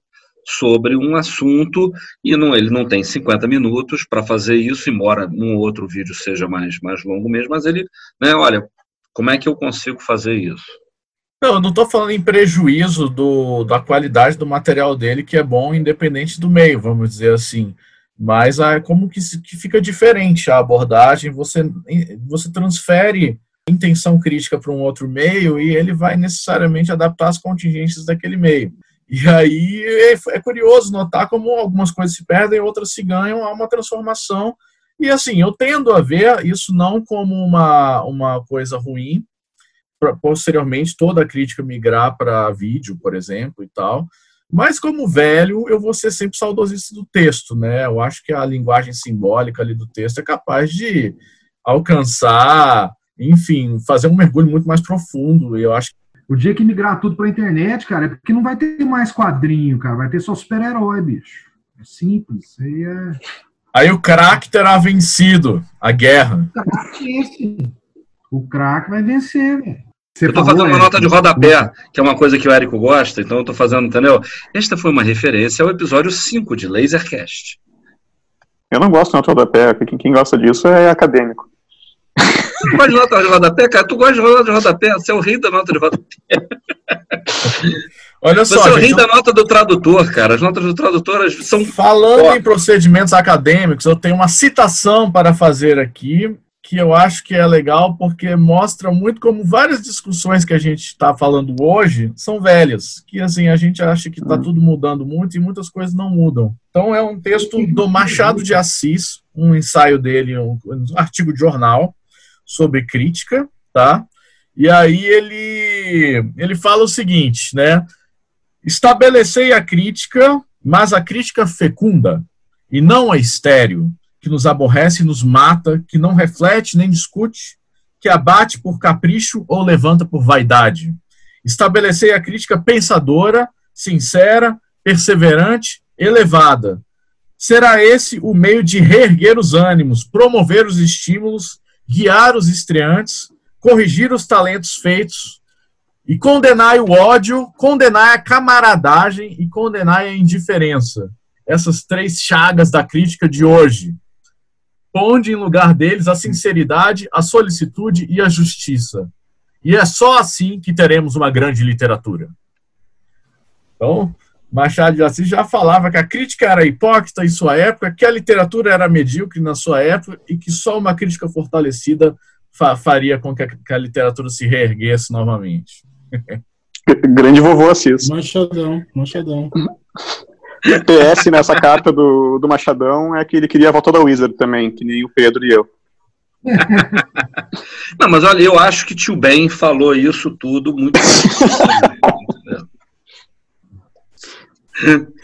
sobre um assunto e não, ele não tem 50 minutos para fazer isso, embora um outro vídeo seja mais, mais longo mesmo, mas ele, né, olha, como é que eu consigo fazer isso? Não, eu não estou falando em prejuízo do, da qualidade do material dele, que é bom independente do meio, vamos dizer assim. Mas é como que, que fica diferente a abordagem, você, você transfere intenção crítica para um outro meio e ele vai necessariamente adaptar as contingências daquele meio. E aí é, é, curioso notar como algumas coisas se perdem, outras se ganham, há uma transformação. E assim, eu tendo a ver isso não como uma, uma coisa ruim, posteriormente toda a crítica migrar para vídeo, por exemplo, e tal. Mas como velho, eu vou ser sempre saudosista do texto, né? Eu acho que a linguagem simbólica ali do texto é capaz de alcançar, enfim, fazer um mergulho muito mais profundo. E eu acho que o dia que migrar tudo para a internet, cara, é porque não vai ter mais quadrinho, cara. Vai ter só super-herói, bicho. É simples. Aí, é... aí o crack terá vencido a guerra. O crack vai vencer, velho. Você eu tô fazendo uma é, nota de rodapé, que é uma coisa que o Érico gosta, então eu tô fazendo, entendeu? Esta foi uma referência ao episódio 5 de Lasercast. Eu não gosto de nota de rodapé, quem gosta disso é acadêmico. Tu gosta de nota de rodapé, cara? Tu gosta de nota de rodapé? Você é o rei da nota de rodapé. Olha só. Você é o rei da nota do tradutor, cara. As notas do tradutor são. Falando em procedimentos acadêmicos, eu tenho uma citação para fazer aqui que eu acho que é legal porque mostra muito como várias discussões que a gente está falando hoje são velhas, que assim a gente acha que está tudo mudando muito e muitas coisas não mudam. Então é um texto do Machado de Assis, um ensaio dele, um artigo de jornal, sobre crítica, tá? E aí ele ele fala o seguinte, né? Estabelecei a crítica, mas a crítica fecunda e não a estéreo, que nos aborrece e nos mata, que não reflete nem discute, que abate por capricho ou levanta por vaidade. Estabelecei a crítica pensadora, sincera, perseverante, elevada. Será esse o meio de reerguer os ânimos, promover os estímulos guiar os estreantes, corrigir os talentos feitos e condenar o ódio, condenar a camaradagem e condenar a indiferença. Essas três chagas da crítica de hoje. Ponde em lugar deles a sinceridade, a solicitude e a justiça. E é só assim que teremos uma grande literatura. Então, Machado de Assis já falava que a crítica era hipócrita em sua época, que a literatura era medíocre na sua época e que só uma crítica fortalecida fa faria com que a, que a, literatura se reerguesse novamente. Grande vovô Assis. Machadão, Machadão. PS nessa carta do, do Machadão é que ele queria a volta da Wizard também, que nem o Pedro e eu. Não, mas olha, eu acho que tio Ben falou isso tudo muito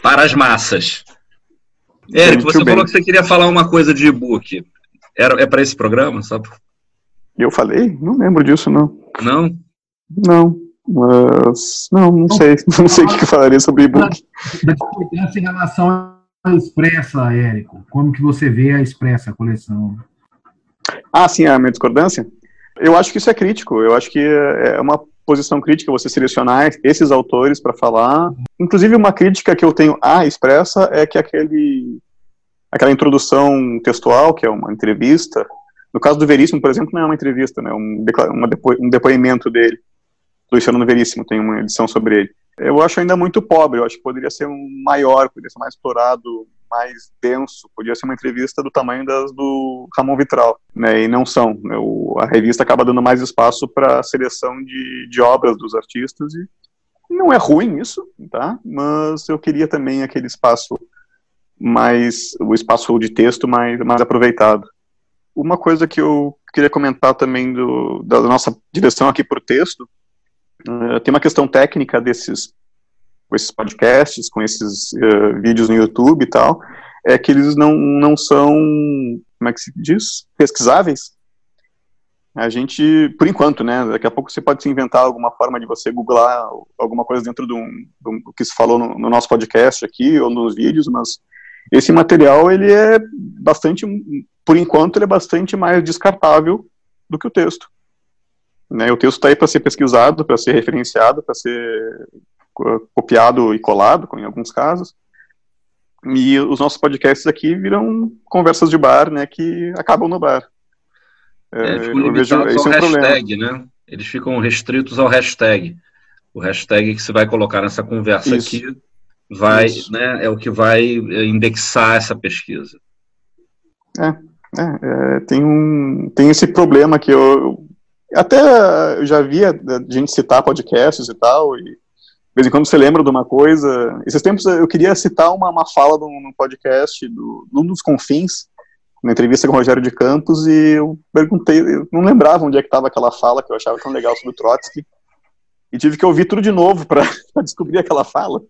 para as massas. Érico, você falou que você queria falar uma coisa de e-book. Era, é para esse programa, sabe? Eu falei? Não lembro disso, não. Não? Não. Mas. Não, não sei. Não sei o que eu falaria sobre e-book. Da importância em relação à Expressa, Érico. Como que você vê a Expressa, a coleção? Ah, sim, a minha discordância? Eu acho que isso é crítico. Eu acho que é uma posição crítica você selecionar esses autores para falar. Inclusive, uma crítica que eu tenho à Expressa é que aquele, aquela introdução textual, que é uma entrevista, no caso do Veríssimo, por exemplo, não é uma entrevista, né, um, depo, um depoimento dele. Luciano Veríssimo tem uma edição sobre ele. Eu acho ainda muito pobre, eu acho que poderia ser um maior, poderia ser mais explorado, mais denso, podia ser uma entrevista do tamanho das do Ramon Vitral, né, e não são. Né, o, a revista acaba dando mais espaço para a seleção de, de obras dos artistas e não é ruim isso, tá? Mas eu queria também aquele espaço mais, o espaço de texto mais, mais aproveitado. Uma coisa que eu queria comentar também do, da nossa direção aqui por texto, uh, tem uma questão técnica desses com esses podcasts, com esses uh, vídeos no YouTube e tal, é que eles não, não são, como é que se diz? Pesquisáveis. A gente, por enquanto, né, daqui a pouco você pode se inventar alguma forma de você googlar alguma coisa dentro do, do que se falou no, no nosso podcast aqui, ou nos vídeos, mas esse material, ele é bastante, por enquanto, ele é bastante mais descartável do que o texto. Né, o texto está aí para ser pesquisado, para ser referenciado, para ser copiado e colado, em alguns casos. E os nossos podcasts aqui viram conversas de bar, né, que acabam no bar. É, é eu vejo, esse é um hashtag, problema. né? Eles ficam restritos ao hashtag. O hashtag que você vai colocar nessa conversa Isso. aqui vai, Isso. né, é o que vai indexar essa pesquisa. É, é, é tem um tem esse problema que eu até eu já via gente citar podcasts e tal e de vez em quando você lembra de uma coisa. Esses tempos eu queria citar uma, uma fala num, podcast, do, num dos confins, na entrevista com o Rogério de Campos, e eu perguntei, eu não lembrava onde é que estava aquela fala que eu achava tão legal sobre o Trotsky, e tive que ouvir tudo de novo para descobrir aquela fala.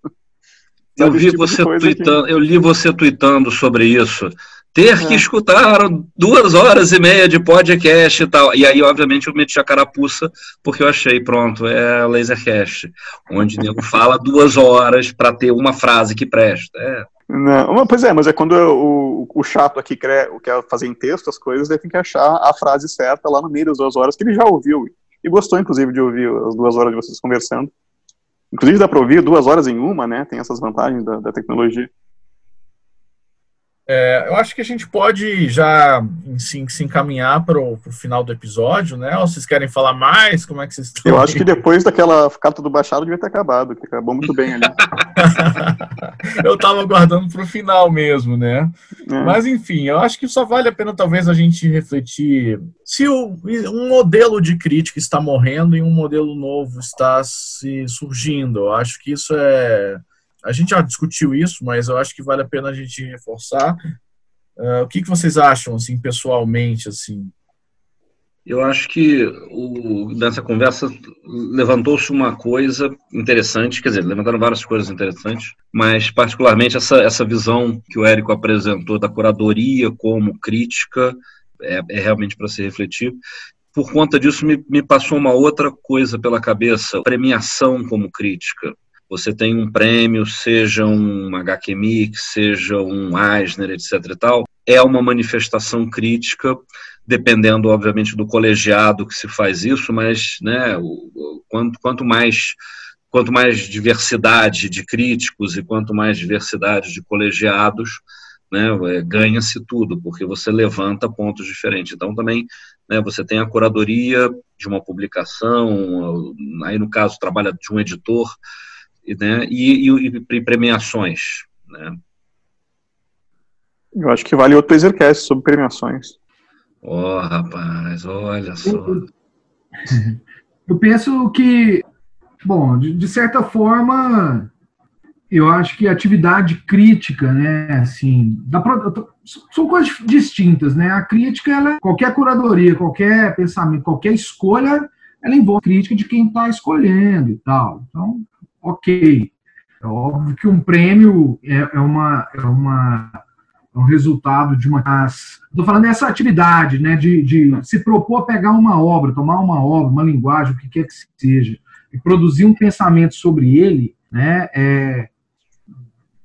Eu vi tipo você tweetando, que... eu li você tweetando sobre isso ter é. que escutar duas horas e meia de podcast e tal. E aí, obviamente, eu meti a carapuça, porque eu achei, pronto, é Lasercast, onde o nego fala duas horas para ter uma frase que presta. É. Não, pois é, mas é quando o, o chato aqui quer, quer fazer em texto as coisas, ele tem que achar a frase certa lá no meio das duas horas, que ele já ouviu. E gostou, inclusive, de ouvir as duas horas de vocês conversando. Inclusive, dá para ouvir duas horas em uma, né? Tem essas vantagens da, da tecnologia. É, eu acho que a gente pode já se, se encaminhar para o final do episódio, né? Ou vocês querem falar mais? Como é que vocês estão? Eu acho que depois daquela carta do Baixado devia ter acabado, que acabou muito bem ali. eu estava aguardando para o final mesmo, né? É. Mas enfim, eu acho que só vale a pena talvez a gente refletir se o, um modelo de crítica está morrendo e um modelo novo está se surgindo. Eu acho que isso é a gente já discutiu isso, mas eu acho que vale a pena a gente reforçar. Uh, o que, que vocês acham, assim, pessoalmente, assim? Eu acho que o, nessa conversa levantou-se uma coisa interessante, quer dizer, levantaram várias coisas interessantes, mas particularmente essa, essa visão que o Érico apresentou da curadoria como crítica é, é realmente para se refletir. Por conta disso, me, me passou uma outra coisa pela cabeça, premiação como crítica você tem um prêmio, seja um HQ Mix, seja um Eisner, etc. e tal, é uma manifestação crítica, dependendo, obviamente, do colegiado que se faz isso, mas né, o, quanto, quanto mais quanto mais diversidade de críticos e quanto mais diversidade de colegiados, né, é, ganha-se tudo, porque você levanta pontos diferentes. Então, também, né, você tem a curadoria de uma publicação, aí, no caso, trabalha de um editor, né, e, e, e premiações. Né? Eu acho que vale outro Lasercast sobre premiações. Ó, oh, rapaz, olha só. Eu penso que, bom, de, de, certa forma, eu acho que atividade crítica, né, assim, pra, são coisas distintas, né? A crítica, ela, qualquer curadoria, qualquer pensamento, qualquer escolha, ela envolve crítica de quem está escolhendo e tal. Então, ok. É óbvio que um prêmio é, é uma, é uma é um resultado de uma. Estou falando dessa atividade, né, de, de se propor a pegar uma obra, tomar uma obra, uma linguagem, o que quer que seja, e produzir um pensamento sobre ele, né, é,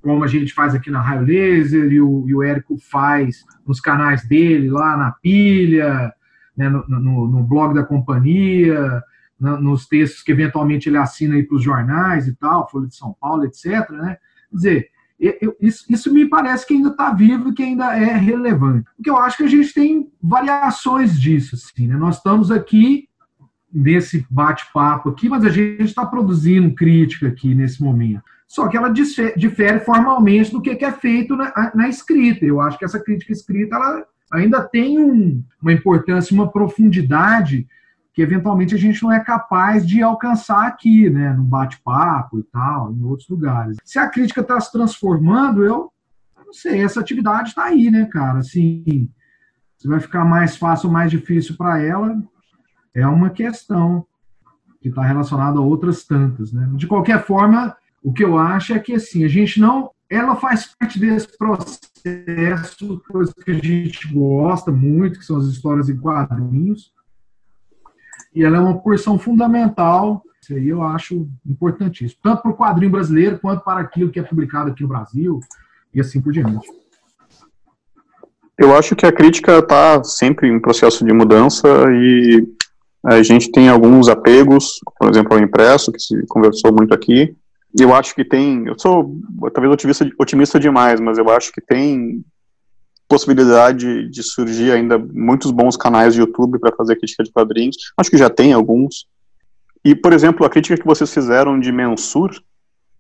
como a gente faz aqui na Raio Laser e o, e o Érico faz nos canais dele, lá na pilha, né, no, no, no blog da companhia, na, nos textos que eventualmente ele assina aí para os jornais e tal, Folha de São Paulo, etc. Né? Quer dizer, eu, isso, isso, me parece que ainda está vivo e que ainda é relevante. Porque eu acho que a gente tem variações disso. Assim, né? Nós estamos aqui nesse bate-papo aqui, mas a gente está produzindo crítica aqui nesse momento só que ela difere formalmente do que é feito na, na escrita. Eu acho que essa crítica escrita ela ainda tem um, uma importância, uma profundidade que eventualmente a gente não é capaz de alcançar aqui, né, no bate-papo e tal, em outros lugares. Se a crítica está se transformando, eu não sei, essa atividade está aí, né, cara? Assim, se vai ficar mais fácil ou mais difícil para ela, é uma questão que está relacionada a outras tantas, né? De qualquer forma, o que eu acho é que assim, a gente não. Ela faz parte desse processo, coisa que a gente gosta muito, que são as histórias em quadrinhos. E ela é uma porção fundamental, isso aí eu acho importantíssimo, tanto para o quadrinho brasileiro quanto para aquilo que é publicado aqui no Brasil e assim por diante. Eu acho que a crítica está sempre em processo de mudança e a gente tem alguns apegos, por exemplo, ao impresso, que se conversou muito aqui, eu acho que tem, eu sou talvez otimista, otimista demais, mas eu acho que tem possibilidade de surgir ainda muitos bons canais de YouTube para fazer crítica de quadrinhos. Acho que já tem alguns. E, por exemplo, a crítica que vocês fizeram de Mensur,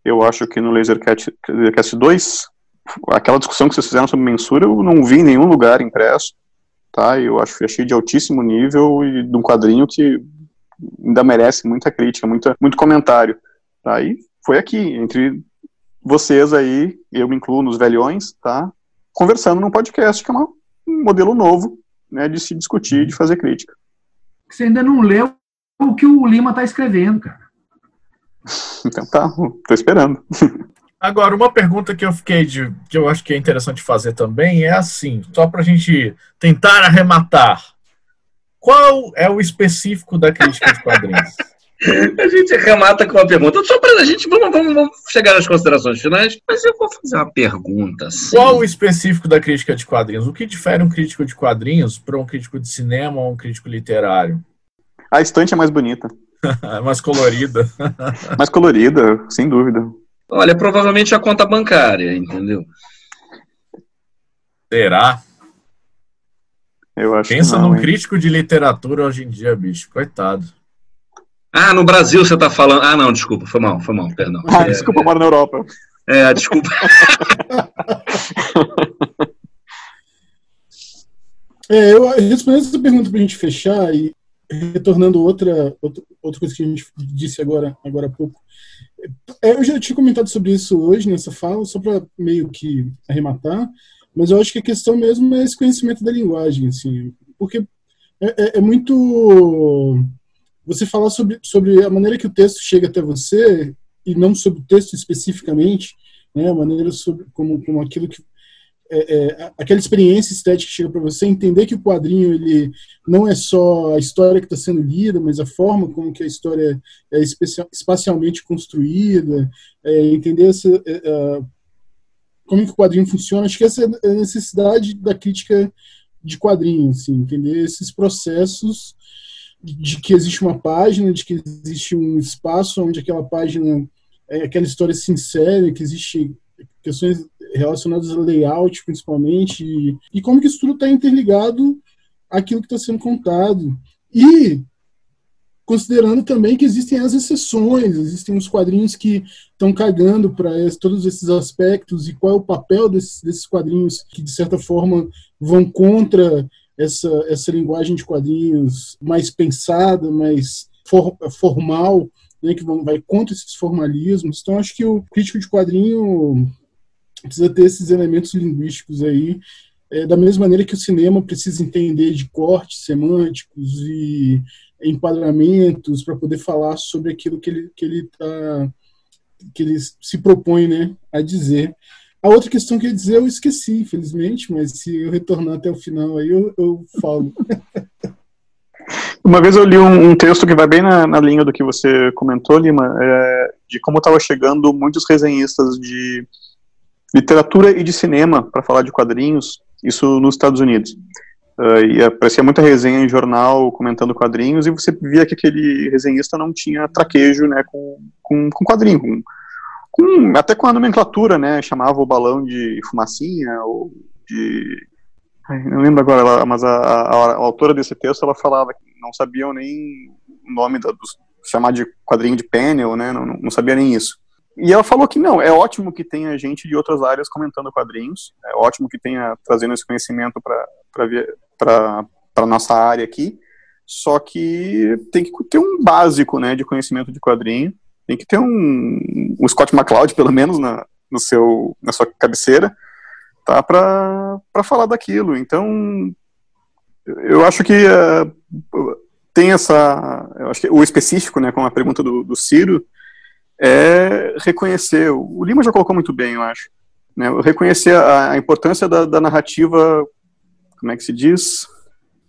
eu acho que no Lasercast, Lasercast 2, aquela discussão que vocês fizeram sobre Mensur, eu não vi em nenhum lugar impresso, tá? Eu acho que achei de altíssimo nível e de um quadrinho que ainda merece muita crítica, muita, muito comentário. Tá? E foi aqui, entre vocês aí, eu me incluo nos velhões, tá? Conversando num podcast, que é uma, um modelo novo, né, de se discutir, de fazer crítica. Você ainda não leu o que o Lima está escrevendo, cara. então tá, tô esperando. Agora, uma pergunta que eu fiquei de, que eu acho que é interessante fazer também é assim, só para a gente tentar arrematar. Qual é o específico da crítica de quadrinhos? A gente remata com uma pergunta. Só para a gente, vamos, vamos, vamos, chegar nas considerações finais, mas eu vou fazer uma pergunta. Assim. Qual o específico da crítica de quadrinhos? O que difere um crítico de quadrinhos para um crítico de cinema ou um crítico literário? A estante é mais bonita. mais colorida. mais colorida, sem dúvida. Olha, provavelmente a conta bancária, entendeu? Será? Eu acho Pensa não, num hein? crítico de literatura hoje em dia, bicho. Coitado. Ah, no Brasil você está falando. Ah, não, desculpa, foi mal, foi mal, perdão. Ah, é, desculpa, eu moro na Europa. É, desculpa. é, eu respondendo essa pergunta para a gente fechar e retornando outra, outra, outra coisa que a gente disse agora, agora há pouco. É, eu já tinha comentado sobre isso hoje nessa fala, só para meio que arrematar, mas eu acho que a questão mesmo é esse conhecimento da linguagem, assim, porque é, é, é muito você falar sobre, sobre a maneira que o texto chega até você e não sobre o texto especificamente, né, a maneira sobre como, como aquilo que é, é, aquela experiência estética que chega para você, entender que o quadrinho ele não é só a história que está sendo lida, mas a forma como que a história é espacialmente construída, é, entender essa, é, como que o quadrinho funciona. Acho que essa é a necessidade da crítica de quadrinhos, assim, entender esses processos de que existe uma página, de que existe um espaço onde aquela página, é, aquela história se insere, que existe questões relacionadas a layout, principalmente, e, e como que isso tudo está interligado àquilo que está sendo contado. E considerando também que existem as exceções, existem os quadrinhos que estão cagando para todos esses aspectos e qual é o papel desses, desses quadrinhos que, de certa forma, vão contra essa, essa linguagem de quadrinhos mais pensada, mais for, formal, né, que vão, vai contra esses formalismos. Então, acho que o crítico de quadrinho precisa ter esses elementos linguísticos aí, é, da mesma maneira que o cinema precisa entender de cortes semânticos e enquadramentos para poder falar sobre aquilo que ele que ele tá, que ele se propõe né, a dizer. A outra questão que eu ia dizer eu esqueci, infelizmente, mas se eu retornar até o final aí eu, eu falo. Uma vez eu li um, um texto que vai bem na, na, linha do que você comentou, Lima, é, de como estava chegando muitos resenhistas de literatura e de cinema para falar de quadrinhos, isso nos Estados Unidos. Uh, e aparecia muita resenha em jornal comentando quadrinhos e você via que aquele resenhista não tinha traquejo né, com, com, com quadrinho, com, com, até com a nomenclatura, né, chamava o balão de fumacinha ou de... Não lembro agora, mas a, a, a, autora desse texto ela falava que não sabiam nem o nome da, dos, chamar de quadrinho de panel, né, não, não sabia nem isso. E ela falou que não, é ótimo que tenha gente de outras áreas comentando quadrinhos, é ótimo que tenha trazendo esse conhecimento para a nossa área aqui, só que tem que ter um básico né, de conhecimento de quadrinho, tem que ter um, um Scott McCloud, pelo menos, na, no seu, na sua cabeceira, tá, para falar daquilo. Então, eu acho que uh, tem essa. Eu acho que o específico, né, com a pergunta do, do Ciro, é reconhecer, o Lima já colocou muito bem, eu acho, né, reconhecer a, a importância da, da, narrativa, como é que se diz,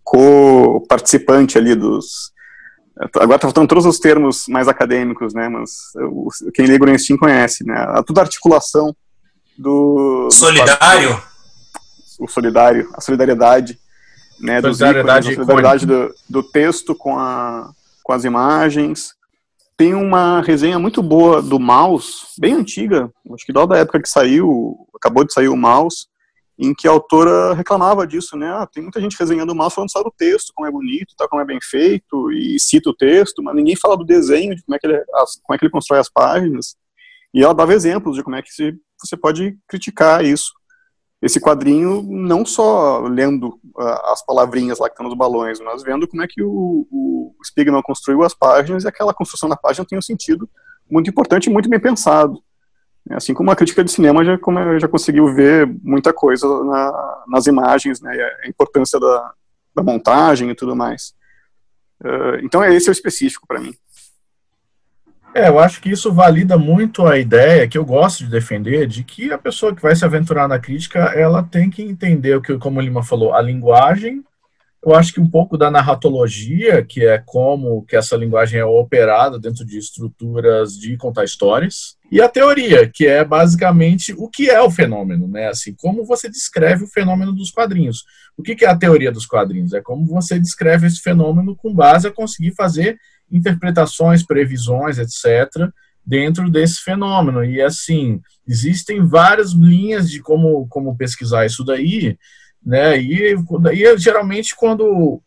co-participante ali dos... Agora está faltando todos os termos mais acadêmicos, né, mas quem lê Gorenstein conhece, né, a, toda a articulação do... Solidário? Do, o solidário, a solidariedade, né, solidariedade, ícones, a solidariedade do, do texto com, a, com as imagens, tem uma resenha muito boa do Mouse, bem antiga, acho que da época que saiu, acabou de sair o Mouse, em que a autora reclamava disso, né? Ah, tem muita gente resenhando mouse falando só do texto, como é bonito, tá, como é bem feito, e cita o texto, mas ninguém fala do desenho, de como é que ele, as, como é que ele constrói as páginas. E ela dava exemplos de como é que se, você pode criticar isso esse quadrinho não só lendo uh, as palavrinhas lá que estão nos balões, mas vendo como é que o, o Spigman construiu as páginas e aquela construção da página tem um sentido muito importante e muito bem pensado. Assim como a crítica de cinema já, como já conseguiu ver muita coisa na, nas imagens, né, a importância da, da montagem e tudo mais. Uh, então esse é o específico para mim. É, eu acho que isso valida muito a ideia que eu gosto de defender de que a pessoa que vai se aventurar na crítica, ela tem que entender o que, como o Lima falou, a linguagem. Eu acho que um pouco da narratologia, que é como que essa linguagem é operada dentro de estruturas de contar histórias, e a teoria, que é basicamente o que é o fenômeno, né? Assim, como você descreve o fenômeno dos quadrinhos. O que é a teoria dos quadrinhos? É como você descreve esse fenômeno com base a conseguir fazer interpretações, previsões, etc., dentro desse fenômeno. E assim, existem várias linhas de como, como pesquisar isso daí, né? E, e geralmente quando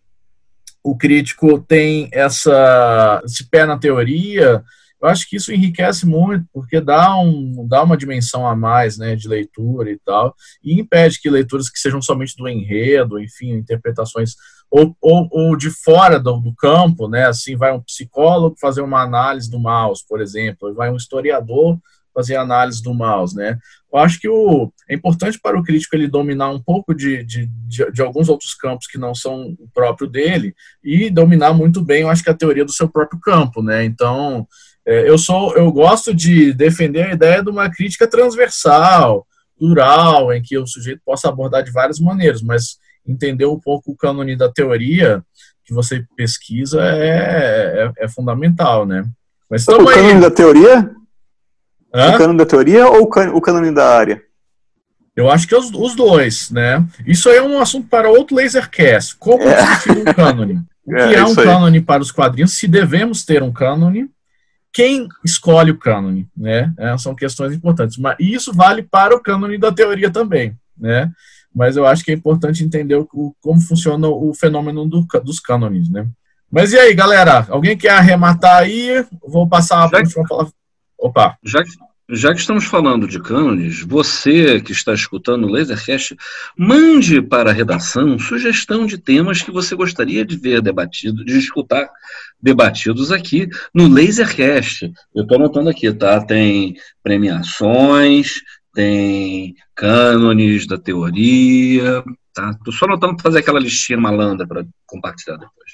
o crítico tem essa esse pé na teoria, eu acho que isso enriquece muito, porque dá, um, dá uma dimensão a mais né, de leitura e tal, e impede que leituras que sejam somente do enredo, enfim, interpretações, ou, ou, ou de fora do, do, campo, né, assim, vai um psicólogo fazer uma análise do mouse, por exemplo, vai um historiador fazer análise do mouse, né. Eu acho que o, é importante para o crítico ele dominar um pouco de, de, de, de alguns outros campos que não são o próprio dele, e dominar muito bem, eu acho que a teoria do seu próprio campo, né, então é, eu sou, eu gosto de defender a ideia de uma crítica transversal, plural, em que o sujeito possa abordar de várias maneiras, mas entender um pouco o cânone da teoria que você pesquisa é, é, é fundamental, né? Mas o cânone da teoria? Hã? O cânone da teoria ou o cânone da área? Eu acho que os, os dois, né? Isso aí é um assunto para outro Lasercast. Como é. discutir um cânone? O que é, é um cânone para os quadrinhos? Se devemos ter um cânone? quem escolhe o cânone, né? É, são questões importantes. Mas isso vale para o cânone da teoria também, né? Mas eu acho que é importante entender o, como funciona o fenômeno do, dos cânones, né? Mas e aí, galera? Alguém quer arrematar aí? Vou passar a última palavra. Opa. Já que, já que estamos falando de cânones, você que está escutando o Lasercast, mande para a redação sugestão de temas que você gostaria de ver debatido, de escutar debatidos aqui no Lasercast. Eu estou anotando aqui, tá? Tem premiações, tem cânones da teoria, tá? Estou só anotando para fazer aquela listinha malandra para compartilhar depois.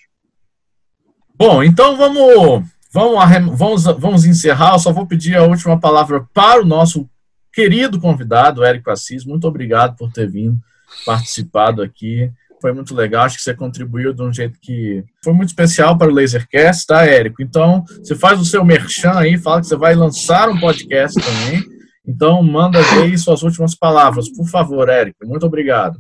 Bom, então vamos, vamos, vamos, vamos encerrar. Eu só vou pedir a última palavra para o nosso querido convidado, Érico Assis. Muito obrigado por ter vindo, participado aqui. Foi muito legal, acho que você contribuiu de um jeito que foi muito especial para o Lasercast, tá, Érico? Então, você faz o seu merchan aí, fala que você vai lançar um podcast também. Então, manda aí suas últimas palavras, por favor, Érico. Muito obrigado.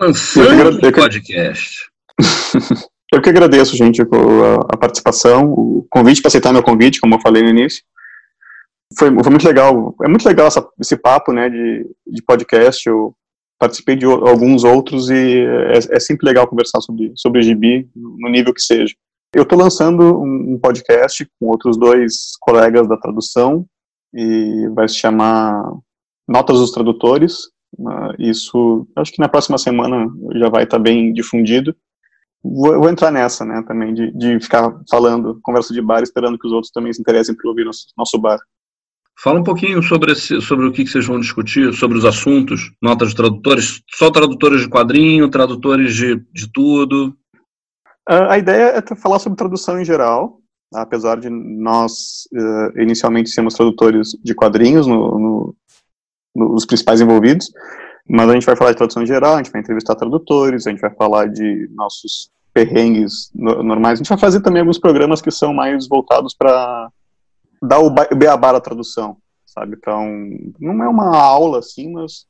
Lançando um podcast. Eu que agradeço, gente, a, participação, o convite para aceitar meu convite, como eu falei no início. Foi, foi muito legal. É muito legal essa, esse papo, né, de, de podcast. Eu participei de alguns outros e é, é sempre legal conversar sobre sobre gibi no nível que seja. Eu estou lançando um, um podcast com outros dois colegas da tradução e vai se chamar Notas dos Tradutores. Uh, isso, acho que na próxima semana já vai estar tá bem difundido vou, vou, entrar nessa, né, também, de, de ficar falando, conversa de bar, esperando que os outros também se interessem por ouvir nosso, nosso bar. Fala um pouquinho sobre, esse, sobre o que, que vocês vão discutir, sobre os assuntos, notas de tradutores, só tradutores de quadrinho, tradutores de, de tudo? A ideia é falar sobre tradução em geral, apesar de nós uh, inicialmente sermos tradutores de quadrinhos no, no, nos principais envolvidos, mas a gente vai falar de tradução em geral, a gente vai entrevistar tradutores, a gente vai falar de nossos perrengues normais. A gente vai fazer também alguns programas que são mais voltados para dar o beabá da tradução, sabe? Um não é uma aula assim, mas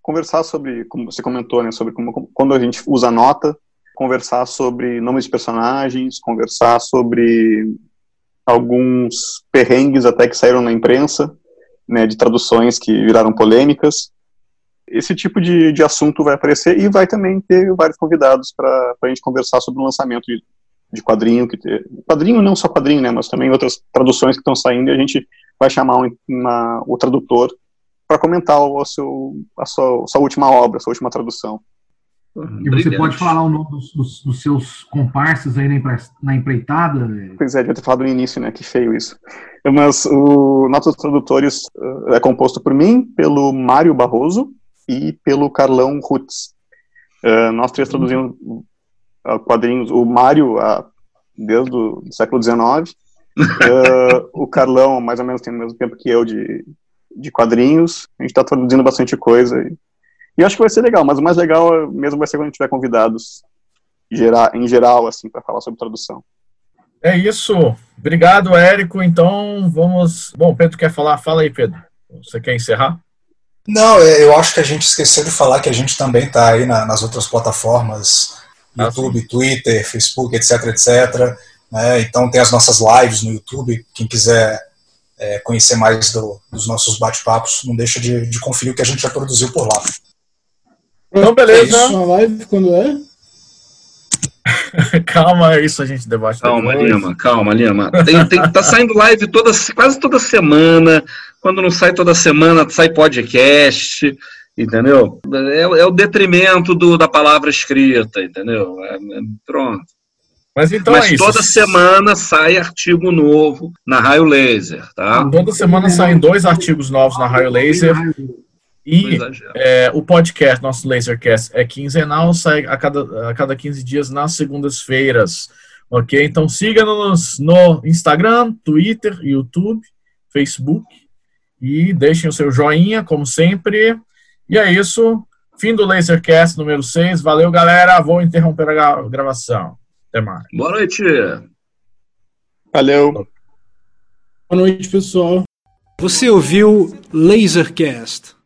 conversar sobre, como você comentou, né, sobre como, quando a gente usa nota, conversar sobre nomes de personagens, conversar sobre alguns perrengues até que saíram na imprensa, né, de traduções que viraram polêmicas esse tipo de, de assunto vai aparecer e vai também ter vários convidados para a gente conversar sobre o lançamento de, de quadrinho, que ter, quadrinho não só quadrinho, né, mas também outras traduções que estão saindo e a gente vai chamar um, uma, o tradutor para comentar o seu, a sua, a sua última obra, a sua última tradução. E você pode falar o nome dos, dos, dos seus comparsas aí na empreitada? Pois é, devia ter falado no início, né? Que feio isso. Mas o Notas Tradutores uh, é composto por mim, pelo Mário Barroso, e pelo Carlão Rutz. Uh, nós três traduzimos uh, quadrinhos, o Mário uh, desde o século XIX, o Carlão mais ou menos tem o mesmo tempo que eu de, de quadrinhos, a gente está traduzindo bastante coisa e, e acho que vai ser legal, mas o mais legal mesmo vai ser quando a gente tiver convidados em geral, assim, para falar sobre tradução. É isso. Obrigado, Érico. Então, vamos. Bom, Pedro quer falar? Fala aí, Pedro. Você quer encerrar? Não, é, eu acho que a gente esqueceu de falar que a gente também está aí na, nas outras plataformas, ah, YouTube, ah, Twitter, Facebook, etc, etc. Né? Então tem as nossas lives no YouTube. Quem quiser é, conhecer mais do, dos nossos bate-papos, não deixa de, de, conferir o que a gente já produziu por lá. Então, beleza. É a live quando é? calma, é isso a gente debate. Calma, depois. Lima, calma, Lima. Tem, tem, tá saindo live toda, quase toda semana. Quando não sai toda semana, sai podcast, entendeu? É, é o detrimento do, da palavra escrita, entendeu? É, é, pronto. Mas, então Mas é toda semana sai artigo novo na Raio Laser, tá? Toda semana saem dois artigos novos na Raio Laser. E é, o podcast, nosso Lasercast, é quinzenal, sai a cada, a cada 15 dias nas segundas-feiras. Ok? Então siga-nos no Instagram, Twitter, YouTube, Facebook. E deixem o seu joinha, como sempre. E é isso. Fim do Lasercast número 6. Valeu, galera. Vou interromper a gravação. Até mais. Boa noite. Valeu. Boa noite, pessoal. Você ouviu Lasercast